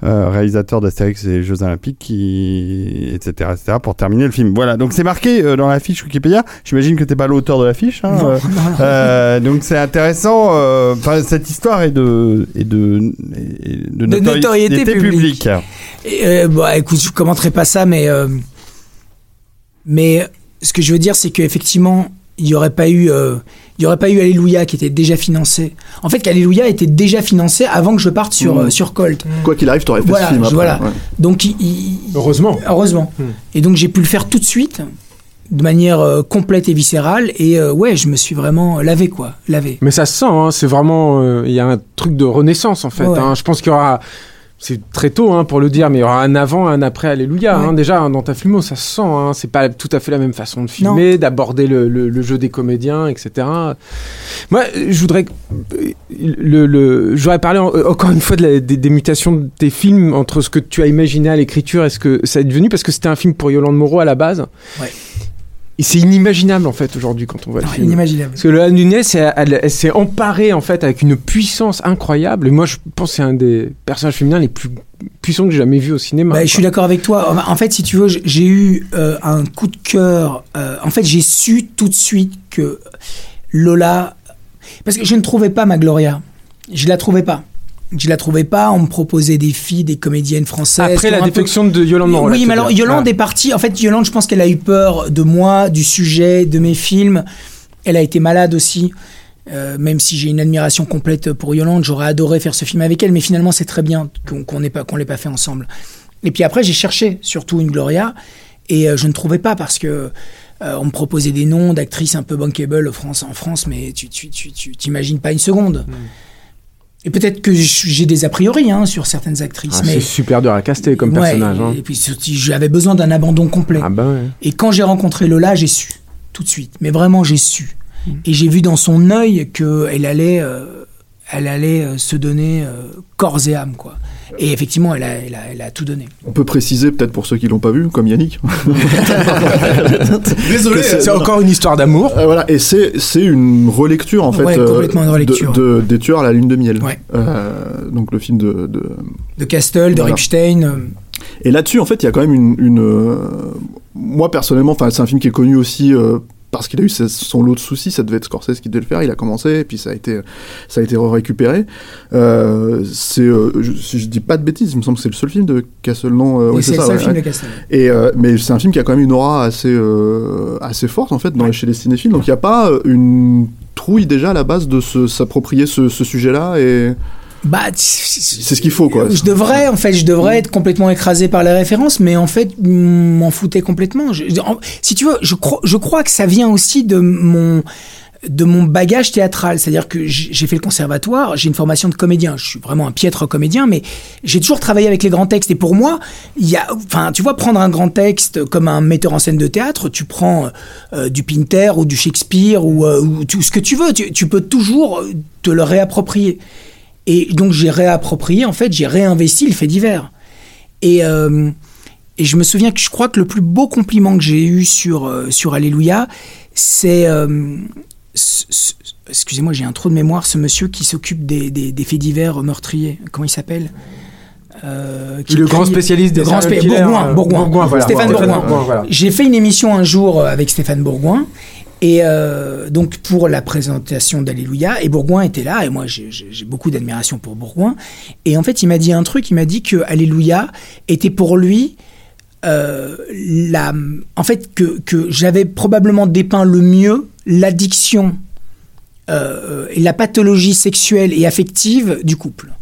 B: euh, réalisateur d'Astérix et Jeux Olympiques, qui etc., etc., pour terminer le film. Voilà, donc c'est marqué euh, dans la fiche Wikipédia. J'imagine que t'es pas l'auteur de la fiche. Hein,
D: Non,
B: euh,
D: non, non.
B: donc c'est intéressant. cette histoire est de est de, de,
D: De notoriété publique.
B: publique.
D: Et, bah, écoute, je commenterai pas ça, mais mais ce que je veux dire, c'est qu'effectivement, il y aurait pas eu, il y aurait pas eu Alléluia qui était déjà financé. En fait, qu'Alléluia était déjà financé avant que je parte sur
C: Mmh.
D: euh, sur Colt.
C: Quoi qu'il arrive, t'aurais fait
D: Voilà,
C: ce film
D: je-
C: après.
D: voilà.
C: ouais.
D: Donc, il- il-
F: Heureusement.
D: heureusement.
F: Hmm.
D: Et donc, j'ai pu le faire tout de suite, de manière euh, complète et viscérale. Et euh, ouais, je me suis vraiment lavé, quoi, lavé.
F: Mais ça se sent, hein, c'est vraiment. euh, Il y a un truc de renaissance en fait.
D: Ouais.
F: hein. Je pense qu'il y aura. C'est très tôt hein, pour le dire, mais il y aura un avant, un après Alléluia.
D: Ouais.
F: hein. déjà, hein, dans ta filmo, ça se sent. C'est pas tout à fait la même façon de filmer, d'aborder le, le- le jeu des comédiens, etc. Moi, je voudrais. Le, le, J'aurais parlé en- euh, encore une fois de la- des, des mutations de tes films entre ce que tu as imaginé à l'écriture et ce que ça est devenu, parce que c'était un film pour Yolande Moreau à la base.
D: Ouais.
F: Et c'est inimaginable en fait aujourd'hui quand on voit le
D: Non,
F: film.
D: inimaginable.
F: Parce que Lola Nunez, elle, elle- elle s'est emparée en fait avec une puissance incroyable. Et moi, je pense que c'est un des personnages féminins les plus puissants que j'ai jamais vu au cinéma.
D: Bah, je suis d'accord avec toi. En fait, si tu veux, j'ai- j'ai eu euh, un coup de cœur. euh, en fait, j'ai su tout de suite que Lola. Parce que je ne trouvais pas ma Gloria. Je la trouvais pas. Je la trouvais pas. On me proposait des filles, des comédiennes françaises.
F: Après la
D: peu-
F: défection de Yolande Moreau.
D: Oui, mais alors. Yolande
F: Ah.
D: est partie. En fait, Yolande, je pense qu'elle a eu peur de moi, du sujet, de mes films. Elle a été malade aussi. Euh, même si j'ai une admiration complète pour Yolande, j'aurais adoré faire ce film avec elle, mais finalement c'est très bien qu'on qu'on n'ait pas qu'on l'ait pas fait ensemble. Et puis après j'ai cherché surtout une Gloria et euh, je ne trouvais pas parce que euh, on me proposait des noms d'actrices un peu bankable en France, en France, mais tu tu tu tu t'imagines pas une seconde. Et peut-être que j'ai des a priori hein, sur certaines actrices,
F: Ah,
D: mais
F: C'est super dur à caster comme
D: Ouais,
F: personnage. hein.
D: Et puis j'avais besoin d'un abandon complet.
F: Ah bah ouais.
D: Et quand j'ai rencontré Lola, j'ai su tout de suite. Mais vraiment, j'ai su. Et j'ai vu dans son œil qu'elle allait, euh, elle allait euh, se donner euh, corps et âme, quoi. Et effectivement, elle a, elle a, elle a tout donné.
C: On peut préciser peut-être pour ceux qui l'ont pas vu, comme Yannick.
G: Désolé,
F: C'est encore une histoire d'amour.
C: Euh, voilà, et c'est une relecture en fait
D: Ouais,
C: euh,
D: complètement une relecture.
C: De, de- des tueurs à la lune de miel.
D: Ouais.
C: Euh, donc le film de, de-
D: De Castle, de
C: Voilà.
D: Ripstein. euh,
C: Et là-dessus, en fait, il y a quand même une. une, euh, moi, personnellement, enfin, c'est un film qui est connu aussi euh, parce qu'il a eu son lot de soucis. Ça devait être Scorsese qui devait le faire. Il a commencé, et puis ça a été, ça a été récupéré. Euh, c'est, euh, je, si je dis pas de bêtises, il me semble que c'est le seul film de Castle, non euh, oui,
D: c'est le
C: ça,
D: seul
C: ouais,
D: film
C: ouais.
D: de Castle.
C: Et euh, mais c'est un film qui a quand même une aura assez, euh, assez forte en fait dans, chez les cinéphiles. Donc il n'y a pas une trouille déjà à la base de se- s'approprier ce, ce sujet-là et
D: Bah,
C: c'est ce qu'il faut quoi.
D: Je devrais, en fait, je devrais être complètement écrasé par les références, mais en fait, m'en foutais complètement. Je- en- si tu veux, je crois, je crois que ça vient aussi de mon de mon bagage théâtral, c'est-à-dire que j'ai fait le conservatoire, j'ai une formation de comédien, je suis vraiment un piètre comédien, mais j'ai toujours travaillé avec les grands textes. Et pour moi, il y a, enfin, tu vois, prendre un grand texte comme un metteur en scène de théâtre, tu prends euh, du Pinter ou du Shakespeare ou, euh, ou tout ce que tu veux, tu, tu peux toujours euh, te le réapproprier. Et donc j'ai réapproprié, en fait, j'ai réinvesti le fait divers. Et, euh, et je me souviens que je crois que le plus beau compliment que j'ai eu sur, euh, sur Alléluia, c'est... euh, Excusez-moi, j'ai un trou de mémoire, ce monsieur qui s'occupe des, des, des faits divers meurtriers. Comment il s'appelle? Euh, qui
F: Le grand spécialiste des
D: grand spé- Bourgoin, Bourgoin.
F: Bourgoin, voilà.
D: Stéphane Bourgoin.
F: Voilà.
D: J'ai fait une émission un jour avec Stéphane Bourgoin. Et euh, donc pour la présentation d'Alléluia, et Bourgoin était là, et moi j'ai beaucoup d'admiration pour Bourgoin. Et en fait, il m'a dit un truc, il m'a dit que Alléluia était pour lui euh, la, en fait que, que j'avais probablement dépeint le mieux l'addiction euh, et la pathologie sexuelle et affective du couple.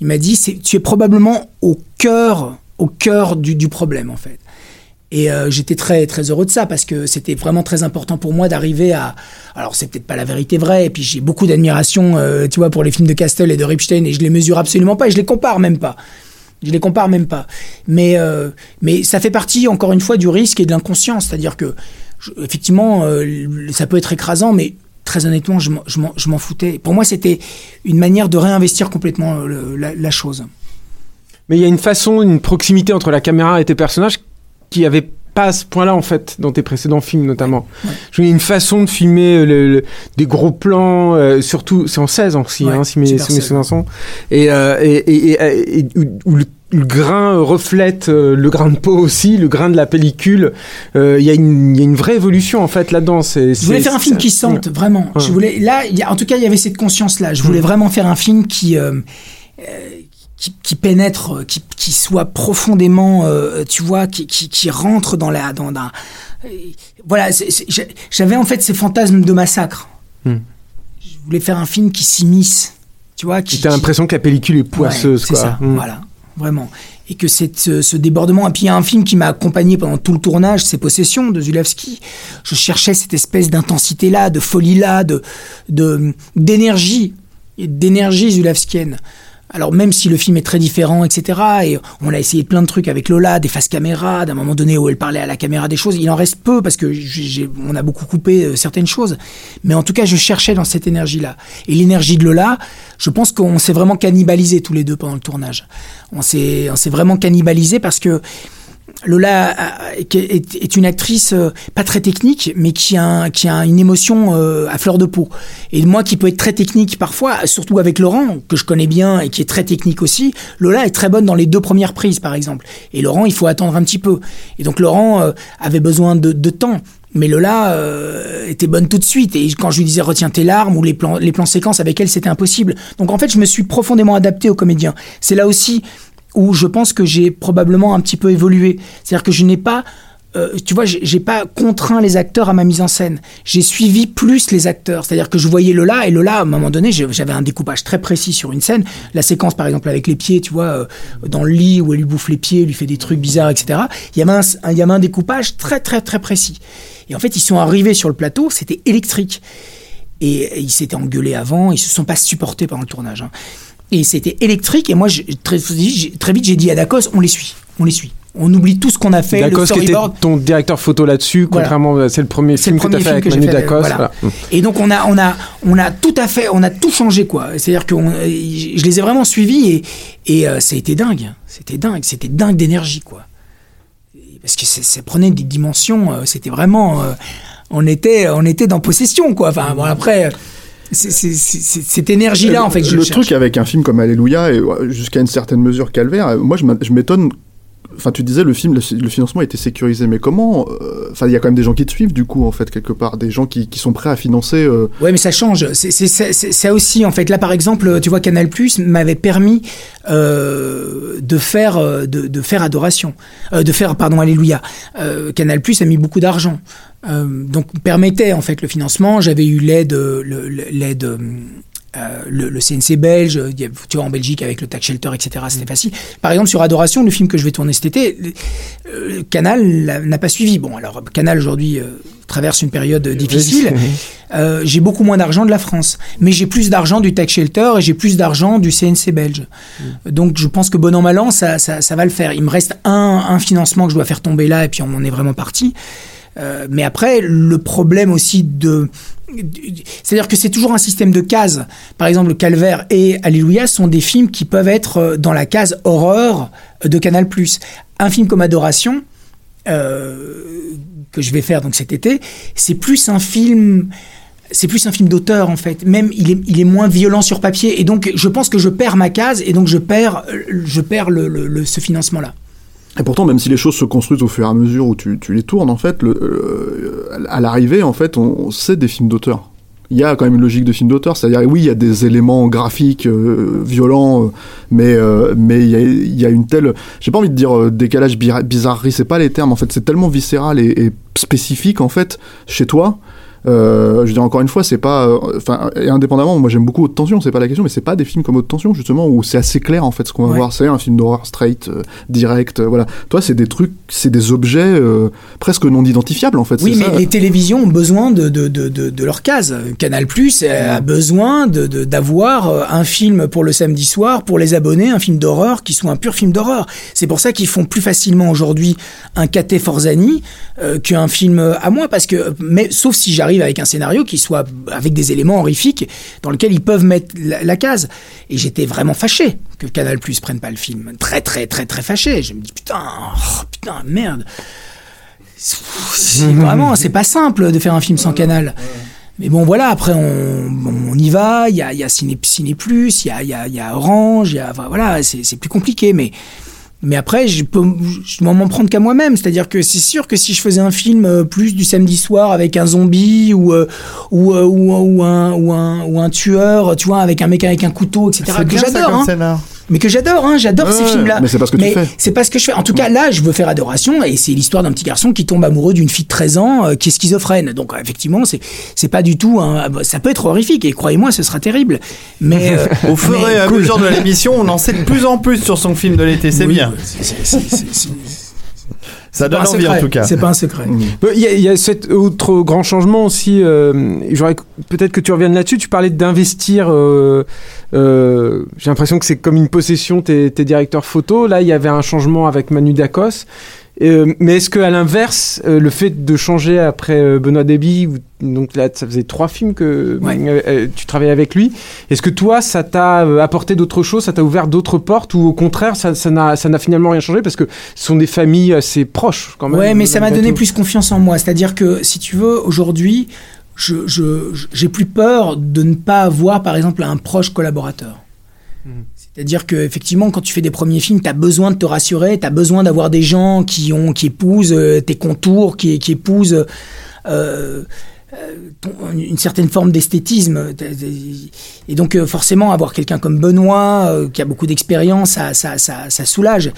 D: Il m'a dit, tu es probablement au cœur, au cœur du problème en fait. Et euh, j'étais très très heureux de ça parce que c'était vraiment très important pour moi d'arriver à. Alors c'est peut-être pas la vérité vraie. Et puis j'ai beaucoup d'admiration, euh, tu vois, pour les films de Castle et de Ripstein et je les mesure absolument pas et je les compare même pas. Je les compare même pas. Mais euh, mais ça fait partie encore une fois du risque et de l'inconscience, c'est-à-dire que je- effectivement euh, ça peut être écrasant, mais très honnêtement je m'en- foutais. Pour moi c'était une manière de réinvestir complètement euh, la, la chose.
F: Mais il y a une façon, une proximité entre la caméra et tes personnages qui avait pas à ce point-là en fait dans tes précédents films notamment. Je veux dire, une façon de filmer euh, le- le- des gros plans, euh, surtout c'est en 16 aussi,
D: Ouais,
F: hein, si mes, si mes
D: 16.
F: souvenirs sont, et, euh, et, et, et- où- où le, le grain reflète euh, le grain de peau aussi, le grain de la pellicule. Euh, Il y, a une- il y a une vraie évolution en fait là-dedans.
D: Je voulais faire un film qui sente vraiment.
F: Ouais.
D: Je voulais là, y a- en tout cas, il y avait cette conscience-là. Je voulais
F: Mm.
D: vraiment faire un film qui euh, euh, qui, qui pénètre, euh, qui, qui soit profondément, euh, tu vois, qui, qui, qui rentre dans la dans, dans- euh, voilà. c'est- c'est- J'avais en fait ces fantasmes de massacre.
F: Mm.
D: Je voulais faire un film qui s'immisce, tu vois, qui.
F: T'as l'impression que la pellicule est
D: Ouais,
F: poisseuse,
D: c'est
F: quoi.
D: ça,
F: Mm.
D: voilà, vraiment. Et que c'est ce, débordement. Et puis il y a un film qui m'a accompagné pendant tout le tournage, c'est Possession de Zulawski. Je cherchais cette espèce d'intensité-là, de folie-là, de de- d'énergie, et d'énergie zulawskienne. Alors même si le film est très différent, etc., et on a essayé plein de trucs avec Lola, des faces caméra, d'un moment donné où elle parlait à la caméra des choses, il en reste peu parce que on a beaucoup coupé euh, certaines choses, mais en tout cas je cherchais dans cette énergie-là. Et l'énergie de Lola, je pense qu'on s'est vraiment cannibalisé tous les deux pendant le tournage. On s'est on s'est vraiment cannibalisé parce que Lola qui est, une actrice euh, pas très technique, mais qui a, une émotion euh, à fleur de peau. Et moi, qui peut être très technique parfois, surtout avec Laurent, que je connais bien et qui est très technique aussi, Lola est très bonne dans les deux premières prises, par exemple. Et Laurent, il faut attendre un petit peu. Et donc Laurent euh, avait besoin de, temps. Mais Lola euh, était bonne tout de suite. Et quand je lui disais retiens tes larmes ou les plans, les plans séquences avec elle, c'était impossible. Donc en fait, je me suis profondément adapté au comédien. C'est là aussi où je pense que j'ai probablement un petit peu évolué. C'est-à-dire que je n'ai pas, euh, tu vois, j'ai pas contraint les acteurs à ma mise en scène. J'ai suivi plus les acteurs. C'est-à-dire que je voyais Lola et Lola, à un moment donné, j'avais un découpage très précis sur une scène. La séquence, par exemple, avec les pieds, tu vois, euh, dans le lit où elle lui bouffe les pieds, lui fait des trucs bizarres, etc. Il y avait un, découpage très, très, très précis. Et en fait, ils sont arrivés sur le plateau, c'était électrique. Et, et ils s'étaient engueulés avant, ils se sont pas supportés pendant le tournage. hein. Et c'était électrique. Et moi, je- très, vite, j'ai dit à Dacos, on les suit, on les suit. On oublie tout ce qu'on a fait,
F: Dacos qui était ton directeur photo là-dessus,
D: Voilà.
F: contrairement, euh, c'est le premier
D: C'est le
F: film que tu as
D: premier
F: fait
D: film
F: avec Manu
D: fait,
F: Dacos.
D: voilà.
F: voilà.
D: Et donc on a, on a, on a tout à fait, on a tout changé quoi. C'est-à-dire que on- je les ai vraiment suivis et, et euh, ça a été dingue. C'était dingue, c'était dingue d'énergie quoi. Parce que ça, ça prenait des dimensions. euh, C'était vraiment, euh, on était, on était dans possession quoi. Enfin bon après, cette énergie là en fait. que je
C: le
D: cherche.
C: truc avec un film comme Alléluia et jusqu'à une certaine mesure Calvaire, euh, moi je m'étonne. Enfin, tu disais le film, le, financement été sécurisé, mais comment euh, Enfin, il y a quand même des gens qui te suivent du coup, en fait, quelque part, des gens qui, sont prêts à financer. euh,
D: Ouais, mais ça change. Ça aussi, en fait. Là, par exemple, tu vois, Canal Plus m'avait permis euh, de faire euh, de, faire adoration, de faire pardon Alléluia. Canal Plus a mis beaucoup d'argent, donc permettait en fait le financement. J'avais eu l'aide l'aide euh, euh, le, le CNC belge, a- tu vois, en Belgique avec le tax shelter, etc. C'était facile. Par exemple, sur Adoration, le film que je vais tourner cet été, euh, Canal n'a pas suivi. Bon, alors Canal aujourd'hui euh, traverse une période difficile. Euh, j'ai beaucoup moins d'argent de la France, mais j'ai plus d'argent du tax shelter et j'ai plus d'argent du CNC belge. Donc je pense que bon an mal an, ça, ça, ça va le faire. Il me reste un, un financement que je dois faire tomber là et puis on en est vraiment parti. Euh, mais après, le problème aussi de... C'est-à-dire que c'est toujours un système de cases. Par exemple, Calvaire et Alléluia sont des films qui peuvent être euh, dans la case horreur de Canal+. Un film comme Adoration, euh, que je vais faire donc cet été, c'est plus un film c'est plus un film d'auteur en fait. Même il est, moins violent sur papier et donc je pense que je perds ma case et donc je perds je perds ce financement là.
C: Et pourtant, même si les choses se construisent au fur et à mesure où tu, les tournes, en fait, à l'arrivée, en fait, on, sait des films d'auteur. Il y a quand même une logique de film d'auteur, c'est-à-dire oui, il y a des éléments graphiques euh, violents, euh, mais euh, mais il y a, une telle, j'ai pas envie de dire décalage, bi- bizarrerie, c'est pas les termes en fait, c'est tellement viscéral et, et spécifique en fait chez toi. Euh, je veux dire encore une fois, c'est pas, euh, enfin, indépendamment, moi j'aime beaucoup Haute Tension, c'est pas la question, mais c'est pas des films comme Haute Tension justement où c'est assez clair en fait ce qu'on va
D: Ouais.
C: voir. C'est un film d'horreur straight, euh, direct, euh, voilà. Toi, c'est des trucs, c'est des objets presque non identifiables en fait.
D: Oui, mais
C: ça.
D: les télévisions ont besoin de, de, de, de, de leur case. Canal Plus a besoin de- d'avoir un film pour le samedi soir, pour les abonnés, un film d'horreur qui soit un pur film d'horreur. C'est pour ça qu'ils font plus facilement aujourd'hui un Caté Forzani qu'un film à moi, parce que, mais, sauf si j'arrive avec un scénario qui soit avec des éléments horrifiques dans lequel ils peuvent mettre la, case. Et j'étais vraiment fâché que Canal Plus prenne pas le film. Très, très, très, très fâché. Je me dis, putain, oh, putain, merde. C'est vraiment, c'est pas simple de faire un film sans canal. Mais bon, voilà, après, on, on y va. Il y a, y a Ciné, Ciné Plus, il y a, y, a, y a Orange, y a, voilà, c'est plus compliqué. Mais, mais après, je peux je dois m'en prendre qu'à moi-même. C'est-à-dire que c'est sûr que si je faisais un film euh, plus du samedi soir avec un zombie ou, euh, ou, euh, ou, ou un, ou, un, ou un tueur, tu vois, avec un mec avec un couteau, etc., que j'adore. hein. Mais que j'adore, hein, j'adore ces films-là.
C: mais c'est pas ce que tu fais.
D: C'est pas ce que je fais. En tout cas, là, je veux faire adoration, et c'est l'histoire d'un petit garçon qui tombe amoureux d'une fille de 13 ans euh, qui est schizophrène. Donc, euh, effectivement, c'est c'est pas du tout. un- ça peut être horrifique, et croyez-moi, ce sera terrible. Mais euh,
B: Au fur
D: mais-
B: et à mesure de l'émission, on en sait de plus en plus sur son film de l'été, c'est
D: Oui,
B: bien.
D: c'est- c'est- c'est- c'est- c'est-
B: Ça
D: pas
B: donne
D: un
B: envie en
D: secret.
B: tout cas.
D: C'est pas un secret.
F: Euh, Il y, a- il y a cet autre grand changement aussi. euh, J'aurais peut-être que tu reviennes là-dessus. Tu parlais d'investir. euh, euh, J'ai l'impression que c'est comme une possession tes, tes directeurs photo. Là, il y avait un changement avec Manu Dacos. Euh, mais est-ce que à l'inverse, euh, le fait de changer après euh, Benoît Deby, où- donc là, ça faisait trois films que
D: Ouais.
F: euh, euh, tu travaillais avec lui. Est-ce que toi, ça t'a euh, apporté d'autres choses, ça t'a ouvert d'autres portes, ou au contraire, ça ça n'a finalement rien changé parce que ce sont des familles assez proches quand même.
D: Ouais, mais ça m'a donné plus confiance en moi. C'est-à-dire que, si tu veux, aujourd'hui, je, je, je- j'ai plus peur de ne pas avoir, par exemple, un proche collaborateur. C'est-à-dire que effectivement, quand tu fais des premiers films, tu as besoin de te rassurer, tu as besoin d'avoir des gens qui ont qui épousent euh, tes contours, qui, épousent euh, euh, une certaine forme d'esthétisme. Et donc forcément, avoir quelqu'un comme Benoît, qui a beaucoup d'expérience, ça, ça, ça, ça soulage.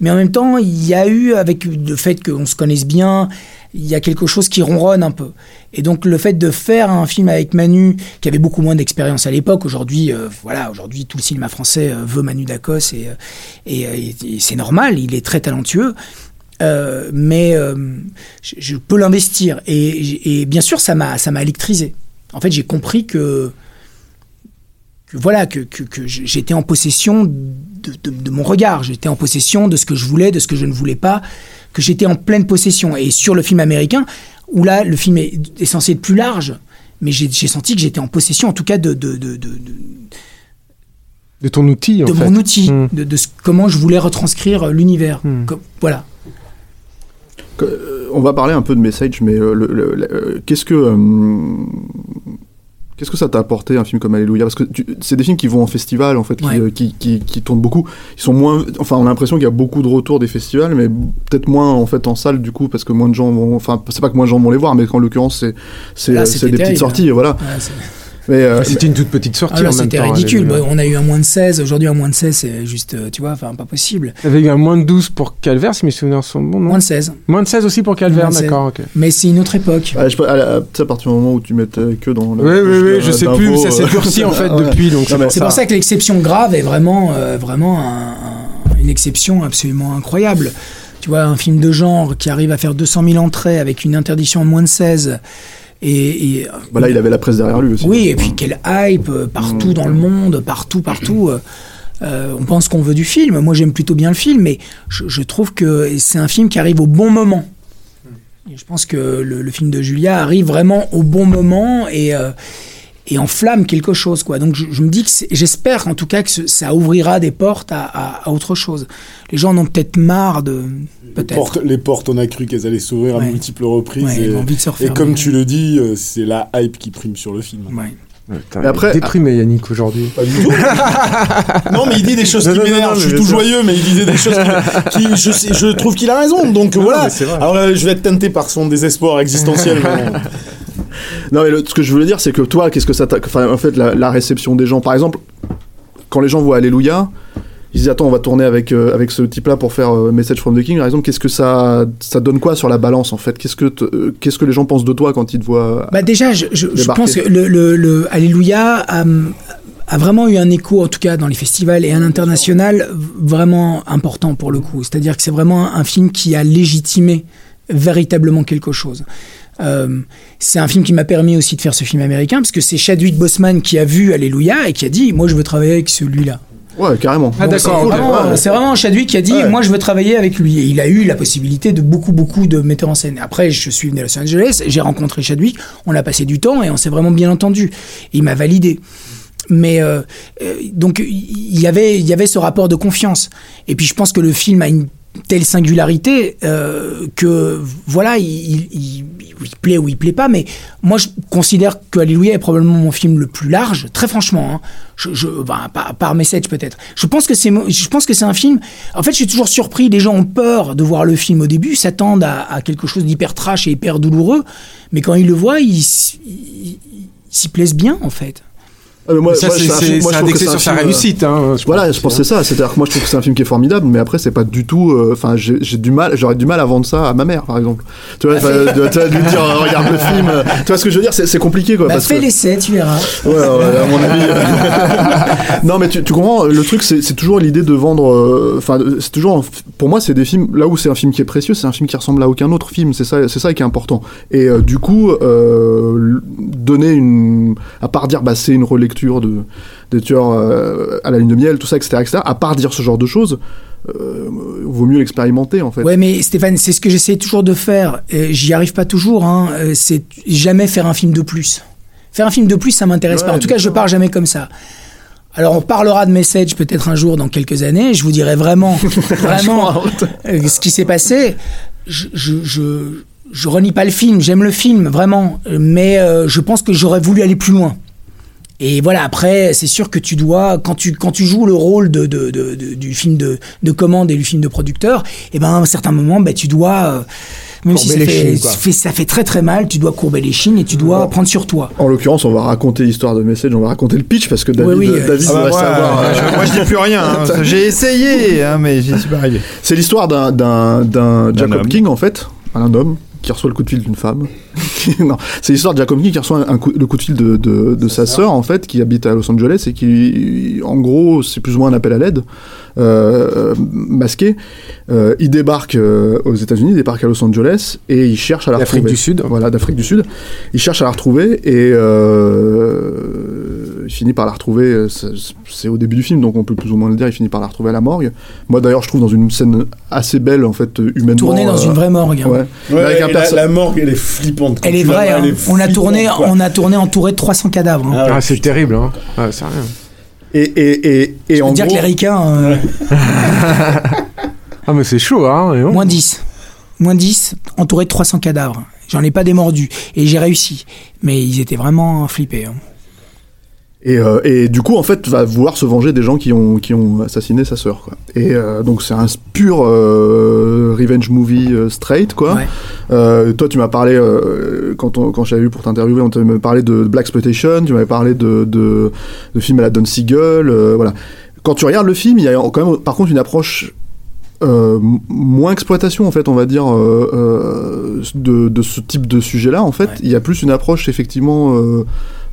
D: Mais en même temps, il y a eu, avec le fait qu'on se connaisse bien, il y a quelque chose qui ronronne un peu. Et donc le fait de faire un film avec Manu, qui avait beaucoup moins d'expérience à l'époque, aujourd'hui, euh, voilà, aujourd'hui tout le cinéma français euh, veut Manu Dacos et, euh, et, c'est normal, il est très talentueux. Mais je, peux l'investir et, bien sûr ça m'a électrisé. En fait, j'ai compris que voilà que, j'étais en possession de mon regard, j'étais en possession de ce que je voulais, de ce que je ne voulais pas, que j'étais en pleine possession. Et sur le film américain, où là le film est, est censé être plus large, mais j'ai senti que j'étais en possession, en tout cas de de, de, de, de,
F: De ton outil, en
D: de
F: fait.
D: mon outil,
F: Hmm.
D: de, de ce- comment je voulais retranscrire l'univers.
F: Hmm.
D: Voilà.
C: Que- euh, on va parler un peu de message, mais euh, euh, qu'est-ce que euh, qu'est-ce que ça t'a apporté un film comme Alléluia? Parce que c'est des films qui vont en festival en fait, qui,
D: Ouais.
C: euh, qui, qui, qui tournent beaucoup. Ils sont moins, enfin, on a l'impression qu'il y a beaucoup de retours des festivals, mais peut-être moins en fait en salle du coup, parce que moins de gens vont. Enfin, c'est pas que moins de gens vont les voir, mais qu'en l'occurrence c'est euh, des petites
D: terrible.
C: sorties, voilà.
D: Voilà,
C: Mais euh,
F: C'était une toute petite sortie
D: Ah c'était
F: temps.
D: ridicule. Bah, on a eu un moins de 16. Aujourd'hui, un moins de 16, c'est juste, euh, tu vois, enfin, pas possible.
F: Il y avait eu un moins de 12 pour Calvaire, si mes souvenirs sont bons, non
D: Moins de 16.
F: Moins de 16 aussi pour
D: 16.
F: d'accord.
D: Mais c'est une autre époque.
C: ah, je à, la- tu sais, à partir du moment où tu mettais que dans. le-
F: Oui, oui, oui, je sais plus, ça s'est
C: euh,
F: durci en fait
C: ouais.
F: depuis, c'est pour ça.
D: que l'exception grave est vraiment, euh, vraiment un- un- une exception absolument incroyable. Tu vois, un film de genre qui arrive à faire 200 000 entrées avec une interdiction de moins de 16. Et, et-
C: Bah il avait la presse derrière lui aussi.
D: oui, et puis quelle hype euh, partout dans le monde, partout, partout. euh, euh, on pense qu'on veut du film. Moi, j'aime plutôt bien le film, mais je, je trouve que c'est un film qui arrive au bon moment. Et je pense que le, le film de Julia arrive vraiment au bon moment et, euh, et enflamme quelque chose. Quoi. Donc je, je me dis que c'est- j'espère en tout cas que ce- ça ouvrira des portes à, à- à autre chose. Les gens en ont peut-être marre de.
H: Les portes, les portes, on a cru qu'elles allaient s'ouvrir à multiples reprises.
D: Ouais,
H: et,
D: ils ont envie de se
H: et
D: refermer.
H: comme tu le dis, euh, c'est la hype qui prime sur le film.
D: Ouais.
F: Putain,
C: après-
F: il est déprimé Yannick aujourd'hui.
H: Pas du tout. non, mais il dit des choses
F: Non,
H: qui m'énervent.
F: non,
H: Je suis tout joyeux, mais il disait des choses qui, qui- je, sais- je trouve qu'il a raison. Donc
F: Non,
H: voilà. Alors euh, je vais être tenté par son désespoir existentiel. mais.
C: Non, mais le- ce que je voulais dire, c'est que toi, qu'est-ce que ça t'a. Enfin, en fait, la, la réception des gens, par exemple, quand les gens voient Alléluia, ils disent Attends, on va tourner avec, euh, avec ce type-là pour faire euh, Message from the King. Par exemple, qu'est-ce que ça, ça donne quoi sur la balance, en fait? Qu'est-ce que, te- euh, qu'est-ce que les gens pensent de toi quand ils te voient
D: Bah déjà, je, je- je
C: Débarquer?
D: pense que le, le, le Alléluia a, a vraiment eu un écho, en tout cas dans les festivals et à l'international, vraiment important pour le coup. C'est-à-dire que c'est vraiment un film qui a légitimé véritablement quelque chose. Euh, c'est un film qui m'a permis aussi de faire ce film américain, parce que c'est Chadwick Boseman qui a vu Alléluia et qui a dit, moi je veux travailler avec celui-là.
C: Ouais, carrément.
F: Ah,
D: C'est vraiment,
C: Ouais.
D: c'est vraiment Chadwick qui a dit
C: Ouais.
D: Moi, je veux travailler avec lui. Et il a eu la possibilité de beaucoup, beaucoup de metteurs en scène. Après, je suis venu à Los Angeles, j'ai rencontré Chadwick, on a passé du temps et on s'est vraiment bien entendu. il m'a validé. Mais euh, euh, donc, il y avait, il y avait ce rapport de confiance. Et puis, je pense que le film a une telle singularité euh, que voilà, il, il, il- plaît ou il plaît pas, mais moi je considère que Alléluia est probablement mon film le plus large, très franchement. Hein. Je, ben, par, message peut-être. Je pense que c'est, je pense que c'est un film. En fait, je suis toujours surpris. Les gens ont peur de voir le film au début, s'attendent à, à quelque chose d'hyper trash et hyper douloureux, mais quand ils le voient, ils s'y plaisent bien en fait.
C: Ah, mais moi,
F: ça,
C: moi,
F: c'est indexé
C: c'est un
F: sur sa
C: film,
F: réussite. Hein, je
C: Voilà,
F: pense
C: je pense que c'est ça. C'est-à-dire que moi, je trouve que c'est un film qui est formidable, mais après, c'est pas du tout. euh, Enfin, j'ai j'ai du mal, j'aurais du mal à vendre ça à ma mère, par exemple. Tu vois, de, tu vois, de lui dire, euh, regarde le film. euh, Tu vois ce que je veux dire C'est c'est compliqué, quoi.
D: Bah,
C: parce
D: fais
C: que-
D: l'essai, tu verras.
C: Ouais, ouais, à mon avis. euh, non, mais tu, tu comprends, le truc, c'est c'est toujours l'idée de vendre. euh, Enfin, c'est toujours. Pour moi, c'est des films. Là où c'est un film qui est précieux, c'est un film qui ressemble à aucun autre film. C'est ça, c'est ça qui est important. Et euh, du coup, euh, donner une. À part dire, bah, c'est une relecture de, des tueurs euh, à la lune de miel, tout ça, etc., etc., à part dire ce genre de choses, euh, vaut mieux l'expérimenter, en fait.
D: Ouais, mais Stéphane, c'est ce que j'essaie toujours de faire. J'y arrive pas toujours. Hein. Euh, C'est jamais faire un film de plus. Faire un film de plus, ça m'intéresse
C: Ouais,
D: pas. En tout cas, je pars jamais comme ça. Alors, on parlera de Message peut-être un jour dans quelques années. Je vous dirai vraiment, vraiment euh, ce qui s'est passé. Je, je, je, je renie pas le film. J'aime le film, vraiment. Mais euh, je pense que j'aurais voulu aller plus loin. Et voilà, après, c'est sûr que tu dois, quand tu, quand tu joues le rôle de, de, de- de- du film de, de commande et du film de producteur, et ben à un certain moment, ben, tu dois, euh, même si ça
F: Courber les
D: fait,
F: chines, quoi.
D: fait- ça fait très très mal, tu dois courber les chines et tu dois prendre sur toi.
C: En l'occurrence, on va raconter l'histoire de Message, on va raconter le pitch parce que David,
D: Oui, oui,
C: David
D: euh,
B: Ah bah,
C: savoir. euh,
B: je- moi, je dis plus rien. hein. J'ai essayé, hein, mais j'y suis pas arrivé.
C: C'est l'histoire d'un, d'un, d'un Jacob
B: homme.
C: King, en fait, un homme qui reçoit le coup de fil d'une femme. non, c'est l'histoire de King qui reçoit un coup- le coup de fil de, de, de sa sœur, en fait, qui habite à Los Angeles et qui, en gros, c'est plus ou moins un appel à l'aide. Euh, masqué, Euh, il débarque euh, aux États-Unis, il débarque à Los Angeles et il cherche à la
F: D'Afrique
C: retrouver.
F: du Sud.
C: Voilà, d'Afrique du Sud. Il cherche à la retrouver et il finit par la retrouver. euh, c'est- au début du film, donc on peut plus ou moins le dire. Il finit par la retrouver à la morgue. Moi, d'ailleurs, je trouve dans une scène assez belle, en fait, euh, humainement.
D: Tourné dans
C: euh,
D: une vraie morgue. hein.
C: Ouais.
G: Ouais,
C: Avec un
G: et la, morgue, elle est flippante.
D: Elle est vraie. hein. On a tourné,
G: quoi.
D: on a tourné entouré de 300 cadavres. hein.
G: Ah ouais.
F: Ah, c'est terrible, hein. Ah, c'est rien.
C: Et, et, et, et
D: Je
C: en
D: peux dire
C: gros,
D: que les ricains, euh,
F: Ah, mais c'est chaud, hein. et on-
D: moins 10. Moins 10, entouré de 300 cadavres. J'en ai pas démordu. Et j'ai réussi. Mais ils étaient vraiment flippés. hein.
C: Et, euh, et du coup, en fait, va vouloir se venger des gens qui ont, qui ont assassiné sa sœur. Quoi. Et euh, donc, c'est un pur euh, revenge movie euh, straight, quoi.
D: Ouais.
C: Euh, toi, tu m'as parlé, euh, quand, on, quand j'avais vu pour t'interviewer, on t'avait parlé de Black Exploitation, tu m'avais parlé de, de, de films à la Don Siegel, euh, voilà. Quand tu regardes le film, il y a quand même, par contre, une approche euh, moins exploitation en fait on va dire euh, euh, de, de ce type de sujet là en fait
D: Ouais.
C: il y a plus une approche effectivement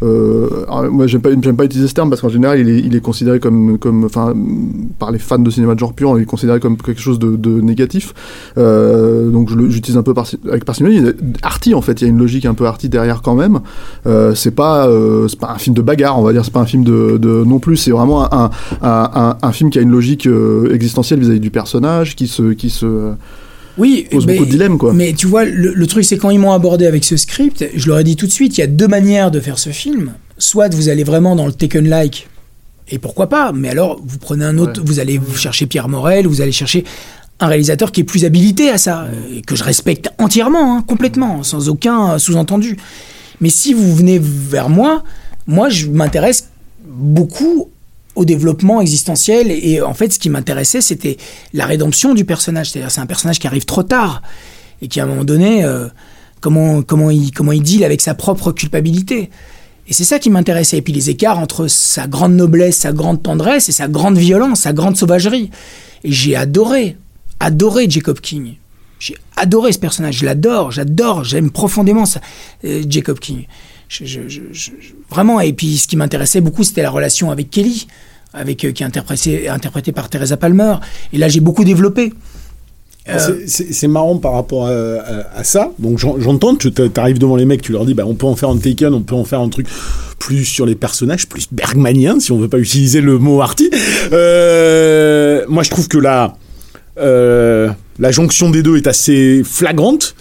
C: euh, alors, moi j'aime pas pas utiliser ce terme parce qu'en général il est, considéré comme comme enfin par les fans de cinéma de genre pur il est considéré comme quelque chose de, négatif. Euh, donc j'utilise un peu par, avec parcimonie. Arty en fait il y a une logique un peu arty derrière quand même. Euh, c'est pas euh, c'est pas un film de bagarre on va dire c'est pas un film de, non plus. C'est vraiment un, un, film qui a une logique existentielle vis-à-vis du personnage qui se qui se
D: Oui,
C: pose
D: mais,
C: beaucoup de dilemmes quoi
D: mais tu vois, le, le truc, c'est quand ils m'ont abordé avec ce script, je leur ai dit tout de suite, il y a deux manières de faire ce film. Soit vous allez vraiment dans le Taken-like, et pourquoi pas, mais alors vous prenez un autre, vous allez vous chercher Pierre Morel, vous allez chercher un réalisateur qui est plus habilité à ça, et que je respecte entièrement, hein, complètement, sans aucun euh, sous-entendu. Mais si vous venez vers moi, moi je m'intéresse beaucoup au développement existentiel. Et en fait ce qui m'intéressait c'était la rédemption du personnage. C'est-à-dire c'est un personnage qui arrive trop tard et qui à un moment donné euh, comment comment il comment il deal avec sa propre culpabilité. Et c'est ça qui m'intéressait. Et puis les écarts entre sa grande noblesse sa grande tendresse et sa grande violence sa grande sauvagerie. Et j'ai adoré adoré Jacob King. J'ai adoré ce personnage. Je l'adore j'adore j'aime profondément ça, euh, Jacob King vraiment et puis ce qui m'intéressait beaucoup c'était la relation avec Kelly avec euh, qui est interprété interprété par Teresa Palmer et là j'ai beaucoup développé Euh,
G: C'est- C'est marrant par rapport à, ça. Donc j'en- j'entends, tu arrives devant les mecs, tu leur dis, bah, on peut en faire un Taken, on peut en faire un truc plus sur les personnages, plus bergmanien, si on veut pas utiliser le mot arty. Euh, moi, je trouve que la, la jonction des deux est assez flagrante.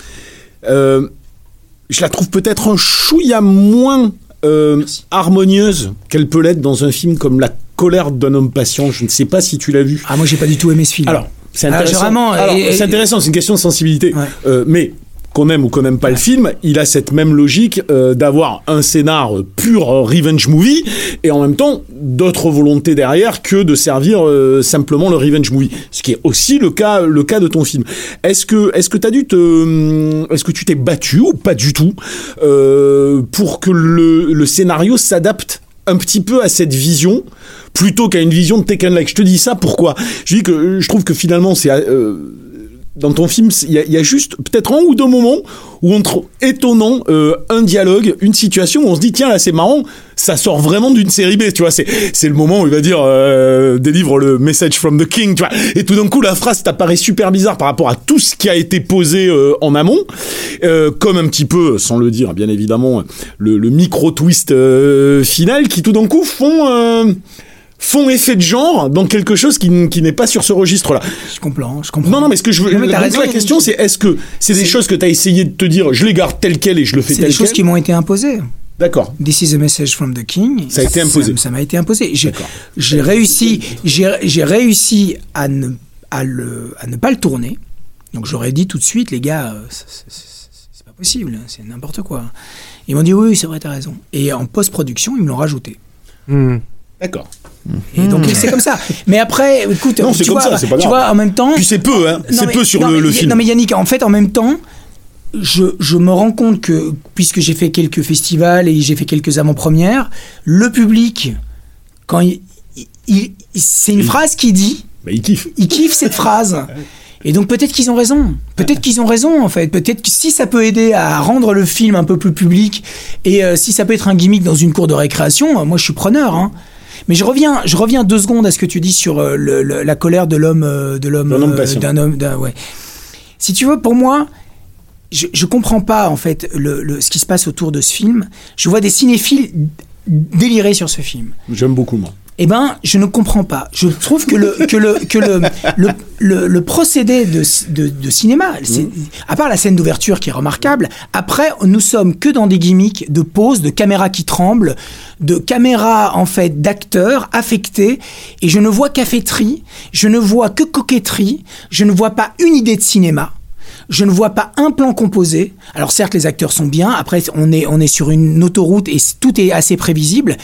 G: Je la trouve peut-être un chouïa moins euh, harmonieuse qu'elle peut l'être dans un film comme La colère d'un homme patient. Je ne sais pas si tu l'as vu.
D: ah moi j'ai pas du tout aimé ce film
G: Alors, c'est
D: Ah,
G: intéressant.
D: j'ai vraiment-
G: Alors,
D: et- et-
G: c'est intéressant, c'est une question de sensibilité.
D: Ouais.
G: Euh, mais qu'on aime ou qu'on n'aime pas le film, il a cette même logique euh, d'avoir un scénar euh, pur euh, revenge movie et en même temps d'autres volontés derrière que de servir euh, simplement le revenge movie. Ce qui est aussi le cas le cas de ton film. Est-ce que est-ce que t'as dû te hum, est-ce que tu t'es battu ou pas du tout euh, pour que le, le scénario s'adapte un petit peu à cette vision plutôt qu'à une vision de Taken Like. Je te dis ça pourquoi? Je dis que euh, je trouve que finalement c'est euh, dans ton film, il y, a- juste peut-être un ou deux moments où on trouve étonnant euh, un dialogue, une situation où on se dit tiens là c'est marrant, ça sort vraiment d'une série B, tu vois, c'est c'est le moment où il va dire euh, délivre le message from the king, tu vois, et tout d'un coup la phrase t'apparaît super bizarre par rapport à tout ce qui a été posé euh, en amont, euh, comme un petit peu, sans le dire bien évidemment, le, le micro twist euh, final qui tout d'un coup font font effet de genre dans quelque chose qui, qui n'est pas sur ce registre-là.
D: je comprends je comprends
G: Non, non, mais ce que je veux.
D: Non, mais
G: la,
D: raison.
G: la question, c'est est-ce que c'est des
D: C'est-
G: choses que tu as essayé de te dire, je les garde tel quel et je le fais
D: c'est
G: tel
D: des choses qui m'ont été imposées
G: D'accord.
D: This is a message from the king.
G: Ça a été imposé.
D: Ça m'a été imposé. J'ai
G: D'accord.
D: j'ai réussi, j'ai j'ai réussi à ne, à, le, à ne pas le tourner. Donc j'aurais dit tout de suite, les gars, euh, c'est- c'est- c'est c'est pas possible, c'est n'importe quoi. Ils m'ont dit oui, oui, c'est vrai, t'as raison. Et en post-production, ils me l'ont rajouté.
F: Hmm.
G: D'accord.
D: Et donc c'est comme ça. Mais après, écoute,
G: Non,
D: tu
G: comme
D: vois,
G: ça, c'est pas
D: tu
G: grave.
D: vois, en même temps,
G: Puis c'est peu, hein. C'est peu sur
D: non,
G: le,
D: mais-
G: le film.
D: Non mais Yannick, en fait, en même temps, je, je me rends compte que, puisque j'ai fait quelques festivals et j'ai fait quelques avant-premières, le public, quand il... il- il- c'est une phrase qui dit,
G: Bah, il kiffe.
D: il kiffe cette phrase. Et donc peut-être qu'ils ont raison. Peut-être qu'ils ont raison en fait. Peut-être que si ça peut aider à rendre le film un peu plus public et euh, si ça peut être un gimmick dans une cour de récréation, euh, moi je suis preneur. hein. Mais je reviens, je reviens deux secondes à ce que tu dis sur euh, le- le- la colère de l'homme, euh, de l'homme,
G: D'un homme
D: euh, d'un homme, d'un- ouais. Si tu veux, pour moi, je, je comprends pas en fait le, le- ce qui se passe autour de ce film. Je vois des cinéphiles déliré sur ce film.
G: J'aime beaucoup, moi.
D: Eh ben, je ne comprends pas. Je trouve que le que le que le le, le- le procédé de, de, de cinéma, c'est- à part la scène d'ouverture qui est remarquable, après nous sommes que dans des gimmicks de pose, de caméras qui tremblent, de caméras en fait d'acteurs affectés, et je ne vois caféterie, je ne vois que coquetterie, je ne vois pas une idée de cinéma. Je ne vois pas un plan composé. Alors certes, les acteurs sont bien. Après, on est, on est sur une autoroute et tout est assez prévisible.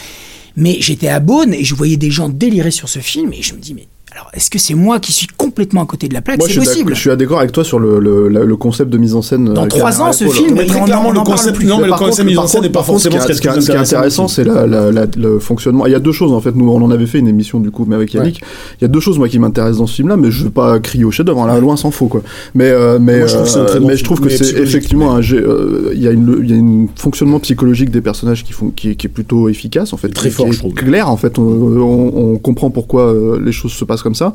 D: Mais j'étais à Beaune et je voyais des gens délirer sur ce film et je me dis, mais alors, est-ce que c'est moi qui suis complètement à côté de la plaque? C'est possible.
C: je suis d'accord avec toi sur le, le, concept de mise en scène.
D: Dans
C: euh,
D: trois
C: caméra
D: ans, ce film,
G: Mais très clairement, le concept, non, mais le
C: par contre-
G: concept mise en scène n'est pas forcément
C: ce qui est-
G: ce qu'il y a de
C: ce qui est
G: plus
C: intéressant, c'est le fonctionnement. Il y a deux choses en fait. Nous, on en avait fait une émission du coup, mais avec Yannick. Il y a deux choses moi qui m'intéressent dans ce film-là, mais je veux pas crier au chef-d'œuvre. hein, Là, loin s'en faut quoi. Mais euh, mais
G: Moi, je trouve que c'est un
C: euh, effectivement un. Il y a une il y a une fonctionnement psychologique des personnages qui font qui, est- plutôt efficace en fait.
G: Très fort, je trouve.
C: Clair en fait. On, comprend pourquoi les choses se passent comme ça.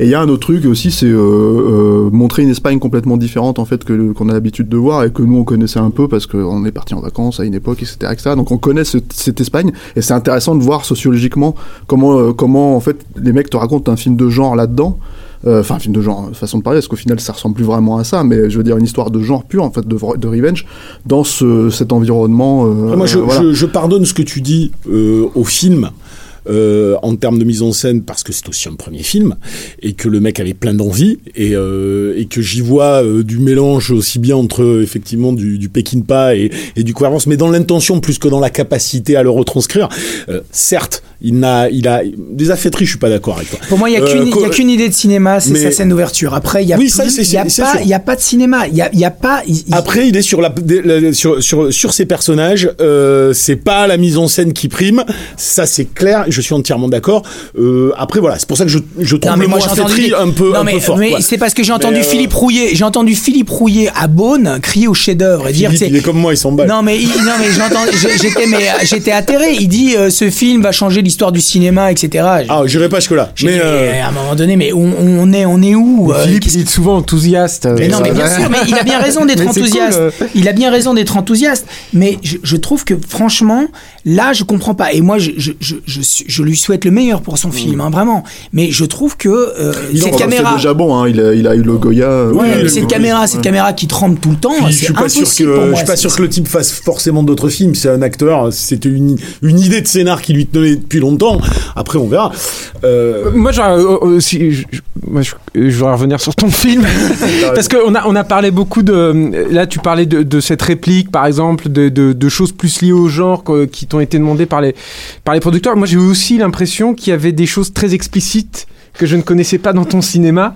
C: Et il y a un autre truc aussi, c'est euh, euh, montrer une Espagne complètement différente en fait que qu'on a l'habitude de voir et que nous on connaissait un peu parce qu'on est parti en vacances à une époque, etc., etc. Donc on connaît ce- cette Espagne et c'est intéressant de voir sociologiquement comment euh, comment en fait les mecs te racontent un film de genre là-dedans. Euh, Enfin, un film de genre, façon de parler, parce qu'au final, ça ressemble plus vraiment à ça, mais je veux dire, une histoire de genre pur, en fait, de, de revenge, dans ce, cet environnement. euh,
G: moi, je,
C: voilà.
G: je- je pardonne ce que tu dis euh, au film. Euh, en termes de mise en scène parce que c'est aussi un premier film et que le mec avait plein d'envie et, euh, et que j'y vois euh, du mélange aussi bien entre effectivement du, du Peckinpah et, et du cohérence mais dans l'intention plus que dans la capacité à le retranscrire certes il a il a des affaîtries je suis pas d'accord avec toi
D: Pour moi, il n'y a qu'une qu'une idée de cinéma, c'est sa scène d'ouverture. Après, il y a,
G: Oui,
D: a pas, a pas de cinéma. Il y a, il y a pas.
G: Après, il est sur la sur sur sur ces personnages. C'est pas la mise en scène qui prime. Ça, c'est clair. Je suis entièrement d'accord. Euh, après, voilà, c'est pour ça que je je
D: Non,
G: trouve
D: mais
G: le
D: moi
G: mot
D: des-
G: un peu
D: non,
G: un
D: mais,
G: peu fort.
D: mais c'est parce que j'ai entendu
G: euh,
D: Philippe Rouillet, j'ai entendu Philippe Rouillet à Beaune crier au chef-d'œuvre et dire
G: Philippe,
D: c'est-
G: il est comme moi, il s'emballe.
D: Non mais il- non mais j'étais mais j'étais atterré. Il dit euh, ce film va changer l'histoire du cinéma etc.
G: Ah, j'irai pas jusque là. Mais euh,
D: à un moment donné mais on, on est on est où euh,
F: Philippe, il est souvent enthousiaste.
D: mais non, mais bien sûr, mais il a bien raison d'être enthousiaste.
F: cool.
D: Il a bien raison d'être enthousiaste. Mais je, je trouve que franchement, là, je comprends pas. Et moi, je, je, je, je, lui souhaite le meilleur pour son film, hein, vraiment. Mais je trouve que euh, cette
C: en-
D: caméra.
C: C'est déjà bon, hein. il, a, il a eu le Goya. euh,
D: Ouais,
C: oui,
D: mais
C: le
D: cette caméra, cette caméra qui tremble tout le temps,
G: puis, je suis pas sûr
D: impossible
G: que je suis pas sûr que le type fasse forcément d'autres films. C'est un acteur. C'était une une idée de scénar qui lui tenait depuis longtemps. Après, on verra. Euh,
F: Moi, euh, je- moi, je, je voudrais revenir sur ton film parce qu'on a on a parlé beaucoup de. Là, tu parlais de, de cette réplique, par exemple, de, de, de choses plus liées au genre qui t'ont été demandées par les par les producteurs. Moi, j'ai eu aussi l'impression qu'il y avait des choses très explicites que je ne connaissais pas dans ton cinéma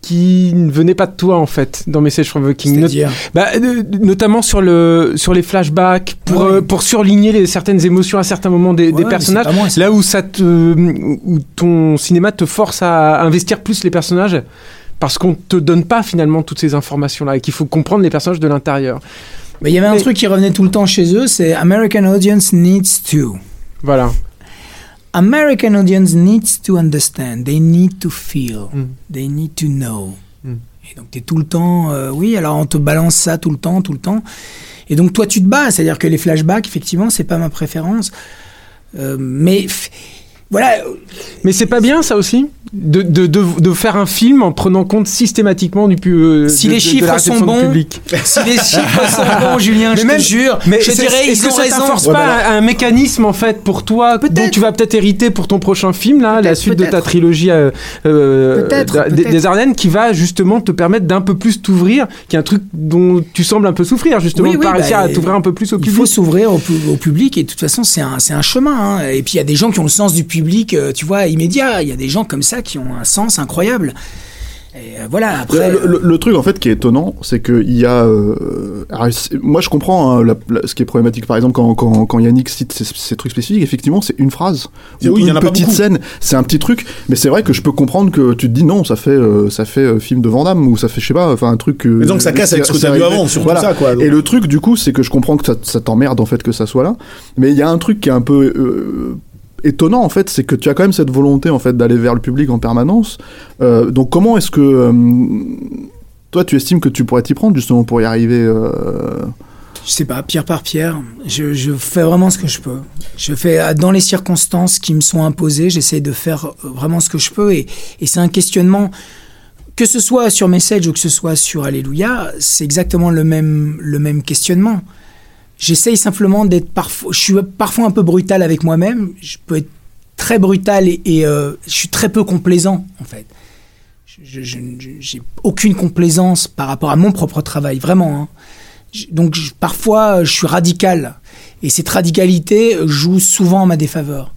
F: qui ne venaient pas de toi en fait dans Message from the King. Not- bah, euh, notamment sur le sur les flashbacks pour
D: Ouais.
F: euh, pour surligner les, certaines émotions à certains moments des,
D: Ouais,
F: personnages.
D: moi,
F: Là où ça te où ton cinéma te force à investir plus les personnages parce qu'on te donne pas finalement toutes ces informations là et qu'il faut comprendre les personnages de l'intérieur.
D: Mais il y avait un truc qui revenait tout le temps chez eux, c'est American audience needs to.
F: Voilà.
D: American audience needs to understand. They need to feel.
F: Mm.
D: They need to know.
F: Mm.
D: Et donc tu es tout le temps, euh, oui, alors on te balance ça tout le temps, tout le temps. Et donc toi tu te bats, c'est-à-dire que les flashbacks, effectivement, c'est pas ma préférence. Euh, mais voilà,
F: Mais c'est pas bien ça aussi de, de, de, de faire un film en prenant compte systématiquement du pu- euh,
D: Si les chiffres sont bons, si les chiffres sont bons, Julien, je
F: même-
D: te jure,
F: Mais
D: je dirais ils ont
F: ça
D: raison.
F: t'inforce
C: Ouais,
F: pas un, un mécanisme en fait pour toi dont tu vas peut-être hériter pour ton prochain film là, la suite de ta trilogie euh, euh, des, Ardennes qui va justement te permettre d'un peu plus t'ouvrir, qui est un truc dont tu sembles un peu souffrir justement,
D: Oui,
F: de
D: oui,
F: pas
D: bah,
F: réussir à t'ouvrir un peu plus au
D: Il
F: public.
D: faut s'ouvrir au, pu- au public et de toute façon c'est un, c'est un chemin. hein. Et puis il y a des gens qui ont le sens du public, euh, tu vois, immédiat. Il y a des gens comme ça qui ont un sens incroyable. Et euh, voilà, après...
C: Le, le- le truc en fait qui est étonnant, c'est qu'il y a. euh, alors, moi je comprends hein, la- la- ce qui est problématique par exemple quand, quand, quand Yannick cite ces, ces trucs spécifiques, effectivement c'est une phrase.
G: Oui,
C: ou
G: il y en
C: une
G: a
C: petite scène, c'est un petit truc, mais c'est vrai que je peux comprendre que tu te dis non, ça fait, euh, ça fait euh, film de Vandame ou ça fait je sais pas, enfin un truc. euh,
G: Mais donc ça casse avec ce que t'as vu avant, surtout
C: Voilà.
G: ça quoi. Donc,
C: Et le truc, du coup, c'est que je comprends que ça, ça t'emmerde en fait que ça soit là. Mais il y a un truc qui est un peu euh, étonnant en fait, c'est que tu as quand même cette volonté en fait d'aller vers le public en permanence. Euh, donc comment est-ce que euh, toi tu estimes que tu pourrais t'y prendre justement pour y arriver euh,
D: Je sais pas, pierre par pierre. Je, fais vraiment ce que je peux. Je fais euh, dans les circonstances qui me sont imposées. J'essaie de faire vraiment ce que je peux. Et, et c'est un questionnement que ce soit sur Message ou que ce soit sur Alléluia, c'est exactement le même, le même questionnement. J'essaye simplement d'être parfois, je suis parfois un peu brutal avec moi-même. Je peux être très brutal et, euh, je suis très peu complaisant en fait. Je j'ai aucune complaisance par rapport à mon propre travail, vraiment. hein. Donc parfois je suis radical et cette radicalité joue souvent en ma défaveur.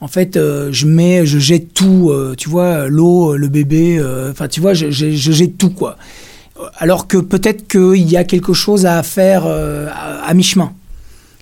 D: En fait, euh, je mets, je jette tout, euh, tu vois, l'eau, le bébé, euh, enfin, tu vois, je jette tout, quoi. Alors que peut-être qu'il y a quelque chose à faire euh, à, mi-chemin.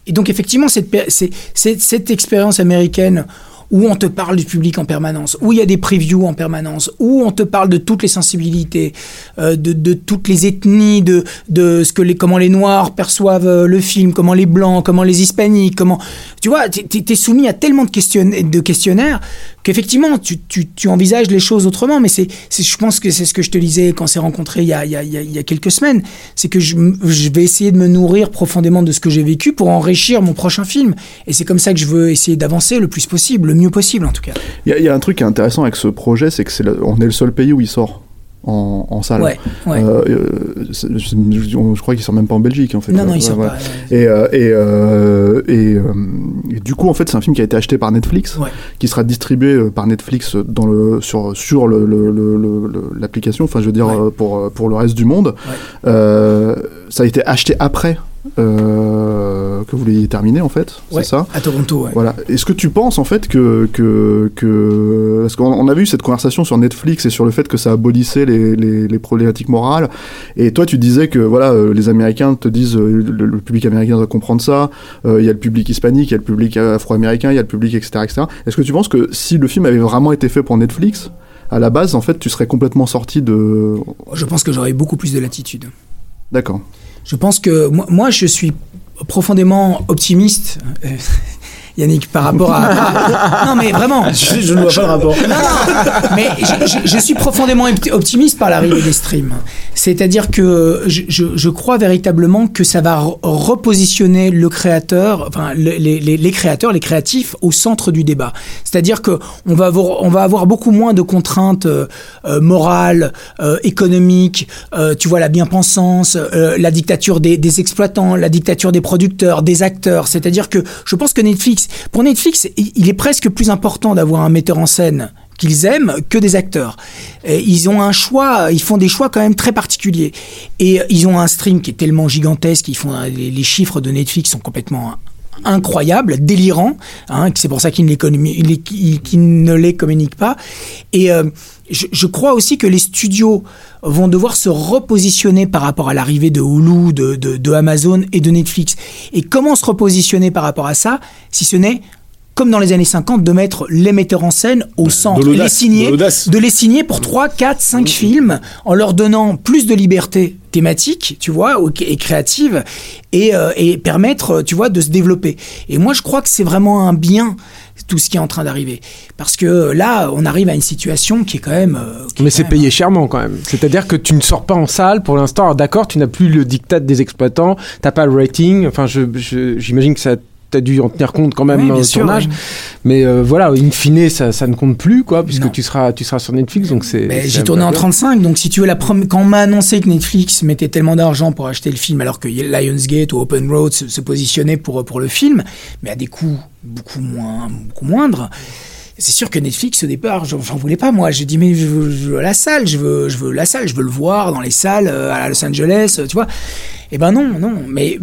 D: Et donc, effectivement, cette, expérience américaine où on te parle du public en permanence, où il y a des previews en permanence, où on te parle de toutes les sensibilités, euh, de, toutes les ethnies, de, ce que les, comment les Noirs perçoivent euh, le film, comment les Blancs, comment les Hispaniques, comment... Tu vois, tu es, soumis à tellement de questionnaires qu'effectivement, tu, tu, tu envisages les choses autrement. Mais c'est, je pense que c'est ce que je te disais quand on s'est rencontrés il y a, il y a- il y a- quelques semaines. C'est que je, je vais essayer de me nourrir profondément de ce que j'ai vécu pour enrichir mon prochain film. Et c'est comme ça que je veux essayer d'avancer le plus possible, le mieux possible en tout cas.
C: Il y, y a un truc intéressant avec ce projet, c'est que c'est on est le seul pays où il sort en, en salle.
D: Ouais, ouais.
C: Euh, euh, je, je- crois qu'il sort même pas en Belgique en fait.
D: non, non,
C: Ouais,
D: il sort
C: ouais.
D: pas.
C: Et, euh, et, euh, et, euh, et du coup, en fait, c'est un film qui a été acheté par Netflix,
D: Ouais.
C: qui sera distribué euh, par Netflix dans le, sur, sur le- le- le- l'application, enfin, je veux dire, euh, pour, euh, pour le reste du monde. Euh, ça a été acheté après euh, que vous l'ayez terminé, en fait,
D: Ouais,
C: c'est ça
D: À Toronto, ouais.
C: voilà. Est-ce que tu penses en fait que que, que... parce qu'on on a vu cette conversation sur Netflix et sur le fait que ça abolissait les, les, les problématiques morales et toi tu disais que voilà euh, les Américains te disent euh, le, le public américain doit comprendre ça euh, il y a le public hispanique il y a le public afro-américain il y a le public etc etc est-ce que tu penses que si le film avait vraiment été fait pour Netflix à la base en fait tu serais complètement sorti de
D: Je pense que j'aurais beaucoup plus de latitude.
C: d'accord
D: Je pense que moi, je suis profondément optimiste. Yannick, par rapport à... non, mais vraiment.
H: Je, je ne vois pas le rapport.
D: Non, non, mais je, je- je suis profondément opti- optimiste par l'arrivée des streams. C'est-à-dire que je, je- je crois véritablement que ça va re- repositionner le créateur, enfin le- les, les- les créateurs, les créatifs au centre du débat. C'est-à-dire que on va avoir, on va avoir beaucoup moins de contraintes euh, euh, morales, euh, économiques. euh, tu vois la bien-pensance, euh, la dictature des, des exploitants, la dictature des producteurs, des acteurs. C'est-à-dire que je pense que Netflix, pour Netflix, il est presque plus important d'avoir un metteur en scène qu'ils aiment que des acteurs. Ils ont un choix, ils font des choix quand même très particuliers. Et ils ont un stream qui est tellement gigantesque, ils font les chiffres de Netflix sont complètement incroyables, délirants. Hein, c'est pour ça qu'ils ne les, qu'ils ne les communiquent pas. Et euh, je, crois aussi que les studios vont devoir se repositionner par rapport à l'arrivée de Hulu, de, de Amazon et de Netflix. Et comment se repositionner par rapport à ça, si ce n'est comme dans les années 50, de mettre les metteurs en scène au centre,
G: l'audace,
D: les signer,
G: de
D: de les signer pour 3, 4, 5 films, en leur donnant plus de liberté thématique, tu vois, et créative, et, euh, et permettre, tu vois, de se développer. Et moi, je crois que c'est vraiment un bien, tout ce qui est en train d'arriver. Parce que là, on arrive à une situation qui est quand même... euh, qui
F: Mais c'est payé chèrement quand même. C'est-à-dire que tu ne sors pas en salle pour l'instant. D'accord, tu n'as plus le diktat des exploitants, t'as pas le rating. Enfin, je- je- j'imagine que ça t'as dû en tenir compte quand même
D: Oui,
F: dans
D: bien
F: le
D: sûr,
F: tournage.
D: oui.
F: Mais euh, voilà, in fine, ça, ça ne compte plus, quoi, puisque
D: Non.
F: tu seras, tu seras sur Netflix, donc c'est.
D: J'ai tourné en
F: bien.
D: 35, donc si tu veux, la prom- quand on m'a annoncé que Netflix mettait tellement d'argent pour acheter le film, alors que Lionsgate ou Open Road se, se positionnaient pour, pour le film, mais à des coûts beaucoup, moins, beaucoup moindres. C'est sûr que Netflix, au départ, j'en voulais pas, moi. J'ai dit, mais je veux, je veux la salle, je veux, je veux la salle, je veux le voir dans les salles euh, à Los Angeles, euh, tu vois. Eh ben non, non. Mais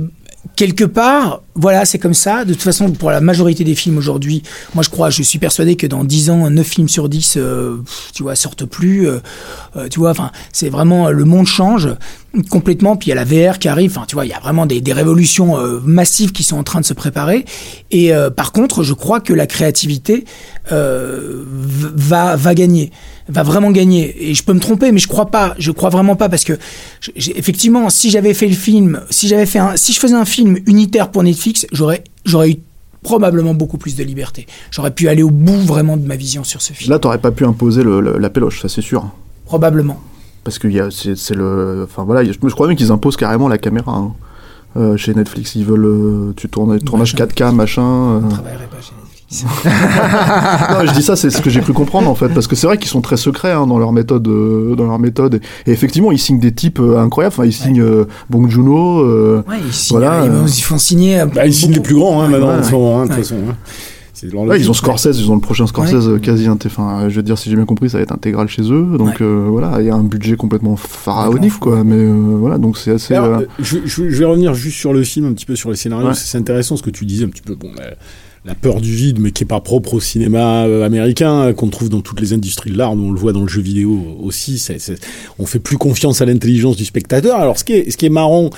D: quelque part, voilà, c'est comme ça. De toute façon, pour la majorité des films aujourd'hui, moi je crois, je suis persuadé que dans 10 ans, 9 films sur 10, euh, tu vois, sortent plus. euh, euh, tu vois, enfin, c'est vraiment, le monde change complètement. Puis il y a la VR qui arrive. Enfin, tu vois, il y a vraiment des, des révolutions euh, massives qui sont en train de se préparer. Et euh, par contre, je crois que la créativité euh, va, va gagner va vraiment gagner. Et je peux me tromper, mais je crois pas. Je crois vraiment pas parce que, effectivement, si j'avais fait le film, si j'avais fait un, si je faisais un film unitaire pour Netflix, j'aurais, j'aurais eu probablement beaucoup plus de liberté. J'aurais pu aller au bout vraiment de ma vision sur ce film.
C: là t'aurais pas pu imposer le, le- la péloche ça c'est sûr
D: Probablement.
C: Parce que y a- c'est le enfin voilà je, je crois même qu'ils imposent carrément la caméra hein. euh, chez Netflix. Ils veulent euh, tu tournes tournage
D: Machin.
C: 4K machin. euh.
D: Je travaillerai pas chez Netflix.
C: non, je dis ça, c'est ce que j'ai cru comprendre en fait, parce que c'est vrai qu'ils sont très secrets hein, dans leur méthode, euh, dans leur méthode. Et effectivement, ils signent des types euh, incroyables. Enfin, ils signent euh, Bong Joon-ho. euh,
D: Ouais, ils, signent-
C: Voilà,
D: ils,
C: euh.
D: ils font signer. euh,
G: Bah, ils signent les plus grands hein, maintenant
C: Ouais,
G: en ce moment, hein, de toute
D: ouais.
G: façon. hein.
C: Ouais, ils ont. Scorsese, ils ont le prochain Scorsese euh, quasi inté- Enfin, je veux dire, si j'ai bien compris, ça va être intégral chez eux. Donc
D: Ouais.
C: euh, voilà, il y a un budget complètement pharaonique, quoi. Mais euh, voilà, donc c'est assez.
G: Alors,
C: euh,
G: je, vais revenir juste sur le film, un petit peu sur les scénarios.
C: Ouais.
G: C'est intéressant ce que tu disais, un petit peu. Bon, la, la peur du vide, mais qui est pas propre au cinéma américain, euh, qu'on trouve dans toutes les industries de l'art, on le voit dans le jeu vidéo aussi. C'est, c'est- on fait plus confiance à l'intelligence du spectateur. Alors, ce qui est, ce qui est marrant,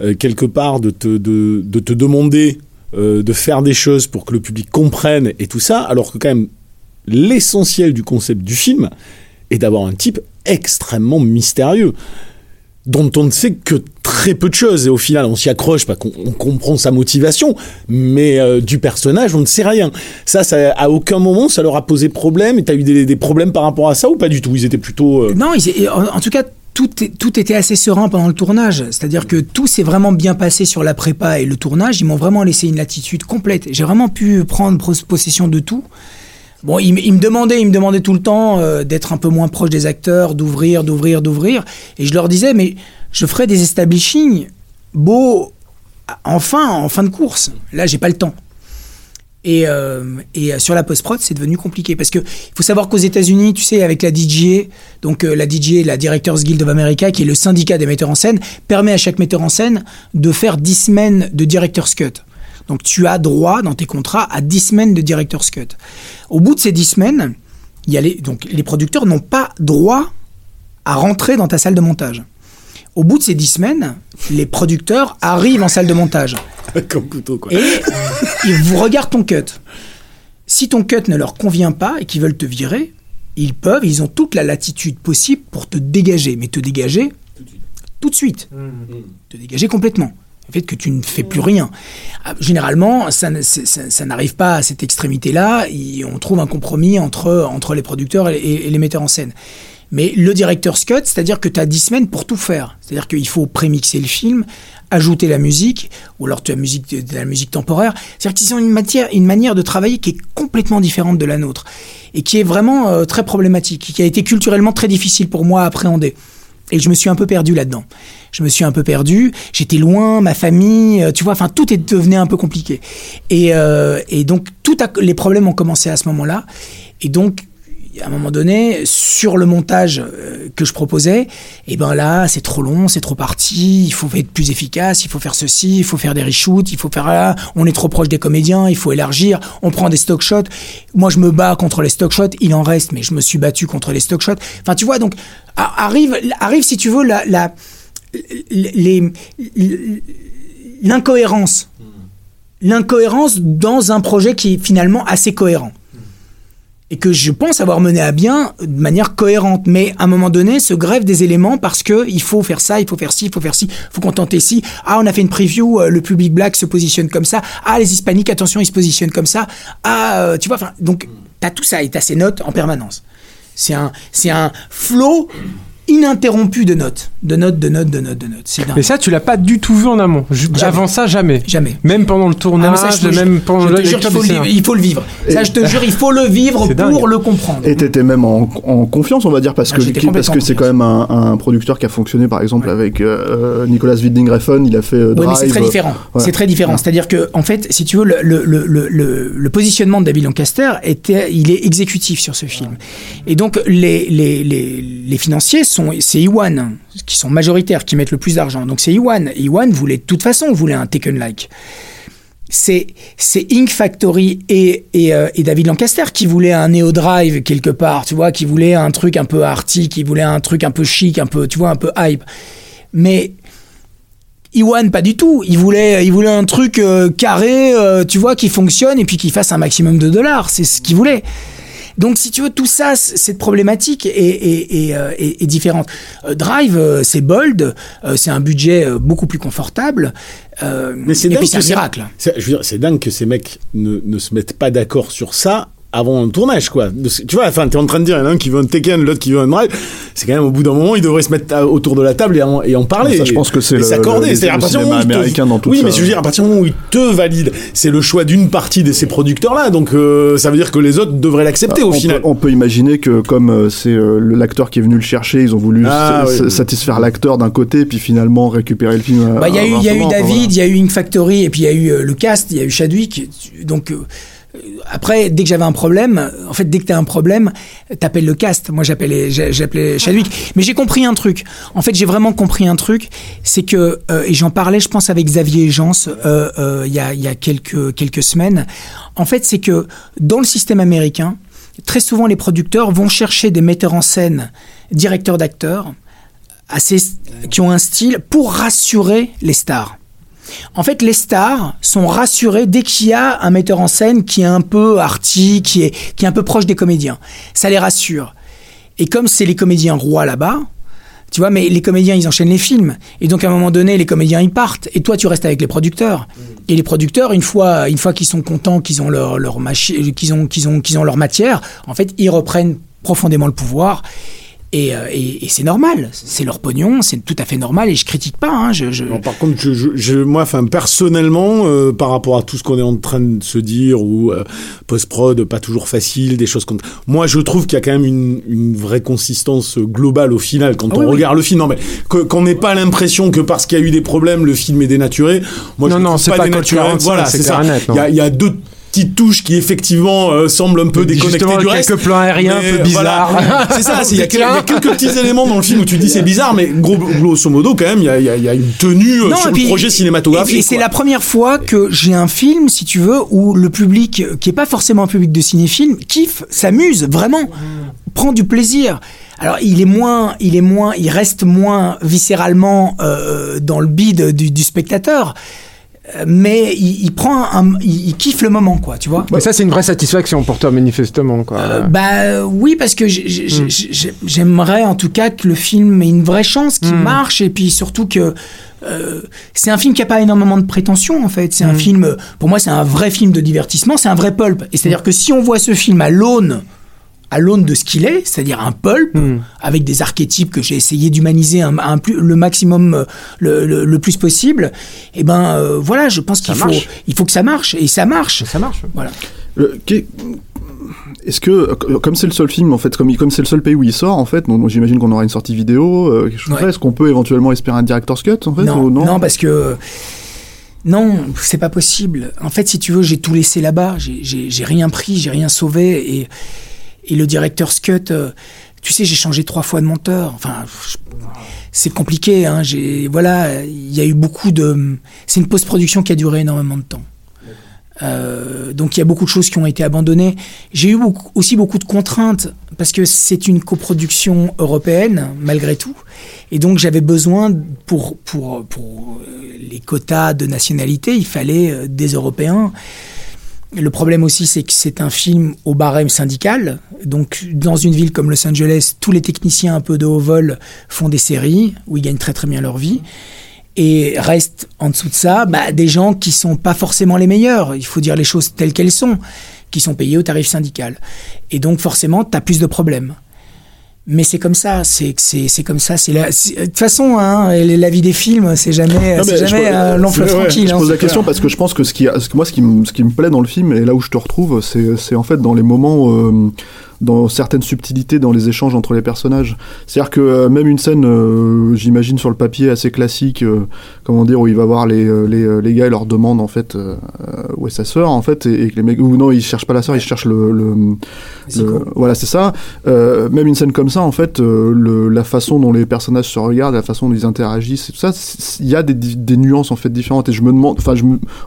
G: euh, quelque part, de te, de, de te demander euh, de faire des choses pour que le public comprenne et tout ça, alors que quand même l'essentiel du concept du film est d'avoir un type extrêmement mystérieux dont on ne sait que très peu de choses et au final on s'y accroche parce qu'on on comprend sa motivation mais euh, du personnage on ne sait rien. Ça, ça à aucun moment ça leur a posé problème et t'as eu des, problèmes par rapport à ça ou pas du tout? Ils étaient plutôt euh,
D: Non, ils- en tout cas, tout, était assez serein pendant le tournage. C'est-à-dire que tout s'est vraiment bien passé sur la prépa et le tournage. Ils m'ont vraiment laissé une latitude complète. J'ai vraiment pu prendre pos- possession de tout. Bon, ils, me- demandaient, ils me demandaient tout le temps euh, d'être un peu moins proche des acteurs, d'ouvrir, d'ouvrir, d'ouvrir. Et je leur disais, mais je ferai des establishing beaux, enfin, en fin de course. Là, j'ai pas le temps. Et, euh, et euh, sur la post-prod, c'est devenu compliqué. Parce que il faut savoir qu'aux États-Unis, tu sais, avec la DGA, donc euh, la DGA, la Directors Guild of America, qui est le syndicat des metteurs en scène, permet à chaque metteur en scène de faire 10 semaines de Director's Cut. Donc tu as droit dans tes contrats à 10 semaines de Director's Cut. Au bout de ces 10 semaines, y a les, donc les producteurs n'ont pas droit à rentrer dans ta salle de montage. Au bout de ces 10 semaines, les producteurs arrivent en salle de montage
G: comme couteau quoi
D: et ils vous regardent ton cut. Si ton cut ne leur convient pas et qu'ils veulent te virer, ils peuvent, ils ont toute la latitude possible pour te dégager, mais te dégager tout de suite, te dégager complètement. Le fait que tu ne fais plus rien. Ah, Généralement, ça, n'arrive pas à cette extrémité-là. On trouve un compromis entre, entre les producteurs et, et- et les metteurs en scène. Mais le director's cut, c'est-à-dire que tu as 10 semaines pour tout faire. C'est-à-dire qu'il faut prémixer le film, ajouter la musique, ou alors tu as de la musique temporaire. C'est-à-dire qu'ils ont une, matière, une manière de travailler qui est complètement différente de la nôtre. Et qui est vraiment euh, très problématique, qui a été culturellement très difficile pour moi à appréhender. Et je me suis un peu perdu là-dedans. Je me suis un peu perdu. J'étais loin, ma famille, euh, tu vois. Enfin, tout est devenu un peu compliqué. Et, euh, donc, tout les problèmes ont commencé à ce moment-là. Et donc, à un moment donné, sur le montage euh, que je proposais, et ben là, c'est trop long, c'est trop parti, il faut être plus efficace, il faut faire ceci, il faut faire des reshoots, il faut faire là, on est trop proche des comédiens, il faut élargir, on prend des stock shots. Moi, je me bats contre les stock shots, il en reste, mais je me suis battu contre les stock shots. Enfin, tu vois, donc arrive, arrive si tu veux la, la les l'incohérence, l'incohérence dans un projet qui est finalement assez cohérent et que je pense avoir mené à bien de manière cohérente. Mais à un moment donné, se grève des éléments parce que il faut faire ça, il faut faire ci, il faut faire ci, il faut contenter ci. Ah, on a fait une preview, euh, le public black se positionne comme ça. Ah, les hispaniques, attention, ils se positionnent comme ça. Ah, euh, tu vois, donc t'as tout ça et t'as ces notes en permanence. C'est un, c'est un flot ininterrompu de notes, de notes, de notes, de notes, de notes. C'est dingue.
F: Mais ça, tu l'as pas du tout vu en amont. Avant ça, jamais.
D: Jamais.
F: Même pendant le
D: Ah,
F: tournage,
D: ça, je te-
F: même pendant
D: je jure faut, le vivre, il faut le vivre. Ça, je te jure, il faut le vivre pour
F: dingue.
D: le comprendre.
C: Et t'étais même en, en confiance, on va dire, parce
D: Ah,
C: que parce que c'est quand même un, un producteur qui a fonctionné, par exemple, avec euh, Nicolas Winding Refn, il a fait euh,
D: Oui, mais
C: Drive.
D: c'est très différent.
C: ouais.
D: C'est très différent.
C: Ouais.
D: C'est-à-dire que, en fait, si tu veux, le, le, le, le, le- le positionnement de David Lancaster était, il est exécutif sur ce film. Et donc, les, les, les, les financiers sont, c'est Iwan qui sont majoritaires, qui mettent le plus d'argent. Donc, c'est Iwan. Iwan voulait, de toute façon, voulait un Taken-like. C'est, c'est Ink Factory et, et, euh, et David Lancaster qui voulaient un Neo Drive quelque part, tu vois, qui voulaient un truc un peu arty, qui voulaient un truc un peu chic, un peu, tu vois, un peu hype. Mais Iwan, pas du tout. Il voulait, il voulait un truc euh, carré, euh, tu vois, qui fonctionne et puis qui fasse un maximum de dollars. C'est ce qu'il voulait. Donc, si tu veux, tout ça, cette problématique est, est, est, euh, est- différente. Euh, Drive, euh, c'est bold, c'est un budget beaucoup plus confortable.
G: Mais c'est dingue que
D: miracle.
G: C'est- dingue que ces mecs ne, ne se mettent pas d'accord sur ça avant le tournage, quoi. Tu vois, enfin, t'es en train de dire, il y en a un qui veut un Tekken, l'autre qui veut un Drive. C'est quand même au bout d'un moment, ils devraient se mettre à- autour de la table et en, et en parler.
C: Ça, je pense que c'est
G: s'accorder.
C: le-
G: C'est-à-dire, à
C: le
G: partir du
C: cinéma
G: moment où ils te-
C: américain dans tout
G: Oui,
C: ça.
G: mais je veux dire, à partir du moment où ils te valident, c'est le choix d'une partie de ces producteurs-là. Donc, euh, ça veut dire que les autres devraient l'accepter au
C: on,
G: final.
C: peut, on peut imaginer que comme euh, c'est euh, le- l'acteur qui est venu le chercher, ils ont voulu
G: Ah, oui.
C: satisfaire l'acteur d'un côté, puis finalement récupérer le film. euh,
D: Bah, Il y a eu, il y a eu David, il y a eu Ink Factory, et puis il y a eu euh, le cast, il y a eu Chadwick. Donc euh, après, dès que j'avais un problème, euh, en fait, dès que t'as un problème, t'appelles le cast. Moi, j'appelais, j'a- j'appelais Chadwick. Mais j'ai compris un truc. En fait, j'ai vraiment compris un truc, c'est que euh, et j'en parlais, je pense, avec Xavier Jans euh, euh, il y a, il y a quelques quelques semaines. En fait, c'est que dans le système américain, très souvent, les producteurs vont chercher des metteurs en scène, directeurs d'acteurs assez, qui ont un style pour rassurer les stars. En fait, les stars sont rassurées dès qu'il y a un metteur en scène qui est un peu arty, qui est, qui est un peu proche des comédiens. Ça les rassure. Et comme c'est les comédiens rois là-bas, tu vois, mais les comédiens, ils enchaînent les films. Et donc, à un moment donné, les comédiens, ils partent. Et toi, tu restes avec les producteurs. Et les producteurs, une fois, une fois qu'ils sont contents, qu'ils ont leur, leur qu'ils ont, qu'ils ont, qu'ils ont leur matière, en fait, ils reprennent profondément le pouvoir. Et, euh, et, et c'est normal. C'est leur pognon, c'est tout à fait normal. Et je critique pas. Hein, je, je...
G: Non, par contre, je, je, je- moi, enfin, personnellement, euh, par rapport à tout ce qu'on est en train de se dire, ou euh, post-prod, pas toujours facile, des choses comme Moi, je trouve qu'il y a quand même une, une vraie consistance globale au final quand
D: Ah
G: on
D: oui, oui.
G: regarde le film. Non, mais qu'on n'ait pas l'impression que parce qu'il y a eu des problèmes, le film est dénaturé. Moi,
F: Non,
G: je
F: non, c'est pas
G: dénaturé.
F: 45,
G: Voilà,
F: c'est
G: ça. Il y a, il y a deux petites touches qui effectivement euh, semblent un peu déconnectées
F: Justement,
G: du reste.
F: quelques plans aériens
G: Mais,
F: un peu
G: euh, voilà.
F: bizarres.
G: c'est ça, il y, a y quelques petits éléments dans le film où tu dis c'est bizarre, mais gros, grosso modo, quand même, il y a, il y a- il y a une tenue euh,
D: Non,
G: sur le projet cinématographique.
D: Et, et c'est la première fois que j'ai un film, si tu veux, où le public, qui est pas forcément un public de cinéfilm, kiffe, s'amuse, vraiment, prend du plaisir. Alors il est moins, il est moins, il reste moins viscéralement euh, dans le bide du, du spectateur, mais il, il prend, un, il, il kiffe le moment, quoi, tu vois.
F: Mais ça, c'est une vraie satisfaction pour toi, manifestement. Quoi.
D: Euh, bah oui, parce que j'ai- j'aimerais en tout cas que le film ait une vraie chance, qu'il marche, et puis surtout que euh, c'est un film qui a pas énormément de prétention en fait. C'est un film, euh, pour moi, c'est un vrai film de divertissement, c'est un vrai pulp. Et c'est-à-dire que si on voit ce film à l'aune à l'aune de ce qu'il est, c'est-à-dire un pulp avec des archétypes que j'ai essayé d'humaniser un, un plus, le maximum, euh, le, le- le plus possible. Et ben euh, voilà, je pense qu'il faut,
F: marche.
D: il faut que ça marche et ça marche.
F: Ça marche.
D: Voilà.
C: Le- Est-ce que, euh, comme c'est le seul film, en fait, comme, comme c'est le seul pays où il sort, en fait, donc, donc j'imagine qu'on aura une sortie vidéo, euh, quelque chose comme
D: Ouais.
C: ça, est-ce qu'on peut éventuellement espérer un director's cut, en fait
D: non,
C: ou
D: non, parce que non, c'est pas possible. En fait, si tu veux, j'ai tout laissé là-bas. J'ai- J'ai j'ai rien pris, j'ai rien sauvé. Et, et le directeur Scott, euh, tu sais, j'ai changé trois fois de monteur. Enfin, c'est compliqué. Hein. Voilà, il y a eu beaucoup de. C'est une post-production qui a duré énormément de temps. Euh, donc il y a beaucoup de choses qui ont été abandonnées. J'ai eu aussi beaucoup de contraintes parce que c'est une coproduction européenne malgré tout. Et donc j'avais besoin pour, pour, pour euh, les quotas de nationalité, il fallait des Européens. Le problème aussi, c'est que c'est un film au barème syndical. Donc, dans une ville comme Los Angeles, tous les techniciens un peu de haut vol font des séries où ils gagnent très très bien leur vie. Et reste en dessous de ça bah, des gens qui sont pas forcément les meilleurs. Il faut dire les choses telles qu'elles sont, qui sont payés au tarif syndical. Et donc, forcément, tu as plus de problèmes. Mais c'est comme ça, c'est c'est c'est comme ça. C'est la de toute façon, hein, la vie des films, c'est jamais
C: Non,
D: jamais
C: ouais, ouais,
D: tranquille.
C: Je
D: hein,
C: pose la question
D: clair.
C: parce que je pense que ce qui, ce moi, ce qui, me, ce qui me plaît dans le film et là où je te retrouve, c'est, c'est en fait dans les moments, euh, dans certaines subtilités dans les échanges entre les personnages. C'est-à-dire que euh, même une scène, euh, j'imagine sur le papier assez classique, euh, comment dire, où il va voir les, les, les gars et leur demande en fait euh, où est sa sœur en fait et, et que les mecs ou non ils cherchent pas la sœur, ils cherchent le, le, le- voilà c'est ça. Même une scène comme ça en fait, le, la façon dont les personnages se regardent, la façon dont ils interagissent, et tout ça, il y a des, des nuances en fait différentes. Et je me demande, enfin,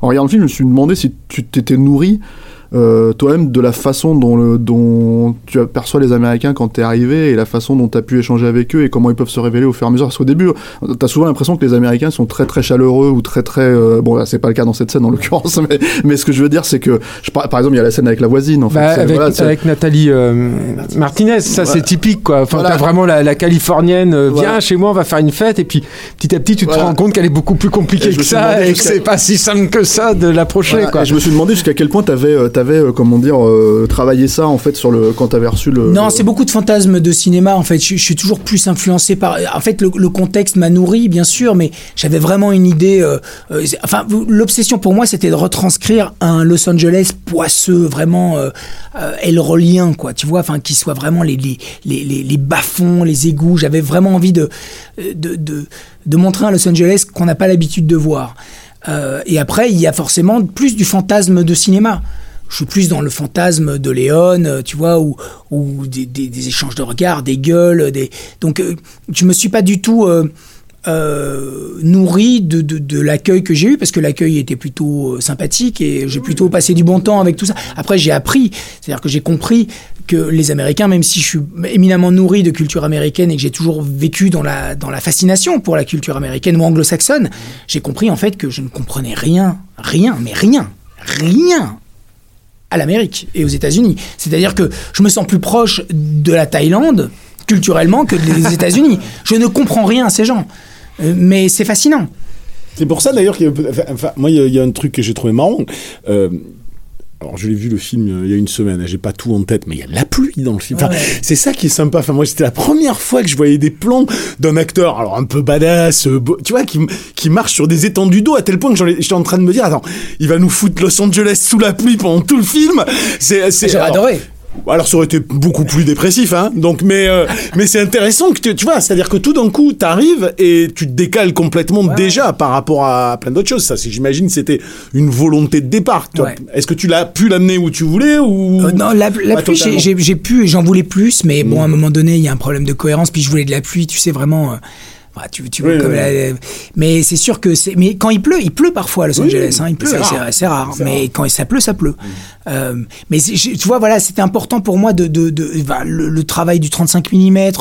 C: en regardant le film, je me suis demandé si tu t'étais nourri euh, toi-même de la façon dont, le, dont tu aperçois les Américains quand t'es arrivé et la façon dont t'as pu échanger avec eux et comment ils peuvent se révéler au fur et à mesure. Parce qu'au début, t'as souvent l'impression que les Américains sont très très chaleureux ou très très euh, bon, là, c'est pas le cas dans cette scène en l'occurrence, mais, mais ce que je veux dire, c'est que je, par par exemple, il y a la scène avec la voisine. En fait,
F: Bah,
C: C'est-
F: avec,
C: voilà, c'est-
F: avec Nathalie euh, Martinez, ça c'est typique quoi. Enfin,
C: Voilà.
F: t'as vraiment la, la californienne, euh,
C: Voilà.
F: viens chez moi, on va faire une fête, et puis petit à petit tu te
C: Voilà.
F: rends compte qu'elle est beaucoup plus compliquée que ça, et que c'est pas si simple que ça de l'approcher
C: Voilà,
F: quoi.
C: et je me suis demandé jusqu'à quel point tu avais, t'avais, euh, comment dire, euh, travaillé ça en fait sur le quand t'avais reçu le.
D: Non, c'est beaucoup de fantasmes de cinéma en fait. Je, suis toujours plus influencé par. En fait, le, contexte m'a nourri, bien sûr, mais j'avais vraiment une idée. euh, enfin, l'obsession pour moi, c'était de retranscrire un Los Angeles poisseux, vraiment elrolien, quoi. Tu vois, enfin, qui soit vraiment les les les, les, bas-fonds, les égouts. J'avais vraiment envie de de, de de montrer un Los Angeles qu'on n'a pas l'habitude de voir. Et après, il y a forcément plus du fantasme de cinéma. Je suis plus dans le fantasme de Léon, euh, tu vois, ou, ou des, des- des échanges de regards, des gueules, des. Donc, euh, je me suis pas du tout euh, euh, nourri de, de, de l'accueil que j'ai eu parce que l'accueil était plutôt sympathique et j'ai plutôt passé du bon temps avec tout ça. Après, j'ai appris, c'est-à-dire que j'ai compris que les Américains, même si je suis éminemment nourri de culture américaine et que j'ai toujours vécu dans la, dans la fascination pour la culture américaine ou anglo-saxonne, j'ai compris en fait que je ne comprenais rien, rien, mais rien, rien à l'Amérique et aux États-Unis. C'est-à-dire que je me sens plus proche de la Thaïlande culturellement que des États-Unis. Je ne comprends rien à ces gens. Euh, Mais c'est fascinant.
G: C'est pour ça d'ailleurs qu'il y a un peu- enfin, enfin, moi il y a- il y, a un truc que j'ai trouvé marrant. Euh, alors je l'ai vu le film euh, il y a une semaine, hein, j'ai pas tout en tête, mais il y a de la pluie dans le film. Enfin,
D: Ouais.
G: C'est ça qui est sympa. Enfin moi c'était la première fois que je voyais des plans d'un acteur, alors un peu badass, euh, beau- tu vois, qui, qui marche sur des étendues d'eau à tel point que j'étais en train de me dire, attends, il va nous foutre Los Angeles sous la pluie pendant tout le film. C'est, c'est-
D: J'aurais
G: alors-
D: adoré.
G: Alors ça aurait été beaucoup plus dépressif, hein. Donc, mais euh, mais c'est intéressant que tu, tu vois, c'est-à-dire que tout d'un coup, t'arrives et tu te décales complètement déjà par rapport à plein d'autres choses. Ça, j'imagine, c'était une volonté de départ.
D: Ouais.
G: Est-ce que tu l'as pu l'amener où tu voulais ou
D: Euh, non, la, la
G: Pas
D: pluie, j'ai- pu, et j'en voulais plus, mais bon, à un moment donné, il y a un problème de cohérence. Puis je voulais de la pluie, tu sais, vraiment. euh, bah, tu, tu vois
G: Oui,
D: comme
G: oui,
D: la- mais c'est sûr que c'est. Mais quand il pleut, il pleut parfois à Los Angeles. Hein, il pleut,
G: c'est rare.
D: Mais quand ça pleut, ça pleut. Euh, mais tu vois, voilà, c'était important pour moi de, de, de bah, le, le travail du 35 mm,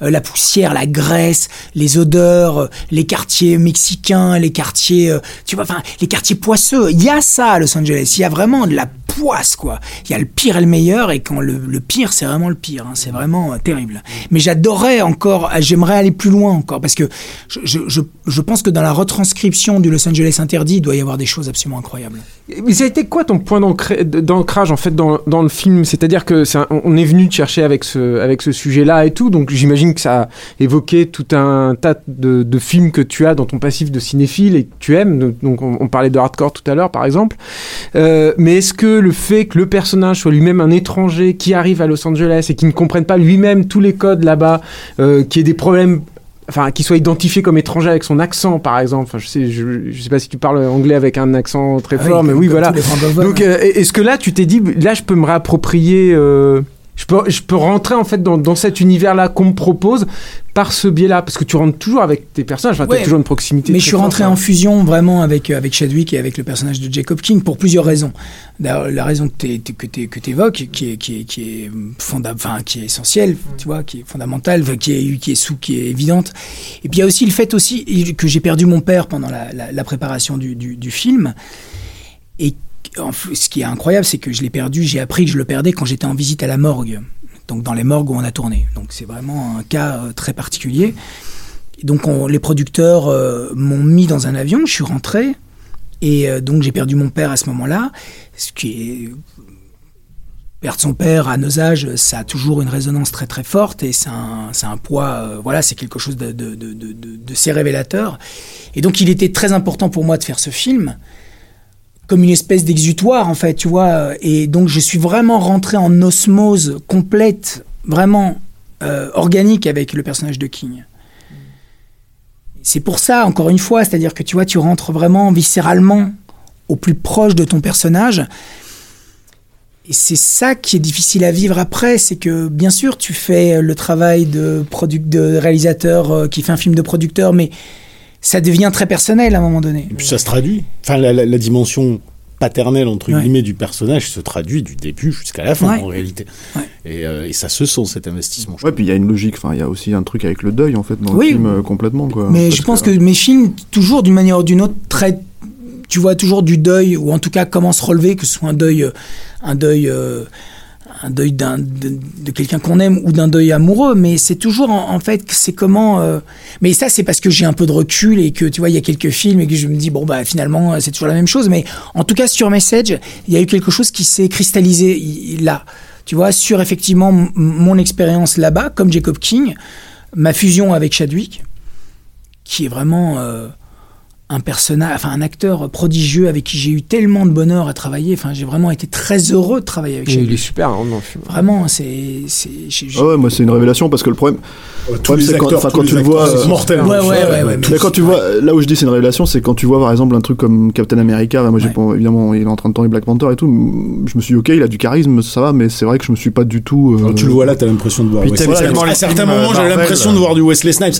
D: la poussière, la graisse, les odeurs, euh, les quartiers mexicains, les quartiers, euh, tu vois, enfin, les quartiers poisseux. Il y a ça à Los Angeles. Il y a vraiment de la poisse, quoi. Il y a le pire et le meilleur, et quand le, le pire, c'est vraiment le pire. hein. C'est vraiment euh, terrible. Mais j'adorais encore, euh, j'aimerais aller plus loin encore, parce que je, je, je, je pense que dans la retranscription du Los Angeles interdit, il doit y avoir des choses absolument incroyables.
F: Mais ça a été quoi ton point d'ancrage en fait dans, le film? C'est-à-dire que c'est un- on est venu te chercher avec ce, sujet-là et tout, donc j'imagine que ça a évoqué tout un tas de, films que tu as dans ton passif de cinéphile et que tu aimes. Donc on, on parlait de hardcore tout à l'heure par exemple. Euh, mais est-ce que le fait que le personnage soit lui-même un étranger qui arrive à Los Angeles et qui ne comprenne pas lui-même tous les codes là-bas, euh, qui ait des problèmes enfin qui soit identifié comme étranger avec son accent par exemple. Enfin je sais je, je sais pas si tu parles anglais avec un accent très
D: Ah oui,
F: fort mais oui voilà. donc euh, est-ce que là tu t'es dit là je peux me réapproprier euh, je peux je peux rentrer en fait dans, dans cet univers là qu'on me propose par ce biais là parce que tu rentres toujours avec tes personnages enfin
D: Ouais.
F: t'as toujours une proximité
D: Mais je suis rentré
F: hein.
D: en fusion vraiment avec, euh, avec Chadwick et avec le personnage de Jacob King pour plusieurs raisons. La raison que tu évoques, qui est, qui est, qui est, fonda- enfin, qui est essentielle, tu vois, qui est fondamentale, qui est, qui est sous, qui est évidente. Et puis il y a aussi le fait aussi que j'ai perdu mon père pendant la, la- la préparation du, du, du film. Et ce qui est incroyable, c'est que je l'ai perdu, j'ai appris que je le perdais quand j'étais en visite à la morgue. Donc dans les morgues où on a tourné. Donc c'est vraiment un cas euh, très particulier. Donc on- les producteurs euh, m'ont mis dans un avion, je suis rentré et euh, donc j'ai perdu mon père à ce moment-là, ce qui est perdre son père à nos âges, ça a toujours une résonance très très forte et c'est un, poids, euh, voilà, c'est quelque chose de, de, de, révélateur. Et donc il était très important pour moi de faire ce film comme une espèce d'exutoire en fait, tu vois. Et donc je suis vraiment rentré en osmose complète, vraiment euh, organique avec le personnage de King. C'est pour ça, encore une fois, c'est-à-dire que tu vois, tu rentres vraiment viscéralement au plus proche de ton personnage. Et c'est ça qui est difficile à vivre après, c'est que bien sûr tu fais le travail de, de réalisateur euh, qui fait un film de producteur, mais ça devient très personnel à un moment donné.
G: Et puis ça se traduit. Enfin, la, la- la dimension paternelle entre
D: Ouais.
G: guillemets du personnage se traduit du début jusqu'à la fin
D: Ouais.
G: en réalité.
D: Ouais.
G: Et, euh, et ça se sent cet investissement.
C: Ouais, puis il y a une logique. Enfin, il y a aussi un truc avec le deuil en fait dans
D: Oui.
C: le film euh, complètement quoi.
D: Mais
C: Parce
D: je pense que, mes films, toujours d'une manière ou d'une autre, traitent, tu vois, toujours du deuil, ou en tout cas comment se relever, que ce soit un deuil, euh, un deuil, euh, un deuil d'un, de, quelqu'un qu'on aime ou d'un deuil amoureux, mais c'est toujours en, en fait c'est comment. euh, mais ça c'est parce que j'ai un peu de recul et que tu vois il y a quelques films et que je me dis bon bah finalement c'est toujours la même chose. Mais en tout cas sur Message, il y a eu quelque chose qui s'est cristallisé là. Tu vois sur effectivement mon expérience là-bas comme Jacob King, ma fusion avec Chadwick, qui est vraiment euh, un personnage, enfin un acteur prodigieux avec qui j'ai eu tellement de bonheur à travailler. Enfin, j'ai vraiment été très heureux de travailler avec
F: Il est super hein.
D: Vraiment, c'est,
C: Ah ouais, moi c'est une révélation parce que le problème,
G: Tous
C: problème,
G: les
C: quand-
G: acteurs, tous
C: quand
G: les
C: tu le
G: acteurs,
C: vois,
G: c'est
C: euh,
G: mortel.
D: Ouais,
G: hein.
D: ouais, ouais, ouais,
C: Mais quand tu vois, là où je dis c'est une révélation, c'est quand tu vois par exemple un truc comme Captain America. moi, j'ai évidemment, il est en train de tourner Black Panther et tout. Je me suis dit, ok, il a du charisme, ça va, mais c'est vrai que je me suis pas du tout. euh,
G: Quand tu le vois là, t'as l'impression de voir
B: Puis
G: À certains moments,
B: euh,
G: j'avais l'impression de voir du Wesley Snipes.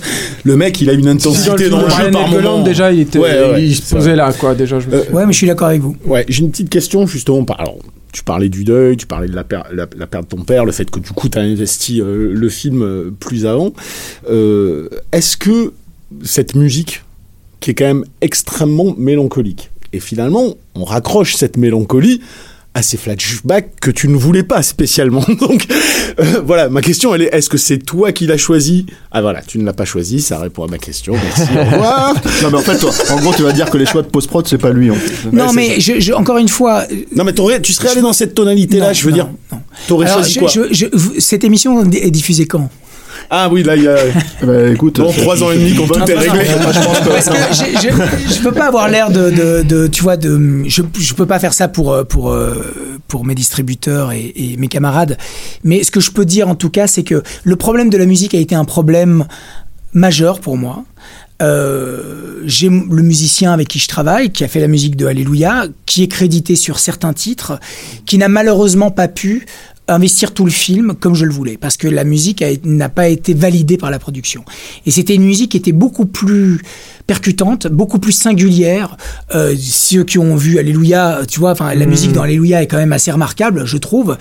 G: Le mec, il a une intensité dans le jeu par moment.
F: déjà, il, était,
G: Ouais, ouais,
F: il se posait là, quoi. Déjà, je me
G: Euh,
F: suis-
D: ouais, mais je suis d'accord avec vous.
G: Ouais, j'ai une petite question justement. Alors, tu parlais du deuil, tu parlais de la, per- la, la perte de ton père, le fait que du coup tu as investi euh, le film euh, plus avant. Euh, Est-ce que cette musique, qui est quand même extrêmement mélancolique, et finalement on raccroche cette mélancolie à ces flashbacks que tu ne voulais pas spécialement. Donc euh, voilà, ma question elle est est-ce que c'est toi qui l'as choisi? Ah voilà, tu ne l'as pas choisi, ça répond à ma question. Merci, au revoir.
C: Non mais en fait, toi, en gros, tu vas dire que les choix de post prod, c'est pas lui. En fait.
D: non, mais je, je- encore une fois. euh,
G: Non mais t'aurais- tu serais allé dans cette tonalité là,
D: non,
G: je veux
D: non,
G: dire.
D: non.
G: T'aurais
D: Alors,
G: choisi
D: je-
G: quoi?
D: je- je- vous- cette émission est diffusée quand?
G: Ah oui, là, il y a.
C: Bah écoute,
G: Dans trois ans et demi, quand tout est réglé.
C: Je
D: peux pas avoir l'air de, de, de- tu vois, de, je, je peux pas faire ça pour euh, pour euh, pour mes distributeurs et, et mes camarades. Mais ce que je peux dire en tout cas, c'est que le problème de la musique a été un problème majeur pour moi. Euh, j'ai le musicien avec qui je travaille, qui a fait la musique de Alléluia, qui est crédité sur certains titres, qui n'a malheureusement pas pu investir tout le film comme je le voulais, parce que la musique n'a pas été validée par la production. Et c'était une musique qui était beaucoup plus percutante, beaucoup plus singulière. Euh, ceux qui ont vu Alléluia, tu vois, enfin la musique dans Alléluia est quand même assez remarquable, je trouve.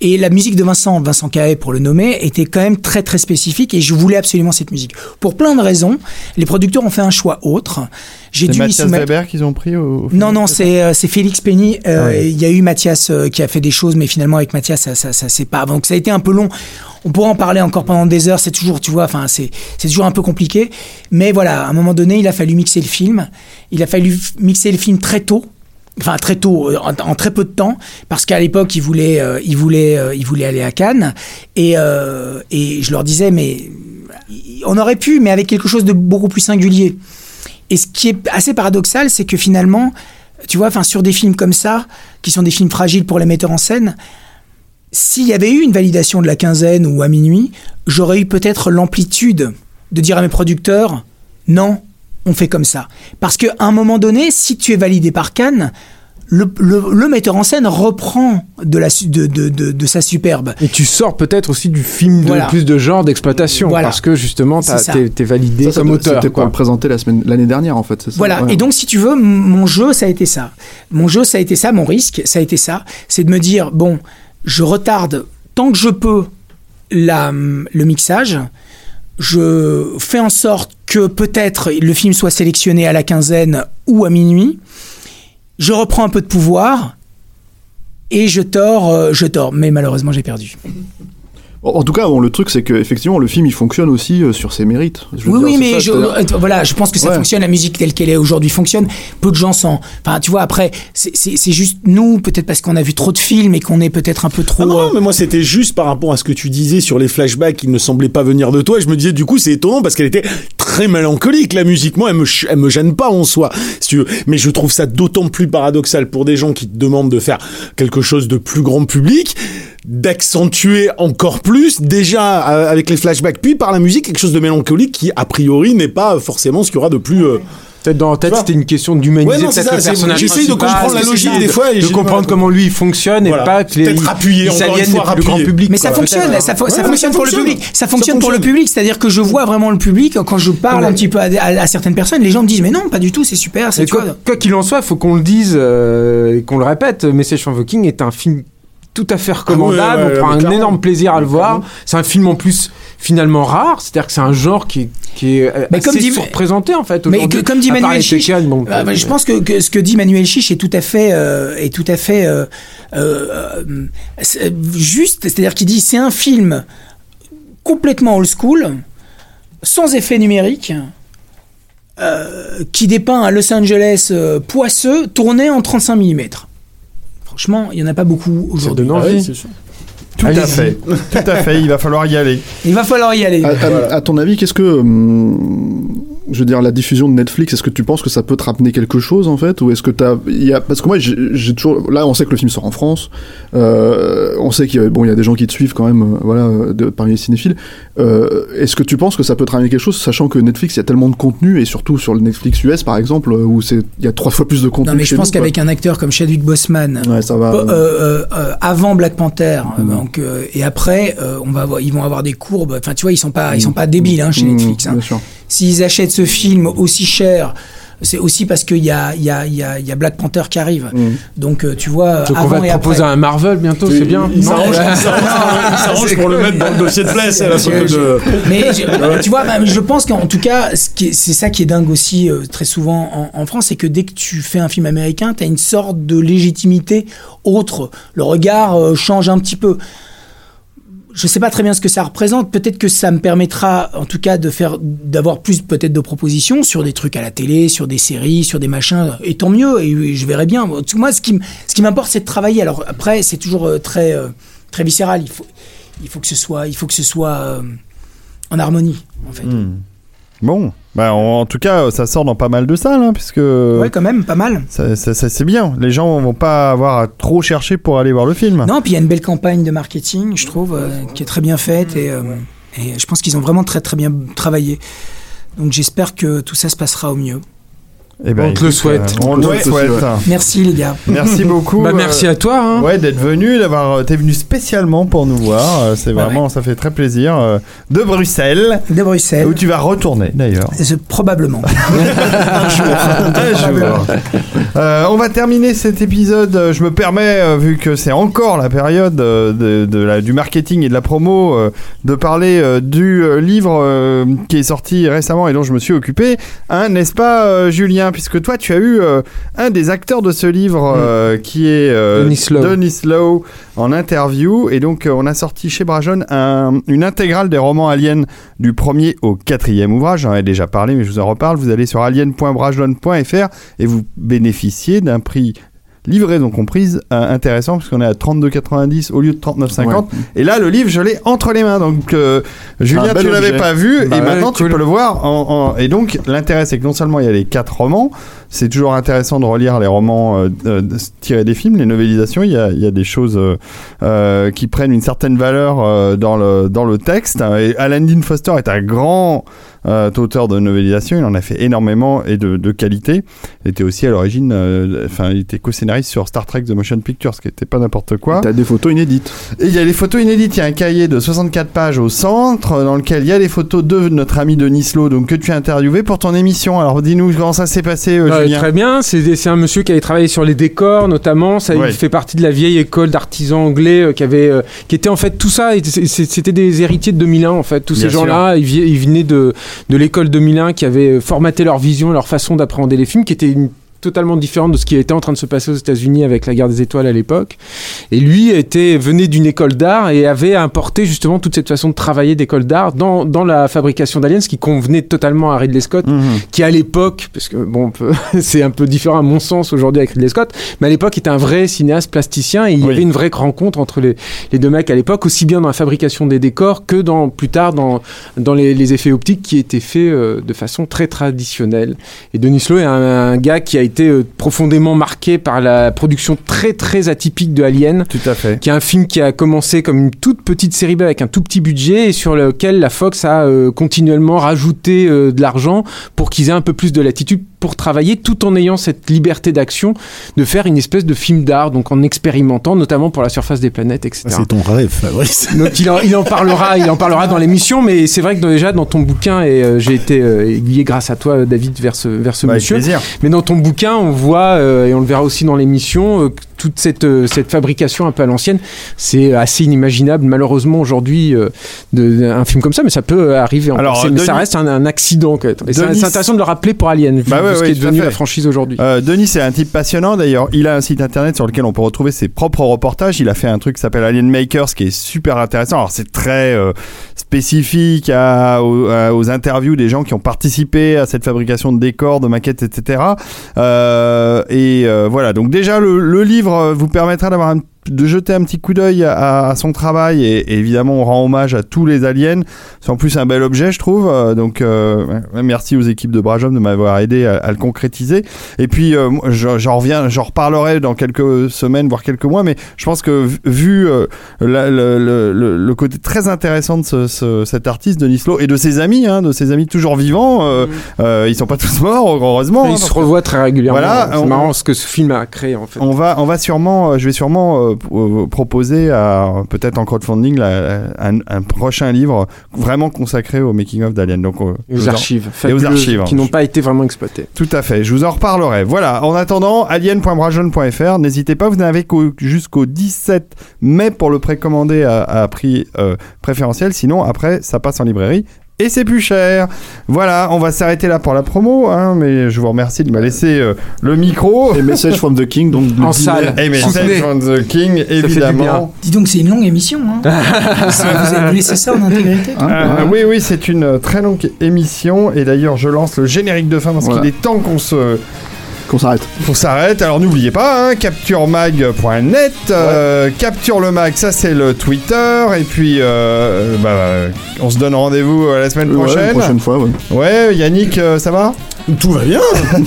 D: Et la musique de Vincent, Vincent Cahet pour le nommer, était quand même très très spécifique et je voulais absolument cette musique. Pour plein de raisons, les producteurs ont fait un choix autre. J'ai
B: C'est
D: dû
B: Mathias. Weber qu'ils ont pris au. au film,
D: Non, non, c'est euh, c'est Félix Penny. Euh,
B: Ah ouais.
D: Il y a eu Mathias qui a fait des choses, mais finalement avec Mathias, ça, ça, ça c'est pas. Donc ça a été un peu long. On pourra en parler encore pendant des heures. C'est toujours, tu vois, enfin c'est c'est toujours un peu compliqué. Mais voilà, à un moment donné, il a fallu mixer le film. Il a fallu mixer le film très tôt. Enfin très tôt, euh, en, très peu de temps, parce qu'à l'époque il voulait, euh, il voulait, euh, il voulait aller à Cannes, et et je leur disais mais on aurait pu, mais avec quelque chose de beaucoup plus singulier. Et ce qui est assez paradoxal, c'est que finalement, tu vois, enfin sur des films comme ça, qui sont des films fragiles pour les metteurs en scène, s'il y avait eu une validation de la quinzaine ou à minuit, j'aurais eu peut-être l'amplitude de dire à mes producteurs non, on fait comme ça. Parce qu'à un moment donné, si tu es validé par Cannes, le, le- le metteur en scène reprend de, la, su- de, de, de, de sa superbe.
F: Et tu sors peut-être aussi du film de
D: Voilà.
F: plus de genre d'exploitation
D: Voilà.
F: parce que justement t'es t'es validé
C: Ça, ça
F: comme auteur.
C: C'était la semaine, l'année dernière en fait. c'est ça
D: Voilà.
C: Ouais.
D: Et donc, si tu veux, mon jeu, ça a été ça. Mon jeu, ça a été ça. Mon risque, ça a été ça. C'est de me dire, bon, je retarde tant que je peux le mixage. Je fais en sorte que peut-être le film soit sélectionné à la quinzaine ou à minuit. Je reprends un peu de pouvoir et je tords, euh, je tords. Mais malheureusement, j'ai perdu.
C: En tout cas, bon, le truc, c'est que effectivement, le film, il fonctionne aussi euh, sur ses mérites. Je
D: Oui,
C: dire,
D: oui, mais
C: ça,
D: je, euh, voilà, je pense que ça
C: Ouais.
D: fonctionne. La musique telle qu'elle est aujourd'hui fonctionne. Peu de gens s'en. Enfin, tu vois, après, c'est- juste nous, peut-être parce qu'on a vu trop de films et qu'on est peut-être un peu trop.
G: Ah non,
D: euh,
G: mais moi c'était juste par rapport à ce que tu disais sur les flashbacks qui ne semblaient pas venir de toi. Et je me disais du coup c'est étonnant parce qu'elle était très mélancolique la musique. Moi elle me elle me gêne pas en soi, si tu veux. Mais je trouve ça d'autant plus paradoxal pour des gens qui te demandent de faire quelque chose de plus grand public d'accentuer encore plus déjà euh, avec les flashbacks puis par la musique quelque chose de mélancolique qui a priori n'est pas forcément ce qu'il y aura de plus euh,
F: Peut-être dans la tête c'était une question d'humaniser
G: Ouais,
F: peut-être le personnage.
G: j'essaye de comprendre la logique des
F: de-
G: fois et
F: de comprendre comment lui il fonctionne
G: Voilà.
F: et pas que les
G: Peut-être appuyer,
F: plus grand public.
D: Mais ça fonctionne, ça, fo- ça
G: Ouais,
D: fonctionne
G: ça
D: pour le public. Ça fonctionne pour le public, c'est-à-dire que je vois vraiment le public quand je parle un petit peu à, à- à certaines personnes, les gens me disent mais non, pas du tout, c'est super, c'est
F: quoi quoi qu'il en soit, il faut qu'on le dise euh, et qu'on le répète. Message from the King est un film tout à fait recommandable.
G: Ah ouais, ouais,
F: on prend un
G: clairement.
F: énorme plaisir à le voir. C'est un film en plus finalement rare. C'est-à-dire que c'est un genre qui est, qui est euh,
D: Mais
F: assez
D: comme dit-
F: surprésenté en fait.
D: Mais que- comme dit Manuel Chiche,
F: Tekken, bon,
D: Ah, bah, je pense que, que ce que dit Manuel Chiche est tout à fait, euh, est tout à fait euh, euh, euh, c'est juste. C'est-à-dire qu'il dit c'est un film complètement old school, sans effet numérique, euh, qui dépeint un Los Angeles euh, poisseux, tourné en 35 mm. Franchement, il n'y en a pas beaucoup
F: ça
D: aujourd'hui.
H: Ah c'est sûr.
B: Tout à fait. Tout à fait. Il va falloir y aller.
D: Il va falloir y aller.
C: À, à- à ton avis, qu'est-ce que, hum, je veux dire, la diffusion de Netflix, est-ce que tu penses que ça peut te ramener quelque chose en fait, ou est-ce que t'as, y a, parce que moi j'ai toujours, là on sait que le film sort en France, euh, on sait qu'il y a, bon, y a des gens qui te suivent quand même, euh, voilà, de, parmi les cinéphiles. Euh, est-ce que tu penses que ça peut te ramener quelque chose, sachant que Netflix, il y a tellement de contenu et surtout sur le Netflix US par exemple, où il y a trois fois plus de contenu.
D: non, mais je pense qu'avec un acteur comme Chadwick Boseman,
C: Ouais, ça va.
D: Euh, avant Black Panther
C: Mm.
D: donc et après on va avoir- ils vont avoir des courbes enfin tu vois ils sont pas ils sont pas
C: Mm.
D: débiles hein, chez
C: Mmh,
D: Netflix hein.
C: Bien sûr.
D: S'ils achètent ce film aussi cher c'est aussi parce qu'il y a, il y, a, il y, a, il y a Black Panther qui arrive
C: Mmh.
D: donc euh, tu vois
F: Donc on va
D: et
F: te proposer
D: après
F: un Marvel bientôt, c'est bien.
H: Il s'arrange pour le mettre dans le dossier de à la de.
D: mais tu vois, bah, je pense qu'en tout cas, ce c'est ça qui est dingue aussi euh, très souvent en, en France, c'est que dès que tu fais un film américain, tu as une sorte de légitimité autre. Le regard euh, change un petit peu. Je sais pas très bien ce que ça représente. Peut-être que ça me permettra, en tout cas, de faire, d'avoir plus peut-être de propositions sur des trucs à la télé, sur des séries, sur des machins. Et tant mieux. Et, je verrai bien. Moi, ce qui, m- ce qui m'importe, c'est de travailler. Alors après, c'est toujours euh, très, euh, très viscéral. Il faut, il faut que ce soit, il faut que ce soit euh, en harmonie, en fait.
B: Hmm. Bon, bah, en, en tout cas, ça sort dans pas mal de salles, hein, puisque
D: Ouais, quand même, pas mal.
B: ça, ça- ça- c'est bien. Les gens vont pas avoir à trop chercher pour aller voir le film.
D: Non, puis il y a une belle campagne de marketing, je trouve, euh, qui est très bien faite et, euh, et je pense qu'ils ont vraiment très très bien travaillé. Donc j'espère que tout ça se passera au mieux.
B: Eh ben,
F: On te le souhaite.
B: euh, on te
C: Ouais.
B: le souhaite.
D: Merci les gars.
B: Merci beaucoup.
F: Bah,
B: euh,
F: merci à toi. Hein.
B: Ouais, d'être venu, d'avoir, euh, t'es venu spécialement pour nous voir. C'est
D: Ouais,
B: vraiment, ça fait très plaisir. De Bruxelles,
D: De Bruxelles,
B: où tu vas retourner d'ailleurs.
D: c'est probablement.
B: Un jour. Euh, on va terminer cet épisode. Je me permets, vu que c'est encore la période de, de la- du marketing et de la promo, de parler du livre qui est sorti récemment et dont je me suis occupé. Hein, N'est-ce pas, euh, Julien Puisque toi, tu as eu euh, un des acteurs de ce livre euh, qui est euh,
F: Denis Lowe.
B: Denis Lowe en interview. Et donc, euh, on a sorti chez Brajon un- une intégrale des romans aliens du premier au quatrième ouvrage. J'en ai déjà parlé, mais je vous en reparle. Vous allez sur alien.brajon.fr et vous bénéficiez d'un prix livraison comprise euh, intéressant parce qu'on est à 32,90 au lieu de 39,50
C: Ouais.
B: et là le livre je l'ai entre les mains donc euh, Julien
C: bel
B: tu l'avais
C: objet.
B: pas vu
F: Bah
B: et
F: ouais,
B: maintenant tu peux le voir en, en- et donc l'intérêt c'est que non seulement il y a les quatre romans c'est toujours intéressant de relire les romans euh, tirés des films les novélisations il y a, il y a des choses euh, euh, qui prennent une certaine valeur dans le dans le texte. Et Alan Dean Foster est un grand auteur de novélisation il en a fait énormément et de, de qualité. Il était aussi à l'origine enfin il était co-scénariste sur Star Trek The Motion Picture ce qui était pas n'importe quoi.
C: T'as des photos inédites.
B: et il y a les photos inédites, il y a un cahier de 64 pages au centre dans lequel il y a les photos de notre ami Denis Lowe, donc que tu as interviewé pour ton émission. Alors dis-nous comment ça s'est passé, euh,
F: Très bien, c'est un monsieur qui avait travaillé sur les décors notamment, ça
B: Ouais.
F: il fait partie de la vieille école d'artisans anglais euh, qui avait euh, qui était en fait tout ça c'était des héritiers de 2001 en fait, tous
B: Bien
F: ces gens-là, ils, venaient de de l'école 2001 qui avait formaté leur vision, leur façon d'appréhender les films qui était une totalement différente de ce qui était en train de se passer aux États-Unis avec la guerre des étoiles à l'époque. Et lui était venait d'une école d'art et avait importé justement toute cette façon de travailler d'école d'art dans, dans la fabrication d'aliens, ce qui convenait totalement à Ridley Scott,
B: Mhm.
F: qui à l'époque, parce que bon, c'est un peu différent à mon sens aujourd'hui avec Ridley Scott, mais à l'époque était un vrai cinéaste plasticien et il y avait une vraie rencontre entre les, les deux mecs à l'époque, aussi bien dans la fabrication des décors que dans plus tard dans, dans les, les effets optiques qui étaient faits euh, de façon très traditionnelle. Et Denis Lowe est un, un gars qui a été euh, profondément marqué par la production très très atypique de Alien
B: Tout à fait.
F: qui est un film qui a commencé comme une toute petite série B avec un tout petit budget et sur lequel la Fox a euh, continuellement rajouté euh, de l'argent pour qu'ils aient un peu plus de latitude pour travailler tout en ayant cette liberté d'action de faire une espèce de film d'art donc en expérimentant notamment pour la surface des planètes etc.
H: C'est ton rêve, Fabrice.
F: Donc il en, il en parlera, il en parlera dans l'émission, mais c'est vrai que déjà dans ton bouquin et euh, j'ai été euh, aiguillé grâce à toi David vers ce vers ce
B: Bah,
F: monsieur.
B: plaisir.
F: Mais dans ton bouquin, on voit, euh, et on le verra aussi dans l'émission, euh, toute cette, euh, cette fabrication un peu à l'ancienne. C'est assez inimaginable, malheureusement, aujourd'hui, euh, un film comme ça, mais ça peut arriver encore.
B: Alors,
F: mais ça reste un, un accident,
B: Denis-
F: c'est intéressant de le rappeler pour Alien, vu,
B: Bah
F: vu
B: ouais,
F: ce
B: ouais,
F: qui est devenu la franchise aujourd'hui.
B: Euh, Denis, c'est un type passionnant d'ailleurs. Il a un site internet sur lequel on peut retrouver ses propres reportages. Il a fait un truc qui s'appelle Alien Makers qui est super intéressant. Alors c'est très euh, spécifique à- aux, interviews des gens qui ont participé à cette fabrication de décors, de maquettes, etc. Euh, et voilà. Donc déjà le, le livre vous permettra d'avoir un de jeter un petit coup d'œil à, à son travail et, et évidemment on rend hommage à tous les aliens c'est en plus un bel objet je trouve Euh, donc euh, merci aux équipes de Brajom de m'avoir aidé à, à le concrétiser et puis euh, j'en reviens j'en reparlerai dans quelques semaines voire quelques mois mais je pense que vu- euh, la- le, le- le- le côté très intéressant de ce, ce- cet artiste Denis Lowe et de ses amis hein, de ses amis toujours vivants euh, ils sont pas tous morts heureusement hein,
F: il se revoit très régulièrement.
B: Voilà,
F: c'est marrant ce que ce film a créé, en fait.
B: on va, on va sûrement, je vais sûrement euh, proposer à peut-être en crowdfunding la- un, un prochain livre vraiment consacré au making of d'Alien. Donc
F: aux
B: vous en-
F: archives,
B: et aux archives, hein.
F: qui n'ont pas été vraiment exploitées.
B: Tout à fait, je vous en reparlerai. Voilà, en attendant, alien.brajon.fr, n'hésitez pas, vous n'avez qu'au- jusqu'au 17 mai pour le précommander à, à prix euh, préférentiel, sinon après ça passe en librairie. Et c'est plus cher. Voilà, on va s'arrêter là pour la promo, hein, mais je vous remercie de me laisser euh, le micro.
C: Et Message from the King, donc
F: En salle.
B: Et
F: Soutenez.
B: Message from the King, évidemment.
D: Dis donc, c'est une longue émission. Hein. vous, avez- laissez ça en intégrité
C: Hein,
B: Euh,
C: ouais.
B: oui, oui, c'est une euh, très longue émission et d'ailleurs je lance le générique de fin parce
C: Voilà.
B: qu'il est temps qu'on se
C: Qu'on s'arrête.
B: qu'on s'arrête. Alors n'oubliez pas, hein, capturemag.net, euh, capture le mag, ça c'est le Twitter et puis euh, bah, on se donne rendez-vous euh, la semaine
C: Ouais,
B: prochaine.
C: une prochaine fois, ouais.
B: Ouais, Yannick, euh, ça va?
H: Tout va bien.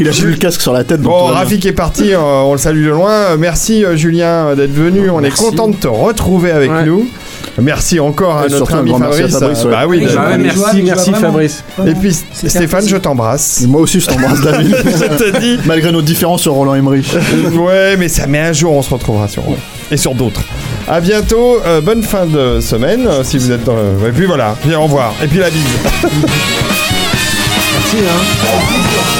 C: Il a eu le casque sur la tête. donc
B: Bon. Rafik est parti, euh, on le salue de loin. Merci euh, Julien d'être venu, on
F: Merci.
B: est content de te retrouver avec
F: Ouais.
B: nous. Merci encore à
C: Et
B: notre ami Fabrice.
C: Fabrice, ouais.
B: Bah oui, bah,
F: ouais, merci, merci. Fabrice.
B: Et puis Stéphane, je t'embrasse.
C: Moi aussi, je t'embrasse, David.
B: je te dis.
C: Malgré nos différences sur Roland Emmerich.
B: Ouais, mais ça, mais un jour on se retrouvera sur et sur d'autres. À bientôt, euh, bonne fin de semaine euh, si vous êtes dans. le- Et puis voilà, puis au revoir. Et puis la bise.
F: Merci, hein.